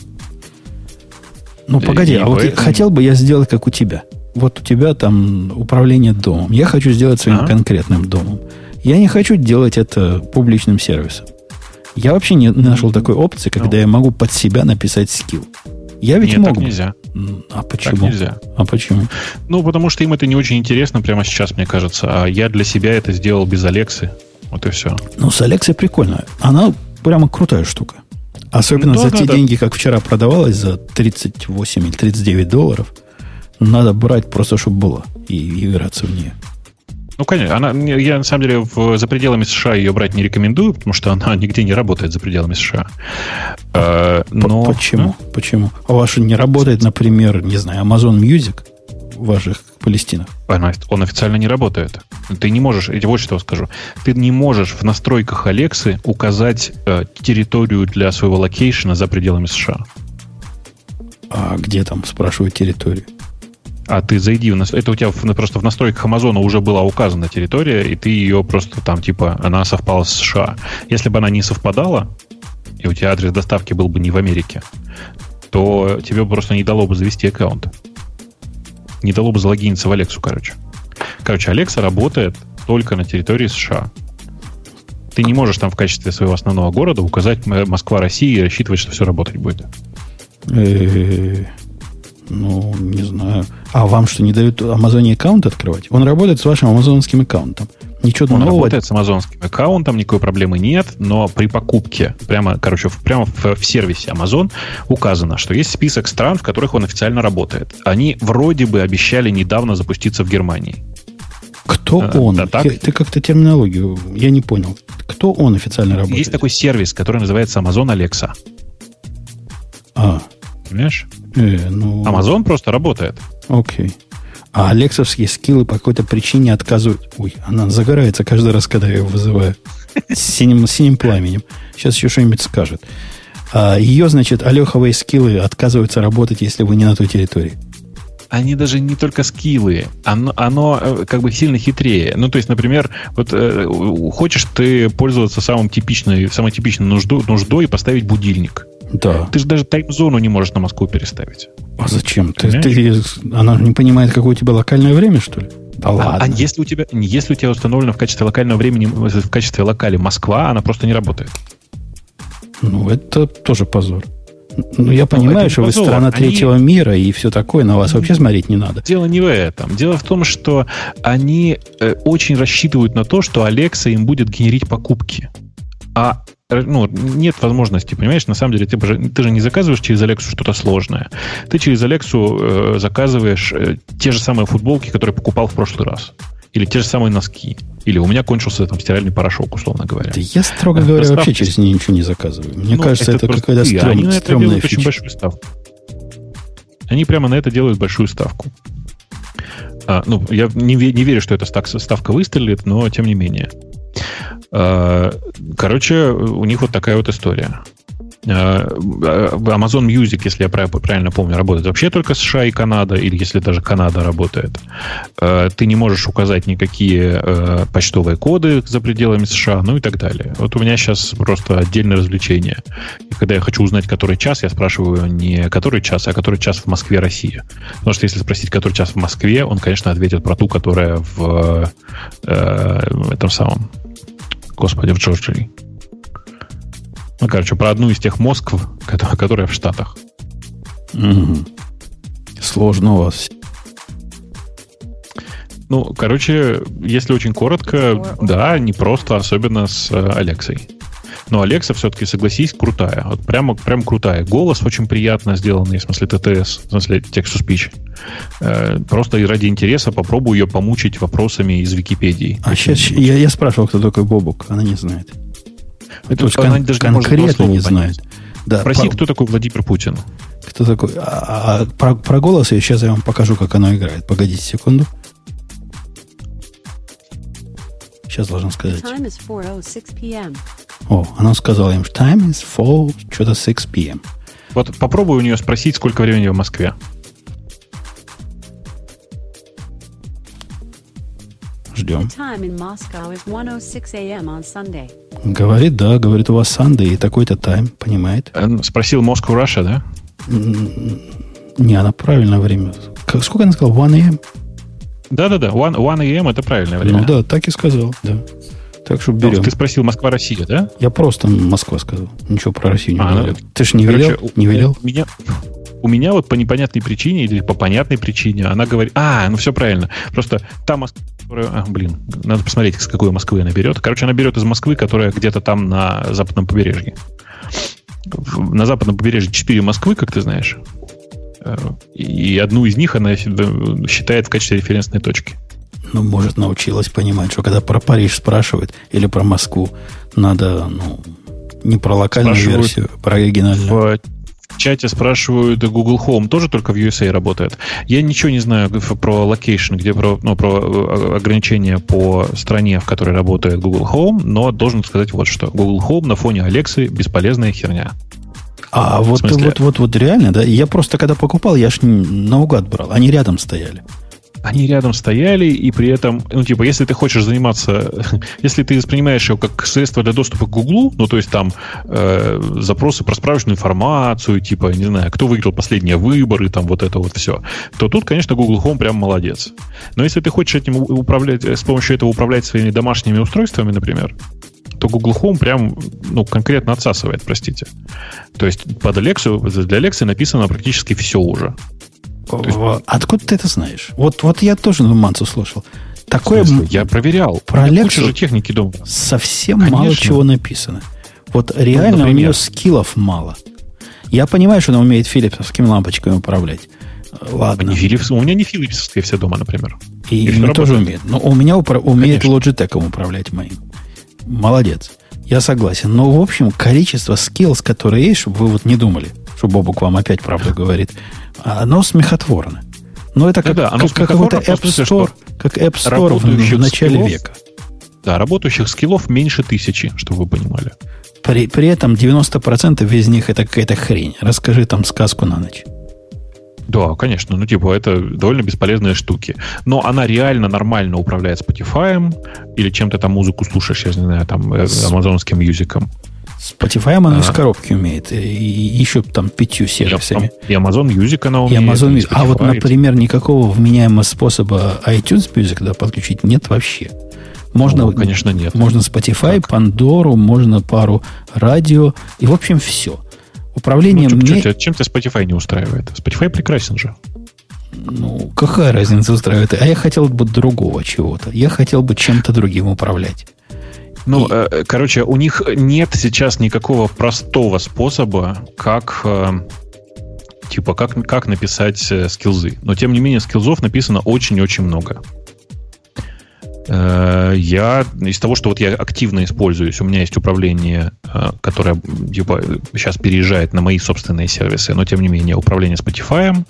Ну, погоди, а вот поэтому... хотел бы я сделать, как у тебя. Вот у тебя там управление домом. Я хочу сделать своим а? конкретным домом. Я не хочу делать это публичным сервисом. Я вообще не нашел такой опции, когда ну. я могу под себя написать скилл. Я ведь Нет, мог. Так нельзя. А почему? Так нельзя. А почему? Ну, потому что им это не очень интересно прямо сейчас, мне кажется. А я для себя это сделал без Алексы. Вот и все. Ну, с Алексой прикольно. Она прямо крутая штука. Особенно да, за да, те да. деньги, как вчера продавалось, за 38 или 39 долларов. Надо брать просто, чтобы было, и играться в нее. Ну, конечно. Она, я, на самом деле, в, за пределами США ее брать не рекомендую, потому что она нигде не работает за пределами США. А, но... Почему? А? Почему? А ваша не работает, например, не знаю, Amazon Music? ваших Палестинах? Он официально не работает. Ты не можешь, я вот что скажу, ты не можешь в настройках Alexa'ы указать э, территорию для своего location'а за пределами США. А где там, спрашиваю, территорию? А ты зайди в нас. Это у тебя в, просто в настройках Amazon'а уже была указана территория, и ты ее просто там, типа, она совпала с США. Если бы она не совпадала, и у тебя адрес доставки был бы не в Америке, то тебе просто не дало бы завести аккаунт не дало бы залогиниться в Алексу, короче. Короче, Алекса работает только на территории США. Ты не можешь там в качестве своего основного города указать Москва, Россия и рассчитывать, что все работать будет. Ну, не знаю. А вам что, не дают Амазоне аккаунт открывать? Он работает с вашим амазонским аккаунтом. Ничего Он нового. работает с амазонским аккаунтом, никакой проблемы нет, но при покупке, прямо, короче, прямо в, в сервисе Amazon указано, что есть список стран, в которых он официально работает. Они вроде бы обещали недавно запуститься в Германии. Кто а, он? Да, так? Ты как-то терминологию, я не понял. Кто он официально работает? Есть такой сервис, который называется Amazon Alexa. А. Понимаешь? Э, ну... Amazon просто работает. Окей. А алексовские скиллы по какой-то причине отказывают. Ой, она загорается каждый раз, когда я ее вызываю. С синим, синим пламенем. Сейчас еще что-нибудь скажет. А ее, значит, алеховые скиллы отказываются работать, если вы не на той территории. Они даже не только скиллы, оно, оно э, как бы сильно хитрее. Ну, то есть, например, вот э, хочешь ты пользоваться самым типичной, самой типичной нуждой, нуждой и поставить будильник. Да. Ты же даже тайм-зону не можешь на Москву переставить. А зачем? Ты, ты, она не понимает, какое у тебя локальное время, что ли? Да ладно. А, а если у тебя, если у тебя установлено в качестве локального времени, в качестве локали Москва, она просто не работает. Ну, это тоже позор. Ну, я ну, понимаю, что позор. вы страна третьего они... мира и все такое, на вас вообще смотреть не надо. Дело не в этом. Дело в том, что они э, очень рассчитывают на то, что Alexa им будет генерить покупки. А ну, нет возможности, понимаешь, на самом деле ты, же, ты же не заказываешь через Алексу что-то сложное. Ты через Алексу э, заказываешь э, те же самые футболки, которые покупал в прошлый раз. Или те же самые носки. Или у меня кончился там стиральный порошок, условно говоря. Да я, строго говоря, Доставки... вообще через нее ничего не заказываю. Мне ну, кажется, это, это какая-то стрём, Они стрёмная фича. очень большую ставку. Они прямо на это делают большую ставку. А, ну, я не, не верю, что эта ставка выстрелит, но тем не менее. А, короче, у них вот такая вот история. А, Amazon Music, если я правильно помню, работает вообще только США и Канада, или если даже Канада работает. А, ты не можешь указать никакие почтовые коды за пределами США, ну и так далее. Вот у меня сейчас просто отдельное развлечение. И когда я хочу узнать, который час, я спрашиваю не который час, а который час в Москве, Россия. Потому что если спросить, который час в Москве, он, конечно, ответит про ту, которая в, в этом самом господи, в Джорджии. Ну, короче, про одну из тех Москв, которая в Штатах. Угу. Сложно у вас. Ну, короче, если очень коротко, да, не просто, особенно с э, Алексой. Но Алекса все-таки, согласись, крутая. Вот прямо, прям крутая. Голос очень приятно сделанный, в смысле ТТС, в смысле текст-to-speech. Э, просто ради интереса попробую ее помучить вопросами из Википедии. А сейчас я, я спрашивал, кто такой Бобук. Она не знает. Это уж кон- даже конкретно не, не знает. Да, Спроси, по... кто такой Владимир Путин. Кто такой? А, а, а про, про голос я сейчас я вам покажу, как оно играет. Погодите секунду. Сейчас должен сказать. О, она сказала им, time is 4, что-то 6 p.m. Вот попробуй у нее спросить, сколько времени в Москве. Ждем. Говорит, да, говорит, у вас Sunday и такой-то тайм, понимает. Э, спросил Moscow Russia, да? Не, она правильное время. Сколько она сказала? 1 a.m.? Да-да-да, 1, 1 a.m. это правильное время. Ну да, так и сказал, да. Так что берем. Ты спросил Москва-Россия, да? Я просто Москва сказал. Ничего про Россию не а, говорил. Ну, Ты же не короче, велел? Не велел? Меня, у меня вот по непонятной причине или по понятной причине она говорит... А, ну все правильно. Просто та Москва, которая... А, блин, надо посмотреть, с какой Москвы она берет. Короче, она берет из Москвы, которая где-то там на западном побережье. На западном побережье 4 Москвы, как ты знаешь. Э, и одну из них она считает в качестве референсной точки ну, может, научилась понимать, что когда про Париж спрашивают или про Москву, надо, ну, не про локальную спрашивают версию, а про оригинальную. В чате спрашивают, Google Home тоже только в USA работает. Я ничего не знаю про location, где про, ну, про э, ограничения по стране, в которой работает Google Home, но должен сказать вот что. Google Home на фоне Алексы бесполезная херня. А вот, вот, вот, вот реально, да? Я просто когда покупал, я ж наугад брал. Они рядом стояли они рядом стояли, и при этом, ну, типа, если ты хочешь заниматься, если ты воспринимаешь его как средство для доступа к Гуглу, ну, то есть там э, запросы про справочную информацию, типа, не знаю, кто выиграл последние выборы, там вот это вот все, то тут, конечно, Google Home прям молодец. Но если ты хочешь этим управлять, с помощью этого управлять своими домашними устройствами, например, то Google Home прям, ну, конкретно отсасывает, простите. То есть под Alexa, для Alexa написано практически все уже. Есть... Откуда ты это знаешь? Вот, вот я тоже на Мансу слушал. Такое... Я проверял. Про Алексу же техники дома. Совсем Конечно. мало чего написано. Вот реально ну, у нее скиллов мало. Я понимаю, что она умеет филипсовскими лампочками управлять. Ладно. Филипс, у меня не филипсовские все дома, например. И, и тоже умеет. Но у меня упра- умеет Logitech управлять моим. Молодец. Я согласен. Но, в общем, количество skills, которые есть, чтобы вы вот не думали, что Бобук вам опять правду говорит, оно смехотворно. Но это как, да, как, как какой-то App Store, что как App Store в, в начале скиллов, века. Да, работающих скиллов меньше тысячи, чтобы вы понимали. При, при этом 90% из них это какая-то хрень. Расскажи там сказку на ночь. Да, конечно. Ну, типа, это довольно бесполезные штуки. Но она реально нормально управляет Spotify или чем-то там музыку слушаешь, я не знаю, там, э, амазонским мюзиком. Spotify оно а, из коробки умеет. И еще там пятью сервисами. И Amazon Music она умеет. И Amazon Music. А вот, например, никакого вменяемого способа iTunes Music да, подключить нет вообще. Можно, ну, конечно, нет. Можно Spotify, так. Pandora, можно пару радио. И, в общем, все. Управление... Ну, мне... чем, чем тебя Spotify не устраивает? Spotify прекрасен же. Ну, какая разница устраивает? А я хотел бы другого чего-то. Я хотел бы чем-то другим управлять. Ну, и... э, короче, у них нет сейчас никакого простого способа, как э, типа как, как написать э, скилзы. Но тем не менее, скилзов написано очень-очень много. Э, я из того, что вот я активно используюсь, у меня есть управление, э, которое типа, сейчас переезжает на мои собственные сервисы, но тем не менее управление Spotify.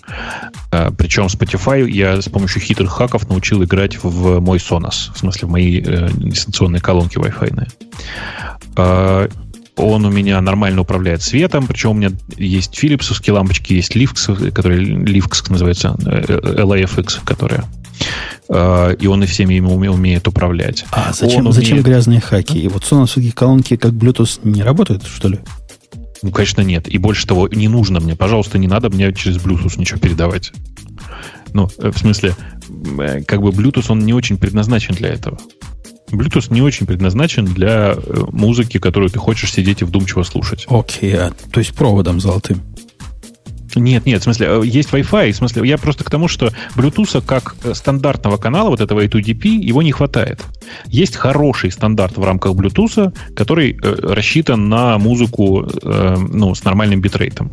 Э, Причем Spotify я с помощью хитрых хаков научил играть в мой Sonos, в смысле в мои дистанционные колонки Wi-Fi. Он у меня нормально управляет светом, причем у меня есть филипсовские лампочки, есть Livx, которые Livx называется, LAFX, которая Э, и он и всеми ими умеет управлять. А зачем, умеет... зачем грязные хаки? И вот соносовские колонки как Bluetooth не работают, что ли? Ну, конечно, нет. И больше того, не нужно мне. Пожалуйста, не надо мне через Bluetooth ничего передавать. Ну, э, в смысле, э, как бы Bluetooth, он не очень предназначен для этого. Bluetooth не очень предназначен для музыки, которую ты хочешь сидеть и вдумчиво слушать. Окей, okay, а, то есть проводом золотым. Нет, нет, в смысле, э, есть Wi-Fi, в смысле, я просто к тому, что Bluetooth как э, стандартного канала, вот этого A2DP, его не хватает. Есть хороший стандарт в рамках Bluetooth, который э, рассчитан на музыку э, ну, с нормальным битрейтом.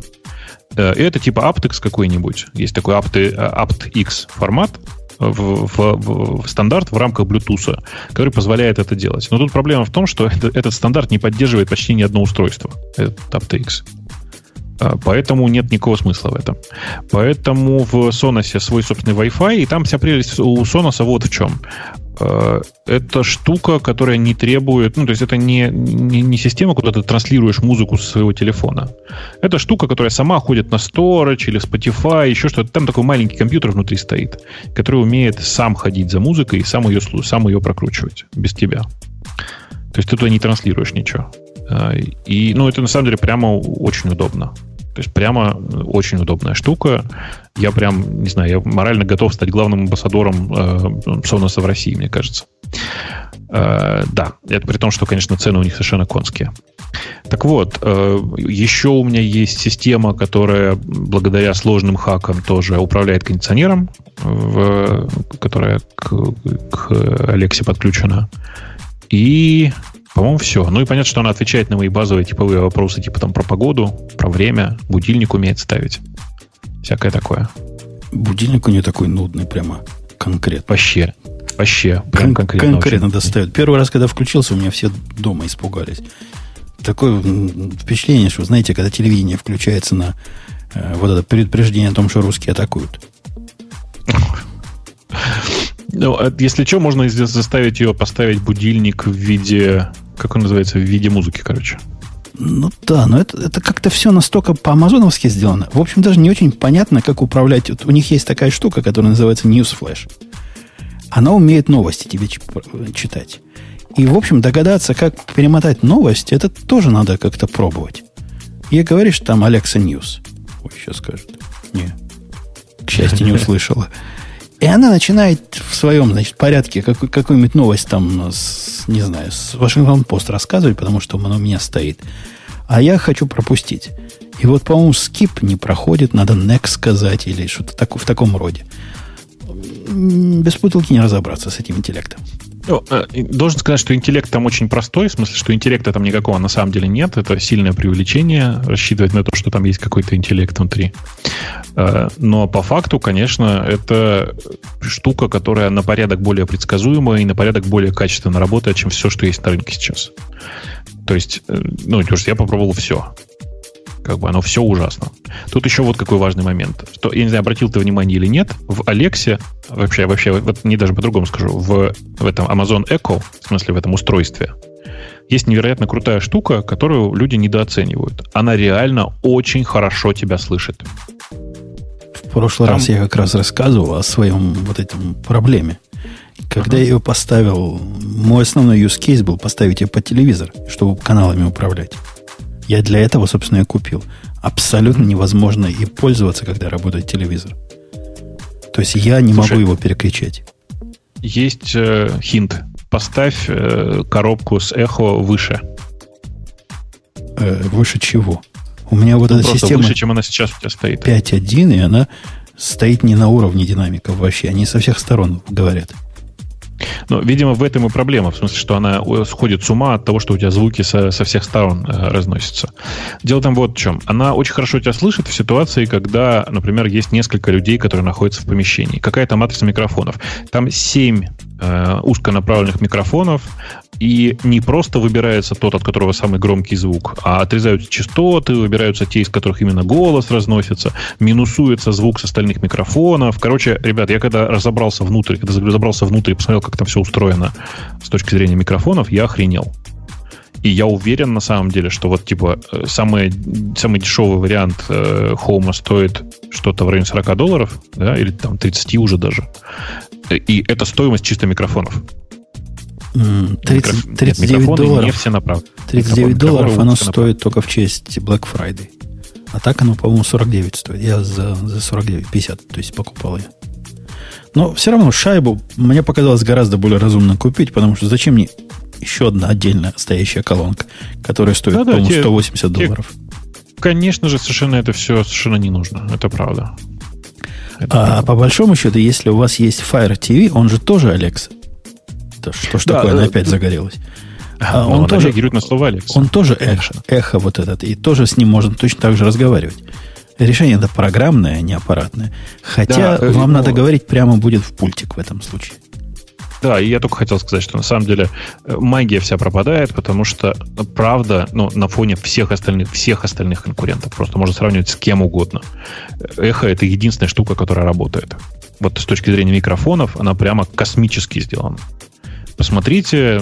Э, это типа aptX какой-нибудь. Есть такой apt, aptX формат, в, в, в стандарт в рамках Bluetooth, который позволяет это делать. Но тут проблема в том, что это, этот стандарт не поддерживает почти ни одно устройство, этот aptX. А, поэтому нет никакого смысла в этом. Поэтому в Sonos свой собственный Wi-Fi, и там вся прелесть у Sonos вот в чем. А, это штука, которая не требует, ну, то есть это не, не, не система, куда ты транслируешь музыку со своего телефона. Это штука, которая сама ходит на Storage или Spotify, еще что-то. Там такой маленький компьютер внутри стоит, который умеет сам ходить за музыкой и сам ее, сам ее прокручивать без тебя. То есть ты туда не транслируешь ничего. А, и, ну, это на самом деле прямо очень удобно. То есть прямо очень удобная штука. Я прям, не знаю, я морально готов стать главным амбассадором э, Sonos в России, мне кажется. Э, да, это при том, что, конечно, цены у них совершенно конские. Так вот, э, еще у меня есть система, которая благодаря сложным хакам тоже управляет кондиционером, в, которая к, к Алексе подключена. И по-моему, все. Ну и понятно, что она отвечает на мои базовые типовые вопросы, типа там про погоду, про время, будильник умеет ставить. Всякое такое. Будильник у нее такой нудный, прямо конкретно. Вообще. Вообще. Прям Кон- конкретно. Конкретно достает. Первый раз, когда включился, у меня все дома испугались. Такое впечатление, что, знаете, когда телевидение включается на э, вот это предупреждение о том, что русские атакуют. Ну, а если что, можно заставить ее поставить будильник в виде как он называется, в виде музыки, короче. Ну да, но это, это как-то все настолько по-амазоновски сделано. В общем, даже не очень понятно, как управлять. Вот у них есть такая штука, которая называется Newsflash. Она умеет новости тебе читать. И, в общем, догадаться, как перемотать новость, это тоже надо как-то пробовать. И говоришь, там Alexa News. Ой, сейчас скажет. Не. К счастью, не услышала. И она начинает в своем, значит, порядке как, какую-нибудь новость там, с, не знаю, с Вашингтон-Пост рассказывать, потому что она у меня стоит. А я хочу пропустить. И вот, по-моему, скип не проходит, надо next сказать или что-то так, в таком роде. Без путалки не разобраться с этим интеллектом. Ну, э, должен сказать, что интеллект там очень простой, в смысле, что интеллекта там никакого на самом деле нет. Это сильное преувеличение, рассчитывать на то, что там есть какой-то интеллект внутри. Э, но по факту, конечно, это штука, которая на порядок более предсказуемая и на порядок более качественно работает, чем все, что есть на рынке сейчас. То есть, э, ну, то есть я попробовал все. Как бы оно все ужасно. Тут еще вот какой важный момент. Что, я не знаю, обратил ты внимание или нет, в Алексе, вообще, вообще, вот не даже по-другому скажу, в, в этом Amazon Echo, в смысле в этом устройстве, есть невероятно крутая штука, которую люди недооценивают. Она реально очень хорошо тебя слышит. В прошлый Там... раз я как раз рассказывал о своем вот этом проблеме. Когда uh-huh. я ее поставил, мой основной use case был поставить ее под телевизор, чтобы каналами управлять. Я для этого, собственно, и купил. Абсолютно невозможно и пользоваться, когда работает телевизор. То есть я не Слушай, могу его переключать. Есть э, хинт. Поставь э, коробку с эхо выше. Э, выше чего? У меня вот ну, эта система... выше, чем она сейчас у тебя стоит. 5.1, и она стоит не на уровне динамиков вообще. Они со всех сторон говорят. Но, видимо, в этом и проблема, в смысле, что она сходит с ума от того, что у тебя звуки со, со всех сторон э, разносятся. Дело там вот в чем. Она очень хорошо тебя слышит в ситуации, когда, например, есть несколько людей, которые находятся в помещении. Какая-то матрица микрофонов. Там 7 э, узконаправленных микрофонов, и не просто выбирается тот, от которого самый громкий звук, а отрезаются частоты, выбираются те, из которых именно голос разносится, минусуется звук с остальных микрофонов. Короче, ребят, я когда разобрался внутрь, когда разобрался внутрь и посмотрел, как там все устроено с точки зрения микрофонов, я охренел. И я уверен на самом деле, что вот типа э, самый, самый дешевый вариант э, Home стоит что-то в районе 40 долларов, да, или там 30 уже даже. И это стоимость чисто микрофонов. 30, 39 долларов. Не все направо. 39 долларов оно стоит только в честь Black Friday. А так оно, по-моему, 49 стоит. Я за, за 49, 50, то есть покупал я. Но все равно шайбу мне показалось гораздо более разумно купить, потому что зачем мне еще одна отдельная стоящая колонка, которая стоит, да, по-моему, те, 180 те, долларов. Конечно же, совершенно это все совершенно не нужно. Это правда. Это а правда. по большому счету, если у вас есть Fire TV, он же тоже Alexa. Это что ж да, такое, она э, опять загорелась. А, он, он тоже реагирует на слова Алекса. Он тоже эхо, эхо вот этот, и тоже с ним можно точно так же разговаривать. Решение это программное, а не аппаратное. Хотя да, э, вам но... надо говорить прямо будет в пультик в этом случае. Да, и я только хотел сказать, что на самом деле э, магия вся пропадает, потому что правда, ну, на фоне всех остальных, всех остальных конкурентов, просто можно сравнивать с кем угодно. Эхо это единственная штука, которая работает. Вот с точки зрения микрофонов, она прямо космически сделана. Посмотрите,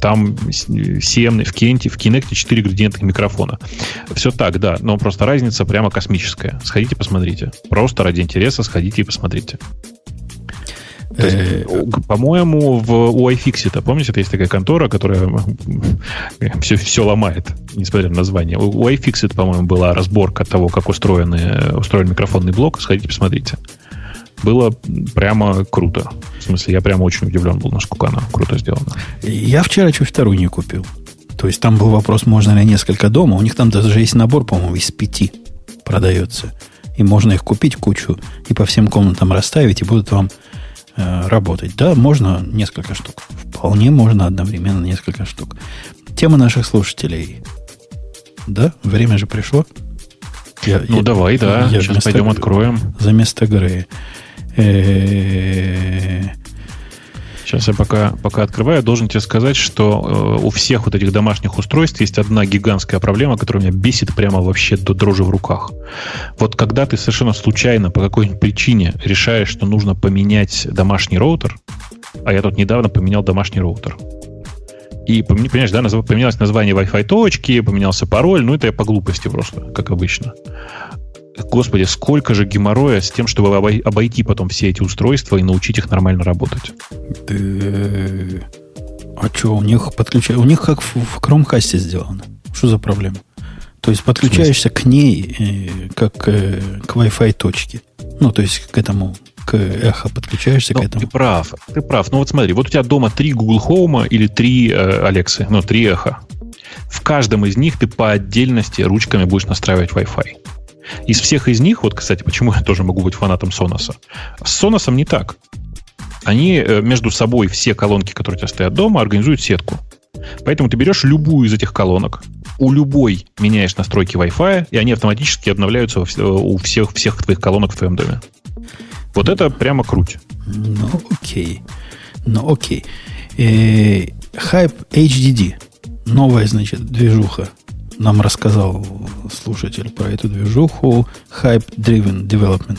там 7 в Кенте, в Kinect 4 градиентных микрофона. Все так, да, но просто разница прямо космическая. Сходите, посмотрите. Просто ради интереса сходите и посмотрите. Э, по-моему, в, у iFixit, помните, это есть такая контора, которая все, все ломает, несмотря на название. У iFixit, по-моему, была разборка того, как устроены, устроен микрофонный блок. Сходите, посмотрите было прямо круто. В смысле, я прямо очень удивлен был, насколько она круто сделана. Я вчера чуть вторую не купил. То есть там был вопрос, можно ли несколько дома. У них там даже есть набор, по-моему, из пяти продается. И можно их купить кучу и по всем комнатам расставить, и будут вам э, работать. Да, можно несколько штук. Вполне можно одновременно несколько штук. Тема наших слушателей. Да, время же пришло. Я, ну, я, давай, да. Я Сейчас пойдем откроем. За место Грея. Сейчас я пока, пока открываю, должен тебе сказать, что э, у всех вот этих домашних устройств есть одна гигантская проблема, которая меня бесит прямо вообще до дрожи в руках. Вот когда ты совершенно случайно по какой-нибудь причине решаешь, что нужно поменять домашний роутер, а я тут недавно поменял домашний роутер, и, понимаешь, да, поменялось название Wi-Fi точки, поменялся пароль, ну это я по глупости просто, как обычно. Господи, сколько же геморроя с тем, чтобы обойти потом все эти устройства и научить их нормально работать. Да... А что, у них подключают? У них как в, в Chromecast сделано. Что за проблема? То есть подключаешься к ней э, как э, к Wi-Fi точке. Ну, то есть к этому, к эхо подключаешься ну, к этому. Ты прав, ты прав. Ну вот смотри, вот у тебя дома три Google Home или три э, Alexa, ну, три эхо. В каждом из них ты по отдельности ручками будешь настраивать Wi-Fi. Из всех из них, вот, кстати, почему я тоже могу быть фанатом Sonos. С Sonos не так. Они э, между собой все колонки, которые у тебя стоят дома, организуют сетку. Поэтому ты берешь любую из этих колонок, у любой меняешь настройки Wi-Fi, и они автоматически обновляются у всех, всех твоих колонок в твоем доме. Вот это прямо круть. Ну, окей. Ну, окей. Э, Hype HDD. Новая, значит, движуха нам рассказал слушатель про эту движуху Hype Driven Development.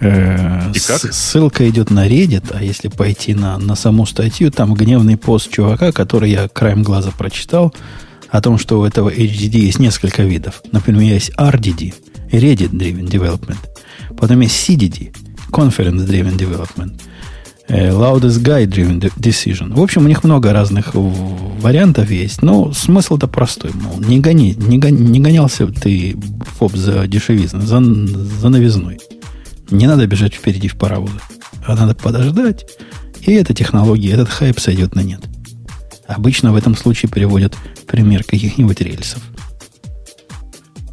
Э, И как? Ссылка идет на Reddit, а если пойти на, на саму статью, там гневный пост чувака, который я краем глаза прочитал, о том, что у этого HDD есть несколько видов. Например, есть RDD, Reddit Driven Development. Потом есть CDD, Conference Driven Development. Э, loudest Guy Driven Decision. В общем, у них много разных вариантов есть, но смысл-то простой. Мол, не, гони, не, гони, не гонялся ты, ФОП, за дешевизной, за, за новизной. Не надо бежать впереди в паровозы. А надо подождать, и эта технология, этот хайп сойдет на нет. Обычно в этом случае приводят пример каких-нибудь рельсов.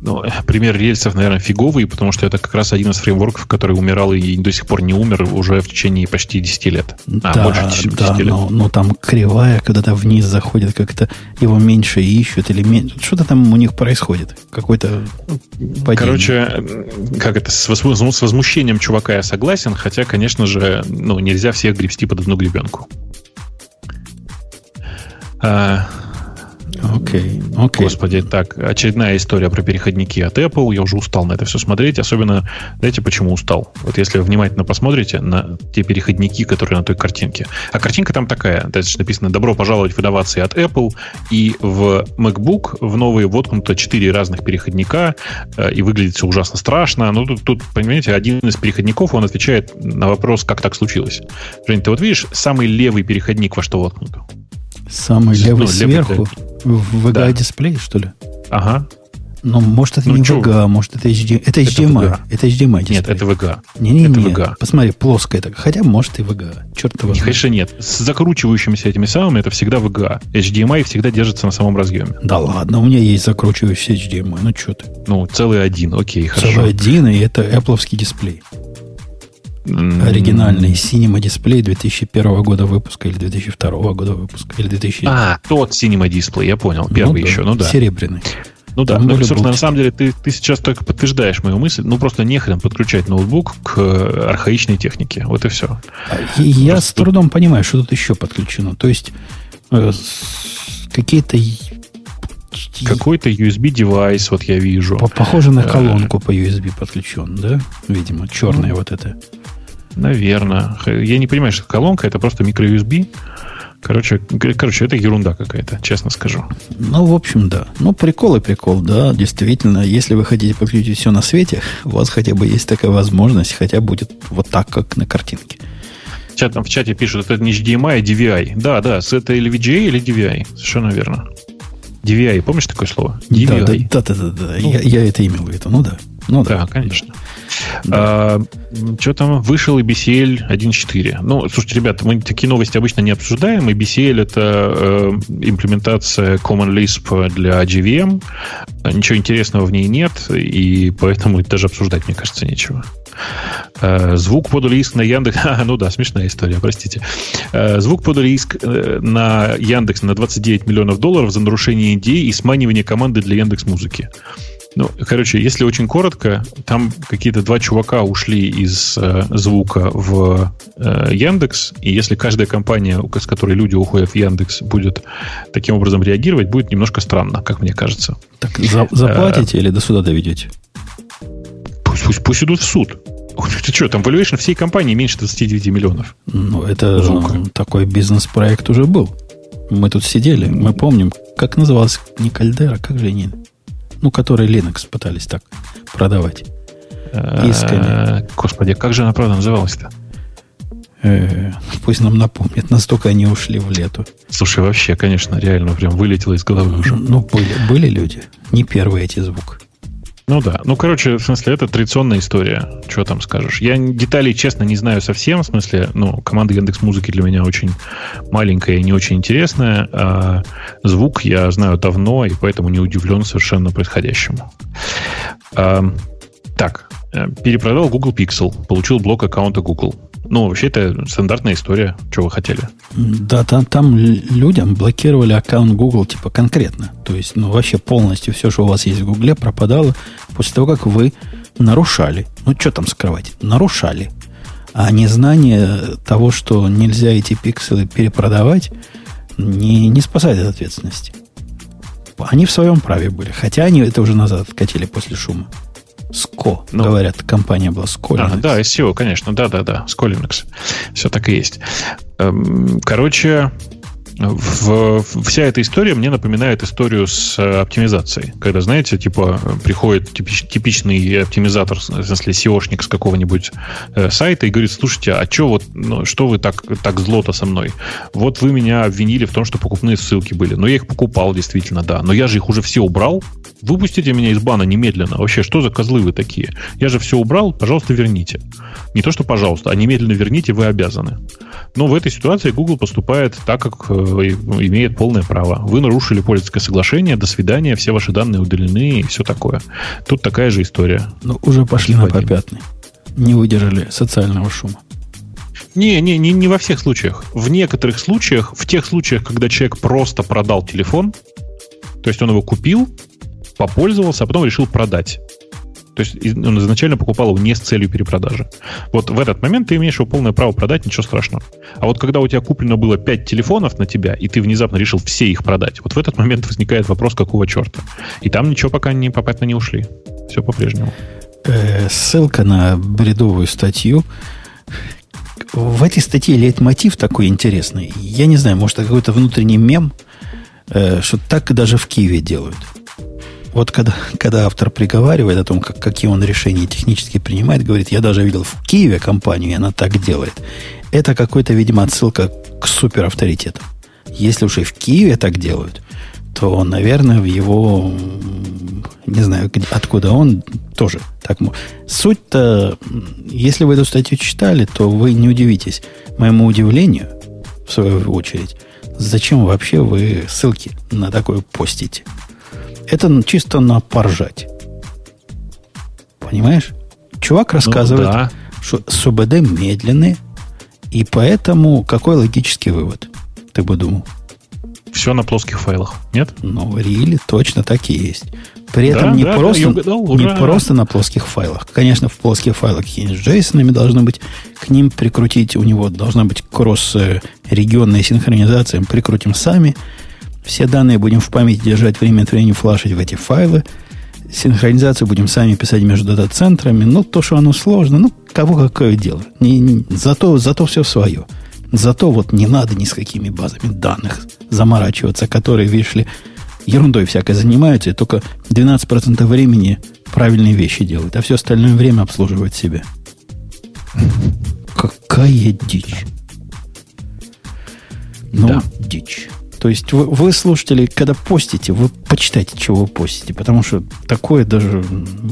Ну, пример рельсов, наверное, фиговый, потому что это как раз один из фреймворков, который умирал и до сих пор не умер уже в течение почти 10 лет. А, да, больше 10, да, 10 лет. Но, но там кривая, когда-то вниз заходит, как-то его меньше ищут или меньше. Что-то там у них происходит. Какой-то падение. Короче, как это, с, с возмущением чувака я согласен, хотя, конечно же, ну, нельзя всех гребсти под одну гребенку. А, Окей, okay. Okay. Господи, так, очередная история про переходники от Apple. Я уже устал на это все смотреть. Особенно, знаете, почему устал? Вот если вы внимательно посмотрите на те переходники, которые на той картинке. А картинка там такая. Здесь написано «Добро пожаловать в инновации от Apple». И в MacBook в новые воткнуто четыре разных переходника. Э, и выглядит все ужасно страшно. Но тут, тут, понимаете, один из переходников, он отвечает на вопрос, как так случилось. Жень, ты вот видишь самый левый переходник во что воткнут? Самый левый ну, сверху? VGA-дисплей, да. что ли? Ага. Ну, может, это ну, не? VGA, может, это HDMI. Это HDMI. Это, это HDMI дисплей. Нет, это VGA. Не-не-не. VGA. Посмотри, плоское так. Хотя, может, и VGA. Черт его Конечно, нет. С закручивающимися этими самыми это всегда VGA. HDMI всегда держится на самом разъеме. Да ладно, у меня есть закручивающийся HDMI. Ну, что ты? Ну, целый один. Окей, хорошо. Целый один, и это Apple дисплей. Оригинальный Cinema дисплей 2001 года выпуска или 2002 года выпуска или 2000. А, тот Cinema дисплей, я понял. Первый ну, еще, да, ну да. Серебряный. Ну да, ну, собственно, на самом деле ты, ты сейчас только подтверждаешь мою мысль. Ну, просто нехрен подключать ноутбук к архаичной технике. Вот и все. И я просто с трудом понимаю, что тут еще подключено. То есть э, какие-то какой-то USB-девайс, вот я вижу. Похоже на э, колонку по USB подключен, да? Видимо, черная ну, вот это. Наверное. Я не понимаю, что колонка, это просто микро-USB. Короче, короче, это ерунда какая-то, честно скажу. Ну, в общем, да. Ну, прикол и прикол, да. Действительно, если вы хотите подключить все на свете, у вас хотя бы есть такая возможность, хотя будет вот так, как на картинке. Чат, там в чате пишут, это не HDMI, а DVI. Да, да, это или VGA, или DVI. Совершенно верно. DVI, помнишь такое слово? DVI. Да, да, да, да, да. Ну, я, я это имел в виду. Ну да. Ну да. Да, конечно. А, что там? Вышел и BCL 1.4. Ну, слушайте, ребята, мы такие новости обычно не обсуждаем. И это э, имплементация Common Lisp для JVM. Ничего интересного в ней нет, и поэтому даже обсуждать, мне кажется, нечего. Э, звук подали иск на Яндекс. А, ну да, смешная история, простите. Э, звук подали иск на Яндекс на 29 миллионов долларов за нарушение идей и сманивание команды для Яндекс Музыки. Ну, короче, если очень коротко, там какие-то два чувака ушли из э, звука в э, Яндекс, и если каждая компания, с которой люди уходят в Яндекс, будет таким образом реагировать, будет немножко странно, как мне кажется. Так за, заплатите а, или до суда доведете? Пусть, пусть, пусть идут в суд. Ты что, там valuation всей компании меньше 29 миллионов. Ну, это Звука. такой бизнес-проект уже был. Мы тут сидели, мы помним, как называлась не Кальдера, как же они ну, которые Linux пытались так продавать. Исками. Э, господи, как же она, правда, называлась-то? Э, пусть нам напомнят, настолько они ушли в лету. Слушай, вообще, конечно, реально прям вылетело из головы уже. Ну, были, были люди. Не первый эти звук. Ну да. Ну, короче, в смысле, это традиционная история. Что там скажешь? Я деталей, честно, не знаю совсем. В смысле, ну, команда Яндекс Музыки для меня очень маленькая и не очень интересная. А звук я знаю давно, и поэтому не удивлен совершенно происходящему. А, так, э, перепродал Google Pixel, получил блок аккаунта Google. Ну, вообще, это стандартная история. Что вы хотели? Да, там, там людям блокировали аккаунт Google, типа, конкретно. То есть, ну, вообще полностью все, что у вас есть в Google, пропадало после того, как вы нарушали. Ну, что там скрывать? Нарушали. А незнание того, что нельзя эти пикселы перепродавать, не, не спасает от ответственности. Они в своем праве были. Хотя они это уже назад откатили после шума. Ско, ну, говорят, компания была Scolinux. А, да, SEO, конечно, да-да-да, Scolinux. Все так и есть. Эм, короче, в, вся эта история мне напоминает историю с э, оптимизацией. Когда, знаете, типа приходит типич, типичный оптимизатор, в смысле SEOшник с какого-нибудь э, сайта и говорит, слушайте, а что вот, ну, что вы так, так зло-то со мной? Вот вы меня обвинили в том, что покупные ссылки были. Но я их покупал, действительно, да. Но я же их уже все убрал. Выпустите меня из бана немедленно. Вообще, что за козлы вы такие? Я же все убрал, пожалуйста, верните. Не то, что пожалуйста, а немедленно верните, вы обязаны. Но в этой ситуации Google поступает так, как э, имеет полное право. Вы нарушили пользовательское соглашение, до свидания, все ваши данные удалены и все такое. Тут такая же история. Ну, уже пошли на попятный. Не выдержали социального шума. Не, не, не, не во всех случаях. В некоторых случаях, в тех случаях, когда человек просто продал телефон, то есть он его купил, попользовался, а потом решил продать. То есть он изначально покупал его не с целью перепродажи. Вот в этот момент ты имеешь его полное право продать, ничего страшного. А вот когда у тебя куплено было 5 телефонов на тебя, и ты внезапно решил все их продать, вот в этот момент возникает вопрос, какого черта. И там ничего пока не, попятно не ушли. Все по-прежнему. Э, ссылка на бредовую статью. В этой статье лейтмотив такой интересный. Я не знаю, может, это какой-то внутренний мем, э, что так даже в Киеве делают. Вот когда, когда автор приговаривает о том, как, какие он решения технически принимает, говорит, я даже видел в Киеве компанию, и она так делает. Это какой-то, видимо, отсылка к суперавторитетам. Если уж и в Киеве так делают, то, наверное, в его, не знаю, откуда он, тоже так. Суть-то, если вы эту статью читали, то вы не удивитесь моему удивлению, в свою очередь, зачем вообще вы ссылки на такое постите. Это чисто на поржать. Понимаешь? Чувак ну рассказывает, ну, да. что СУБД медленные, и поэтому какой логический вывод? Ты бы думал? Все на плоских файлах, нет? Ну, рили точно так и есть. При этом да, не, да, просто, угадал, не просто на плоских файлах. Конечно, в плоских файлах какие-нибудь JSON должно быть, к ним прикрутить, у него должна быть кросс-регионная синхронизация, прикрутим сами – все данные будем в памяти держать время от времени, флашить в эти файлы. Синхронизацию будем сами писать между дата-центрами. Ну, то, что оно сложно, ну, кого какое дело. Не, не, зато, зато все свое. Зато вот не надо ни с какими базами данных заморачиваться, которые, видишь ли, ерундой всякой занимаются, и только 12% времени правильные вещи делают, а все остальное время обслуживают себя. Какая дичь. Ну, да. дичь. То есть вы, вы, слушатели, когда постите, вы почитайте, чего вы постите, потому что такое даже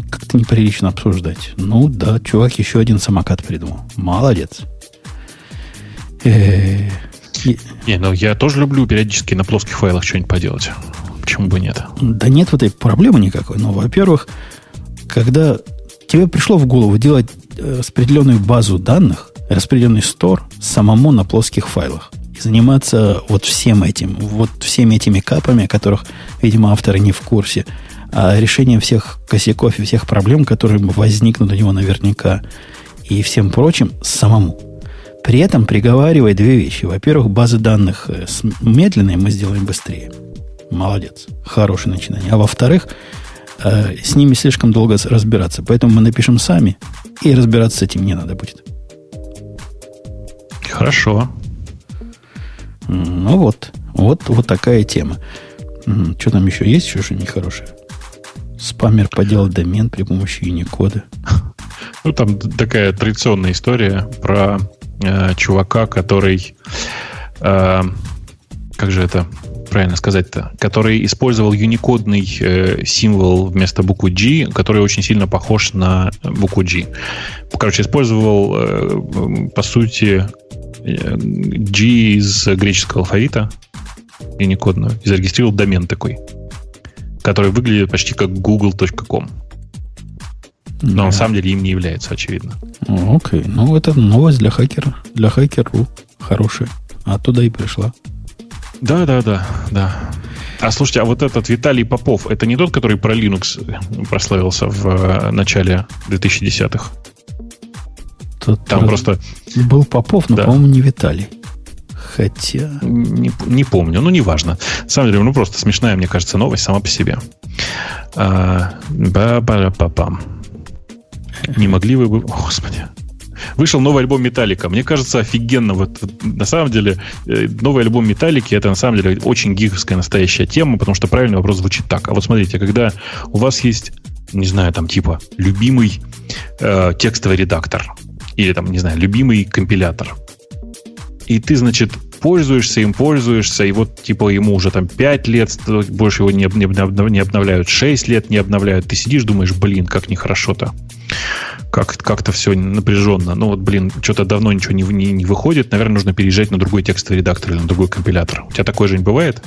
как-то неприлично обсуждать. Ну да, чувак еще один самокат придумал. Молодец. Э, не, ну я тоже люблю периодически на плоских файлах что-нибудь поделать. Почему бы нет? Да нет в этой проблемы никакой. Но, во-первых, когда тебе пришло в голову делать э, распределенную базу данных, распределенный стор самому на плоских файлах, заниматься вот всем этим, вот всеми этими капами, о которых, видимо, авторы не в курсе, а решением всех косяков и всех проблем, которые возникнут у него наверняка, и всем прочим, самому. При этом приговаривая две вещи. Во-первых, базы данных э, медленные мы сделаем быстрее. Молодец. Хорошее начинание. А во-вторых, э, с ними слишком долго разбираться. Поэтому мы напишем сами, и разбираться с этим не надо будет. Хорошо. Ну вот, вот, вот такая тема. Что там еще есть, что нехорошее? Спамер поделал домен при помощи Unicode. Ну, там такая традиционная история про э, чувака, который... Э, как же это правильно сказать-то? Который использовал юникодный э, символ вместо буквы G, который очень сильно похож на букву G. Короче, использовал, э, по сути, G из греческого алфавита, юникодную, и зарегистрировал домен такой, который выглядит почти как google.com. Но да. на самом деле им не является, очевидно. Окей. Ну, это новость для хакера. Для хакеру хорошая. Оттуда и пришла. Да, да, да, да. А слушайте, а вот этот Виталий Попов, это не тот, который про Linux прославился в э, начале 2010-х? Тут Там просто... Был Попов, но, да. по-моему, не Виталий. Хотя... Не, не помню, ну, неважно. На самом деле, ну, просто смешная, мне кажется, новость сама по себе. А, ба ба па пам Не могли вы бы... О, господи. Вышел новый альбом Металлика. Мне кажется, офигенно. Вот, на самом деле, э, новый альбом Металлики это на самом деле очень гиковская настоящая тема, потому что правильный вопрос звучит так. А вот смотрите, когда у вас есть, не знаю, там типа любимый э, текстовый редактор или там, не знаю, любимый компилятор, и ты, значит, пользуешься им, пользуешься, и вот типа ему уже там 5 лет, больше его не, не, обновляют, 6 лет не обновляют. Ты сидишь, думаешь, блин, как нехорошо-то. Как, как-то все напряженно. Ну вот, блин, что-то давно ничего не, не, не выходит. Наверное, нужно переезжать на другой текстовый редактор или на другой компилятор. У тебя такое же не бывает?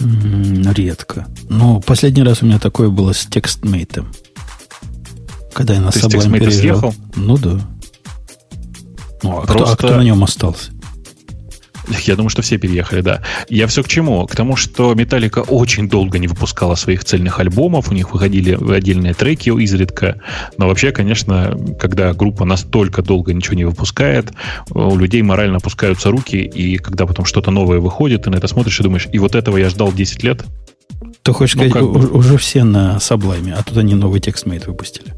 Редко. Ну, последний раз у меня такое было с текстмейтом. Когда я на Sublime переезжал. съехал? Ну да. Ну, а, Просто... кто, а кто на нем остался? Я думаю, что все переехали, да. Я все к чему? К тому, что Металлика очень долго не выпускала своих цельных альбомов, у них выходили отдельные треки изредка. Но вообще, конечно, когда группа настолько долго ничего не выпускает, у людей морально опускаются руки, и когда потом что-то новое выходит, ты на это смотришь и думаешь, и вот этого я ждал 10 лет. Ты хочешь ну, сказать, бы... уже все на Саблайме, а тут они новый текстмейт выпустили?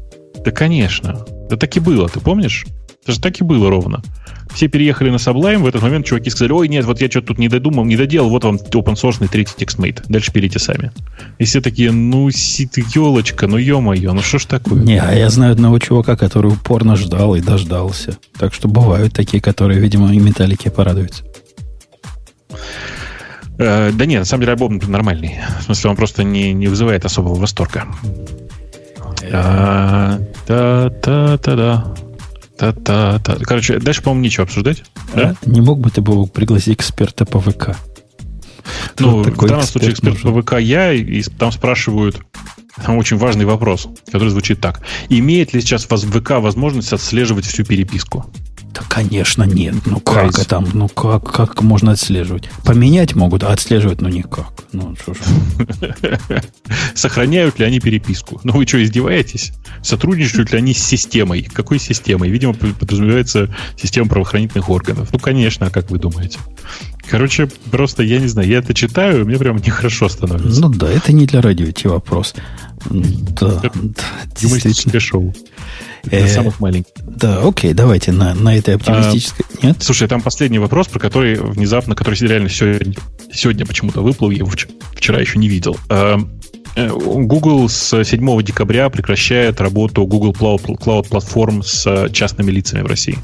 Да, конечно. Да так и было, ты помнишь? Это же так и было ровно. Все переехали на Sublime, в этот момент чуваки сказали, ой, нет, вот я что-то тут не додумал, не доделал, вот вам open source третий TextMate. Дальше берите сами. И все такие, ну, си ты елочка, ну, ё-моё, ну что ж такое? Не, а я знаю одного чувака, который упорно ждал и дождался. Так что бывают такие, которые, видимо, и металлики порадуются. Э, да нет, на самом деле альбом нормальный. В смысле, он просто не, не вызывает особого восторга. Та-та-та-да. Та-та-та. Короче, дальше, по-моему, нечего обсуждать. Да? Не мог бы ты был пригласить эксперта по ВК? Ну, в данном случае эксперт по ВК я, и там спрашивают там очень важный вопрос, который звучит так. Имеет ли сейчас ВК возможность отслеживать всю переписку? Да, конечно, нет. Ну как Кайс. это? Ну как, как можно отслеживать? Поменять могут, а отслеживать ну никак. Ну, что ж. Сохраняют ли они переписку? Ну вы что, издеваетесь? Сотрудничают ли они с системой? Какой системой? Видимо, подразумевается система правоохранительных органов. Ну, конечно, а как вы думаете? Короче, просто я не знаю, я это читаю, мне прям нехорошо становится. Ну да, это не для радио идти вопрос. Да, Юмористическое шоу. Для э, самых маленьких. Да, окей, давайте на, на этой оптимистической... А, Нет? Слушай, там последний вопрос, про который внезапно, который реально сегодня, сегодня почему-то выплыл, я его вчера еще не видел. А, э, Google с 7 декабря прекращает работу Google Cloud, Cloud Platform с частными лицами в России.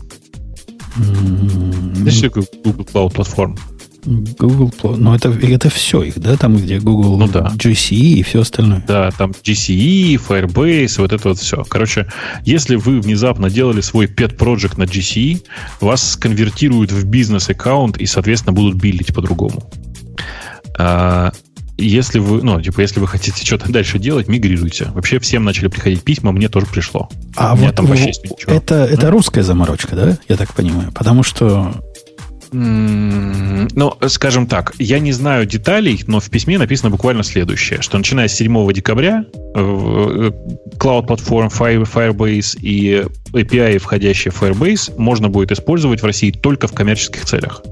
Знаешь, что такое Google Cloud Platform? Google Plus. Но это, это все их, да? Там, где Google ну, да. GCE и все остальное. Да, там GCE, Firebase, вот это вот все. Короче, если вы внезапно делали свой pet project на GCE, вас конвертируют в бизнес-аккаунт и, соответственно, будут биллить по-другому. А, если вы, ну, типа, если вы хотите что-то дальше делать, мигрируйте. Вообще всем начали приходить письма, мне тоже пришло. А вот там вообще это, это русская заморочка, да? Я так понимаю. Потому что ну, скажем так, я не знаю деталей, но в письме написано буквально следующее, что начиная с 7 декабря э, Cloud Platform Firebase и API, входящие в Firebase, можно будет использовать в России только в коммерческих целях.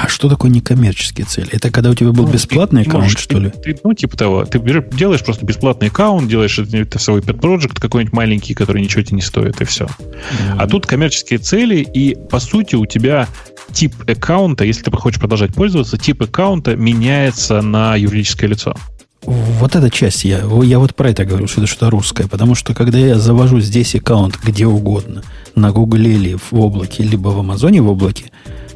А что такое некоммерческие цели? Это когда у тебя был ну, бесплатный ты, аккаунт, можешь, что ли? Ты, ну, типа того. Ты делаешь просто бесплатный аккаунт, делаешь это свой pet project какой-нибудь маленький, который ничего тебе не стоит, и все. Mm-hmm. А тут коммерческие цели, и по сути у тебя тип аккаунта, если ты хочешь продолжать пользоваться, тип аккаунта меняется на юридическое лицо. Вот эта часть, я, я вот про это говорю, что это что-то русское, потому что когда я завожу здесь аккаунт где угодно, на Гугле или в облаке, либо в Амазоне в облаке,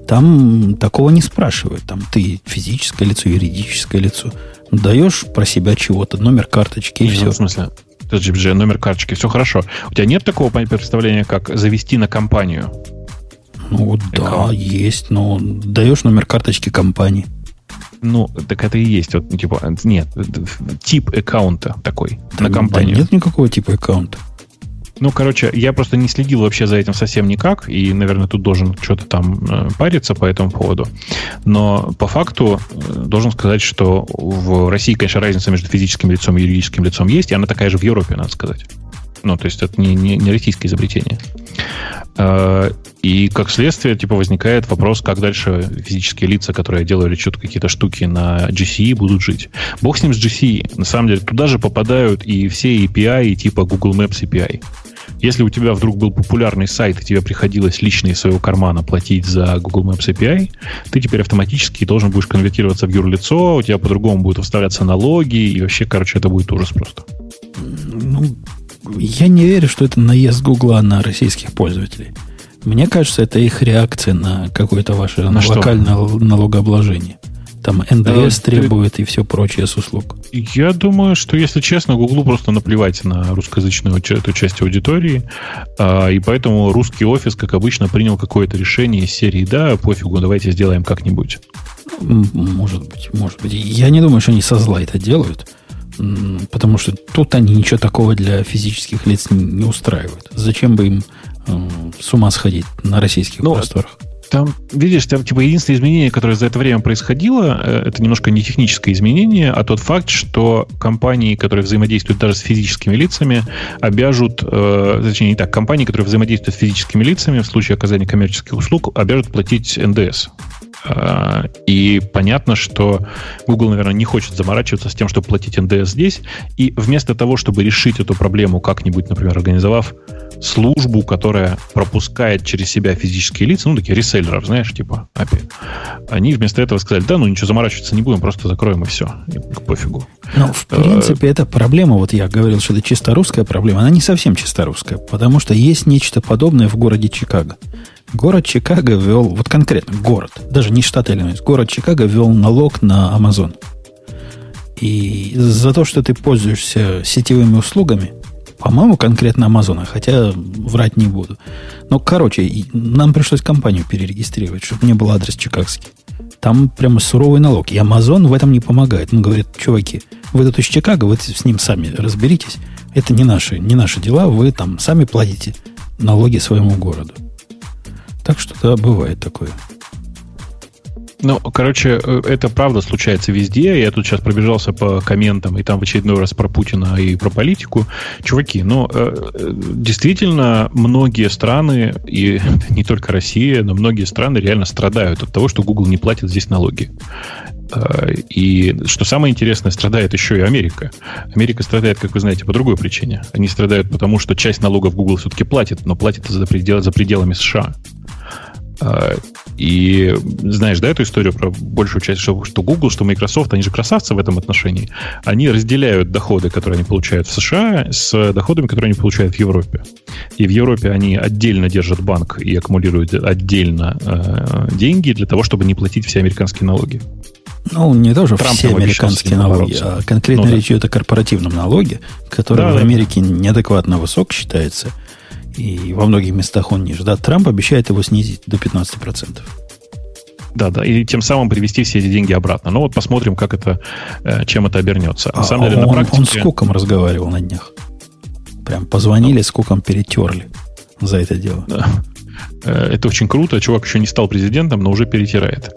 там такого не спрашивают. Там ты физическое лицо, юридическое лицо. Даешь про себя чего-то, номер карточки и ну, все. В смысле? же номер карточки, все хорошо. У тебя нет такого представления, как завести на компанию? Ну да, есть, но даешь номер карточки компании. Ну, так это и есть. Вот, типа, нет, тип аккаунта такой да, на компанию. Да нет никакого типа аккаунта. Ну, короче, я просто не следил вообще за этим совсем никак, и, наверное, тут должен что-то там э, париться по этому поводу. Но по факту э, должен сказать, что в России, конечно, разница между физическим лицом и юридическим лицом есть, и она такая же в Европе, надо сказать. Ну, то есть это не, не, не российское изобретение. И как следствие, типа, возникает вопрос, как дальше физические лица, которые делали что-то какие-то штуки на GCE, будут жить. Бог с ним с GCE. На самом деле, туда же попадают и все API, и типа Google Maps API. Если у тебя вдруг был популярный сайт, и тебе приходилось лично из своего кармана платить за Google Maps API, ты теперь автоматически должен будешь конвертироваться в юрлицо, у тебя по-другому будут выставляться налоги, и вообще, короче, это будет ужас просто. Ну, я не верю, что это наезд Гугла на российских пользователей. Мне кажется, это их реакция на какое-то ваше на локальное что? налогообложение. Там НДС а, требует ты... и все прочее с услуг. Я думаю, что, если честно, Гуглу просто наплевать на русскоязычную эту часть аудитории, а, и поэтому русский офис, как обычно, принял какое-то решение из серии «Да, пофигу, давайте сделаем как-нибудь». Может быть, может быть. Я не думаю, что они со зла это делают, потому что тут они ничего такого для физических лиц не устраивают. Зачем бы им э, с ума сходить на российских ну, просторах? Там, видишь, там типа единственное изменение, которое за это время происходило, э, это немножко не техническое изменение, а тот факт, что компании, которые взаимодействуют даже с физическими лицами, обяжут, э, точнее не так, компании, которые взаимодействуют с физическими лицами в случае оказания коммерческих услуг, обяжут платить НДС. Э, и понятно, что Google, наверное, не хочет заморачиваться с тем, чтобы платить НДС здесь. И вместо того, чтобы решить эту проблему как-нибудь, например, организовав службу, которая пропускает через себя физические лица, ну, такие реселлеров, знаешь, типа API. Они вместо этого сказали, да, ну, ничего заморачиваться не будем, просто закроем и все. И пофигу. Ну, в принципе, эта проблема, вот я говорил, что это чисто русская проблема, она не совсем чисто русская, потому что есть нечто подобное в городе Чикаго. Город Чикаго ввел, вот конкретно город, даже не штат Иллинойс, город Чикаго ввел налог на Amazon. И за то, что ты пользуешься сетевыми услугами, по-моему, конкретно Амазона, хотя врать не буду. Но, короче, нам пришлось компанию перерегистрировать, чтобы не был адрес чикагский. Там прямо суровый налог. И Амазон в этом не помогает. Он говорит, чуваки, вы тут из Чикаго, вы с ним сами разберитесь. Это не наши, не наши дела, вы там сами платите налоги своему городу. Так что да, бывает такое. Ну, короче, э, это правда случается везде. Я тут сейчас пробежался по комментам, и там в очередной раз про Путина и про политику. Чуваки, ну, э, действительно, многие страны, и не только Россия, но многие страны реально страдают от того, что Google не платит здесь налоги. Э, и что самое интересное, страдает еще и Америка. Америка страдает, как вы знаете, по другой причине. Они страдают потому, что часть налогов Google все-таки платит, но платит за, предел, за пределами США. А, и знаешь, да, эту историю про большую часть, что, что Google, что Microsoft, они же красавцы в этом отношении. Они разделяют доходы, которые они получают в США, с доходами, которые они получают в Европе. И в Европе они отдельно держат банк и аккумулируют отдельно э, деньги для того, чтобы не платить все американские налоги. Ну, не тоже Трамп все американские налоги, а конкретно ну, речь идет о корпоративном налоге, который да, в Америке да. неадекватно высок считается и во многих местах он ниже. Да, Трамп обещает его снизить до 15%. Да, да, и тем самым привести все эти деньги обратно. Ну вот посмотрим, как это, э, чем это обернется. На а, самом деле, он, на практике... он с Куком разговаривал на днях. Прям позвонили, ну, с Куком перетерли за это дело. Да. Э, это очень круто. Чувак еще не стал президентом, но уже перетирает.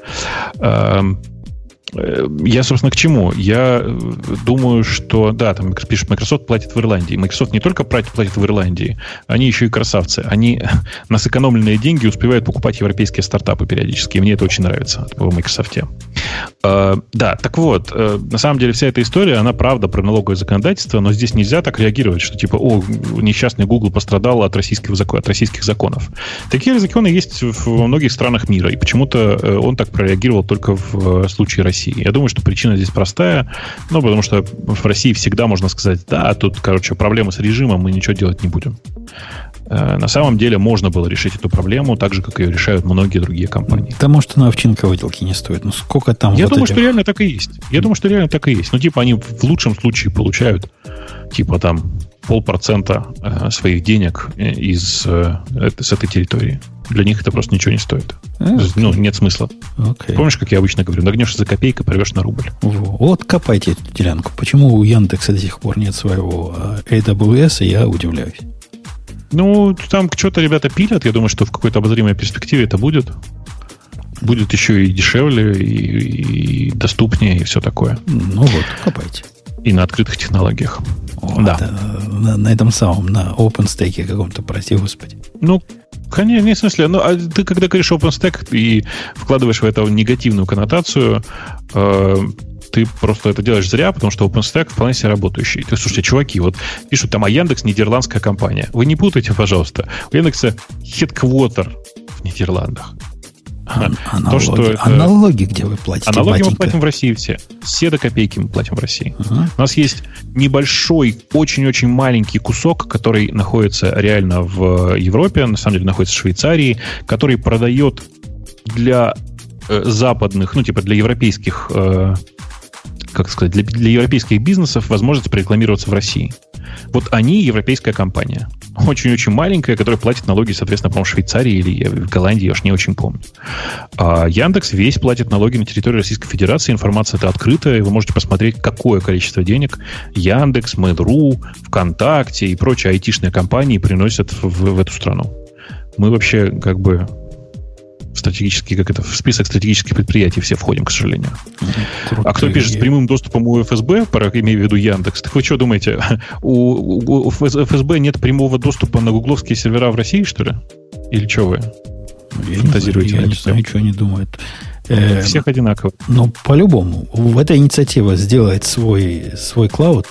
Э, я, собственно, к чему? Я э, думаю, что, да, там пишет, Microsoft платит в Ирландии. Microsoft не только платит в Ирландии, они еще и красавцы. Они на сэкономленные деньги успевают покупать европейские стартапы периодически. И мне это очень нравится в Microsoft. Uh, да, так вот, на самом деле вся эта история, она правда про налоговое законодательство, но здесь нельзя так реагировать, что типа, о, несчастный Google пострадал от российских, от российских законов. Такие законы есть во многих странах мира, и почему-то он так прореагировал только в случае России. России. Я думаю, что причина здесь простая, ну, потому что в России всегда можно сказать, да, тут, короче, проблемы с режимом, мы ничего делать не будем. Э, на самом деле можно было решить эту проблему так же, как ее решают многие другие компании. Потому что на овчинка выделки не стоит. Ну сколько там Я вот думаю, этих... что реально так и есть. Я думаю, что реально так и есть. Ну, типа, они в лучшем случае получают, типа, там, полпроцента э, своих денег э, из, с этой территории. Для них это просто ничего не стоит. Okay. Ну, нет смысла. Okay. Помнишь, как я обычно говорю, нагнешься за копейку, порвешь на рубль. Вот копайте эту делянку. Почему у Яндекса до сих пор нет своего AWS, я удивляюсь. Ну, там что-то ребята пилят. Я думаю, что в какой-то обозримой перспективе это будет. Будет еще и дешевле, и, и доступнее, и все такое. Ну вот, копайте. И на открытых технологиях. О, да. на, на этом самом, на OpenStack каком-то, прости господи. Ну, конечно, не в смысле. Ну, а ты когда говоришь OpenStack и вкладываешь в это негативную коннотацию, э, ты просто это делаешь зря, потому что OpenStack вполне себе работающий. Ты, слушайте, чуваки, вот пишут там, а Яндекс нидерландская компания. Вы не путайте, пожалуйста. У Яндекса headquarter в Нидерландах. А, аналоги, то, что это... аналоги, где вы платите, Аналоги батенька. мы платим в России все. Все до копейки мы платим в России. Uh-huh. У нас есть небольшой, очень-очень маленький кусок, который находится реально в Европе, на самом деле находится в Швейцарии, который продает для э, западных, ну, типа для европейских, э, как сказать, для, для европейских бизнесов возможность прорекламироваться в России. Вот они европейская компания. Очень-очень маленькая, которая платит налоги, соответственно, по-моему, в Швейцарии или в Голландии, я уж не очень помню. А Яндекс весь платит налоги на территории Российской Федерации. Информация это открытая, и вы можете посмотреть, какое количество денег Яндекс, Mail.ru, ВКонтакте и прочие айтишные компании приносят в, в эту страну. Мы вообще как бы стратегический, как это, в список стратегических предприятий все входим, к сожалению. Крутые. А кто пишет с прямым доступом у ФСБ, имею в виду Яндекс, так вы что думаете, у, у, ФСБ нет прямого доступа на гугловские сервера в России, что ли? Или что вы я фантазируете? Не знаю, я не знаю, что они думают. Э, Всех одинаково. Ну, по-любому. В этой инициатива сделать свой, свой клауд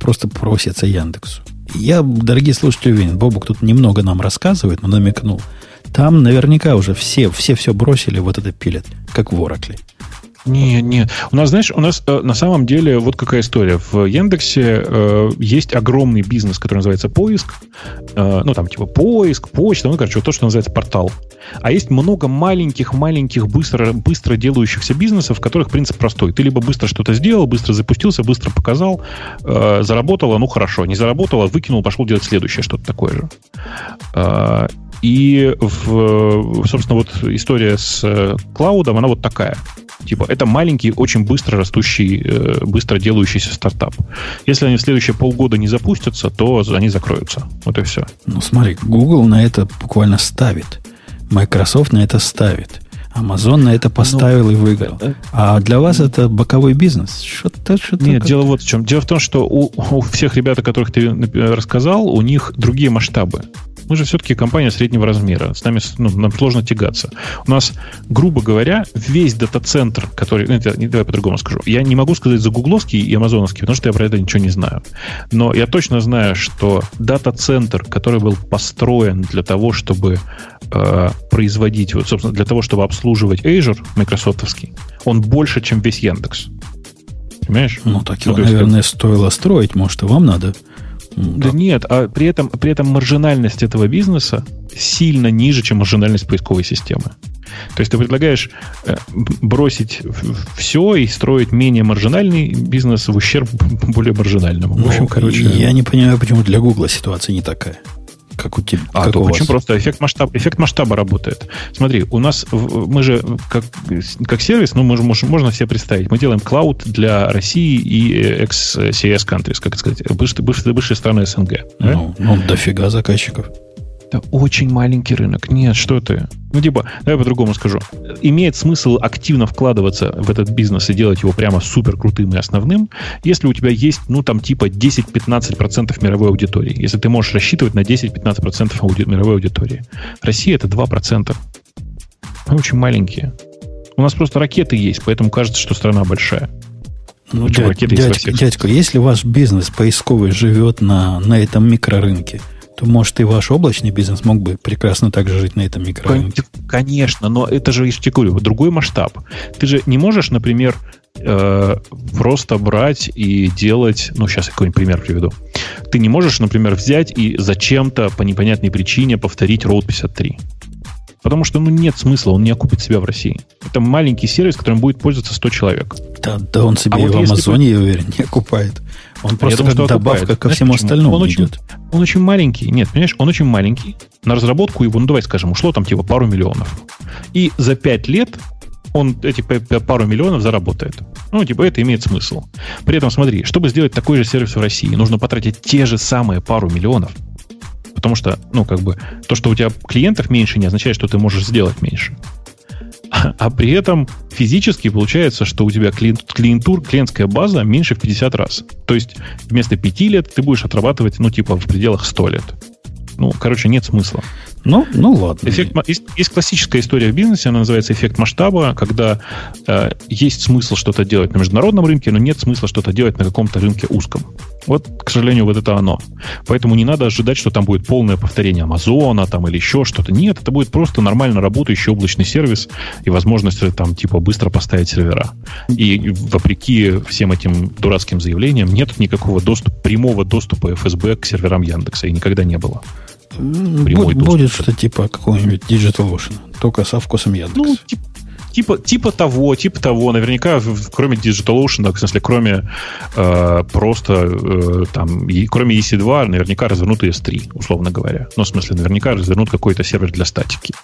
просто просится Яндексу. Я, дорогие слушатели, уверен, Бобук тут немного нам рассказывает, но намекнул – там наверняка уже все, все все бросили, вот это пилят, как в Oracle. Не, не. У нас, знаешь, у нас э, на самом деле вот какая история. В Яндексе э, есть огромный бизнес, который называется поиск. Э, ну, там типа поиск, почта, ну, короче, вот то, что называется портал. А есть много маленьких-маленьких, быстро, быстро делающихся бизнесов, в которых принцип простой. Ты либо быстро что-то сделал, быстро запустился, быстро показал, э, заработало, ну, хорошо. Не заработало, выкинул, пошел делать следующее что-то такое же. Э, и, в, собственно, вот история с э, клаудом, она вот такая. Типа, это маленький, очень быстро растущий, э, быстро делающийся стартап. Если они в следующие полгода не запустятся, то они закроются. Вот и все. Ну, смотри, Google на это буквально ставит. Microsoft на это ставит. Amazon на это поставил ну, и выиграл. А для вас это боковой бизнес? Что-то, что-то. Нет, дело вот в чем. Дело в том, что у, у всех ребят, о которых ты рассказал, у них другие масштабы. Мы же все-таки компания среднего размера. С нами ну, нам сложно тягаться. У нас, грубо говоря, весь дата-центр, который... Ну, это, давай по-другому скажу. Я не могу сказать за гугловский и амазоновский, потому что я про это ничего не знаю. Но я точно знаю, что дата-центр, который был построен для того, чтобы э, производить, вот, собственно, для того, чтобы обслуживать Azure, майкрософтовский, он больше, чем весь Яндекс. Понимаешь? Ну, так его, ну, наверное, стоило строить. Может, и вам надо да. да нет, а при этом, при этом маржинальность этого бизнеса сильно ниже, чем маржинальность поисковой системы. То есть ты предлагаешь э, бросить все и строить менее маржинальный бизнес в ущерб более маржинальному. Ну, в общем, короче... Я не понимаю, почему для Гугла ситуация не такая как у тебя. А, как у очень вас. просто. Эффект масштаба, эффект масштаба работает. Смотри, у нас мы же как, как сервис, ну, можем, можно себе представить, мы делаем клауд для России и ex-CS countries, как сказать, бывшие, бывшие, бывшие страны СНГ. Ну, да? ну, дофига заказчиков. Это очень маленький рынок. Нет, что ты? Ну, типа, давай по-другому скажу. Имеет смысл активно вкладываться в этот бизнес и делать его прямо супер крутым и основным, если у тебя есть, ну, там, типа 10-15% мировой аудитории. Если ты можешь рассчитывать на 10-15% ауди- мировой аудитории. Россия это 2%. Мы очень маленькие. У нас просто ракеты есть, поэтому кажется, что страна большая. Ну, дядь, дядька, дядька, если ваш бизнес поисковый живет на, на этом микрорынке – то, может, и ваш облачный бизнес мог бы прекрасно так же жить на этом микрорынке. Конечно, но это же, я говорю, другой масштаб. Ты же не можешь, например, э, просто брать и делать... Ну, сейчас я какой-нибудь пример приведу. Ты не можешь, например, взять и зачем-то по непонятной причине повторить Road 53. Потому что ну, нет смысла, он не окупит себя в России. Это маленький сервис, которым будет пользоваться 100 человек. Да, да он себе а и вот в Амазоне, я уверен, не окупает. Он просто думаю, как добавка окупает. ко Знаешь, всему почему? остальному он идет. Очень, он очень маленький. Нет, понимаешь, он очень маленький. На разработку его, ну давай скажем, ушло там типа пару миллионов. И за пять лет он эти пару миллионов заработает. Ну, типа, это имеет смысл. При этом, смотри, чтобы сделать такой же сервис в России, нужно потратить те же самые пару миллионов – Потому что, ну, как бы, то, что у тебя клиентов меньше, не означает, что ты можешь сделать меньше. А, при этом физически получается, что у тебя клиент, клиентур, клиентская база меньше в 50 раз. То есть вместо 5 лет ты будешь отрабатывать, ну, типа, в пределах 100 лет. Ну, короче, нет смысла. Ну, ну ладно. Эффект, есть, есть классическая история в бизнесе, она называется эффект масштаба, когда э, есть смысл что-то делать на международном рынке, но нет смысла что-то делать на каком-то рынке узком. Вот, к сожалению, вот это оно. Поэтому не надо ожидать, что там будет полное повторение Амазона там, или еще что-то. Нет, это будет просто нормально работающий облачный сервис и возможность э, там типа быстро поставить сервера. И вопреки всем этим дурацким заявлениям нет никакого доступа, прямого доступа ФСБ к серверам Яндекса и никогда не было. Будет, будет что-то типа какого-нибудь Digital Ocean, только со вкусом Яндекса. Ну, типа, типа, типа того, типа того. Наверняка, кроме DigitalOcean, в смысле, кроме э, просто э, там, и, кроме EC2, наверняка развернут ES3, условно говоря. Ну, в смысле, наверняка развернут какой-то сервер для статики,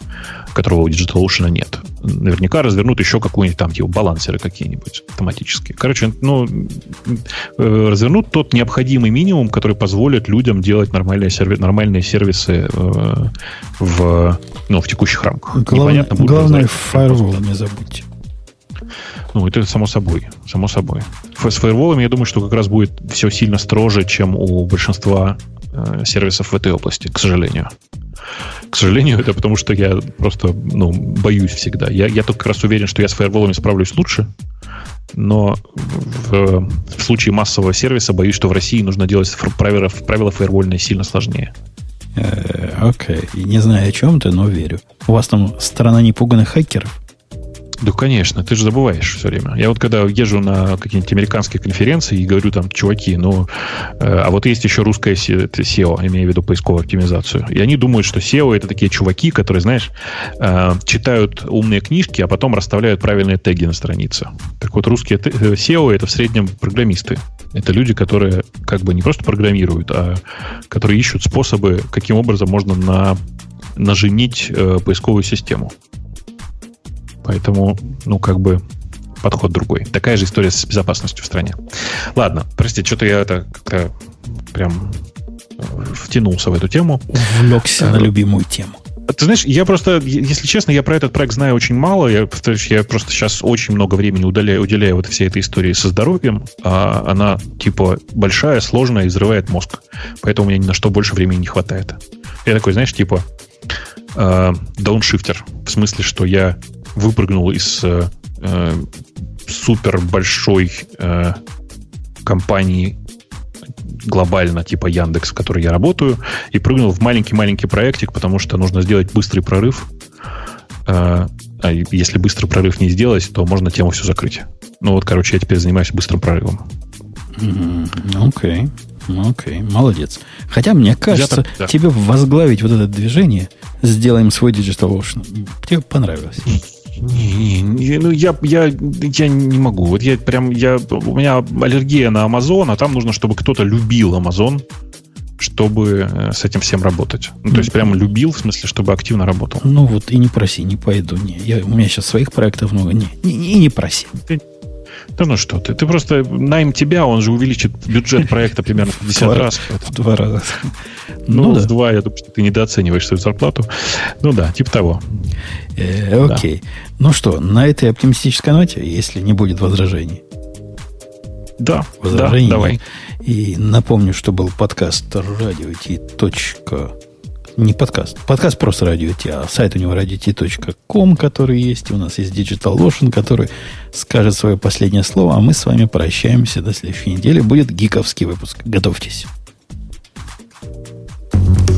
которого у DigitalOcean нет. Наверняка развернут еще какой-нибудь там, типа, балансеры какие-нибудь автоматические. Короче, ну, э, развернут тот необходимый минимум, который позволит людям делать нормальные, серви- нормальные сервисы э, в, ну, в текущих рамках. Главное, главное фаервол не забудьте. Ну, это само собой. Само собой. С фаерволами, я думаю, что как раз будет все сильно строже, чем у большинства э, сервисов в этой области, к сожалению. К сожалению, это потому что я просто ну, боюсь всегда. Я, я только как раз уверен, что я с фаерволами справлюсь лучше, но в, в случае массового сервиса боюсь, что в России нужно делать правила, правила фаервольные сильно сложнее. Э, окей. Okay. Не знаю о чем ты, но верю. У вас там страна непуганных хакеров? Да, конечно, ты же забываешь все время. Я вот когда езжу на какие-нибудь американские конференции и говорю там, чуваки, ну, э, а вот есть еще русская SEO, имею в виду поисковую оптимизацию. И они думают, что SEO это такие чуваки, которые, знаешь, э, читают умные книжки, а потом расставляют правильные теги на странице. Так вот, русские SEO это в среднем программисты. Это люди, которые как бы не просто программируют, а которые ищут способы, каким образом можно на, наженить э, поисковую систему. Поэтому, ну, как бы подход другой. Такая же история с безопасностью в стране. Ладно, простите, что-то я это как-то прям э, втянулся в эту тему. Увлекся на любимую тему. Ты знаешь, я просто, если честно, я про этот проект знаю очень мало. Я, повторюсь, я просто сейчас очень много времени удаляю, уделяю вот всей этой истории со здоровьем. А она, типа, большая, сложная и взрывает мозг. Поэтому меня ни на что больше времени не хватает. Я такой, знаешь, типа, э, дауншифтер. В смысле, что я выпрыгнул из э, э, супер большой э, компании глобально, типа Яндекс, в которой я работаю, и прыгнул в маленький-маленький проектик, потому что нужно сделать быстрый прорыв. Э, а если быстрый прорыв не сделать, то можно тему все закрыть. Ну вот, короче, я теперь занимаюсь быстрым прорывом. Окей. Okay. Окей, okay, молодец. Хотя, мне кажется, так, да. тебе возглавить вот это движение, сделаем свой Digital Ocean, тебе понравилось. Не, не, ну я, я, я не могу. Вот я прям, я, у меня аллергия на Amazon, а там нужно, чтобы кто-то любил Amazon, чтобы э, с этим всем работать. Ну, то есть прямо любил, в смысле, чтобы активно работал. Ну вот и не проси, не пойду. Не. Я, у меня сейчас своих проектов много. Не, не, не, не проси. Да ну что ты, ты просто найм тебя, он же увеличит бюджет проекта примерно в 50 раз. В два раза. Ну, ну да. в два, я думаю, что ты недооцениваешь свою зарплату. Ну да, типа того. Э, окей. Да. Ну что, на этой оптимистической ноте, если не будет возражений. Да, возражений да, давай. И напомню, что был подкаст радио не подкаст. Подкаст просто радио Ти, а сайт у него radio.t.com, который есть. У нас есть Digital Ocean, который скажет свое последнее слово. А мы с вами прощаемся до следующей недели. Будет гиковский выпуск. Готовьтесь.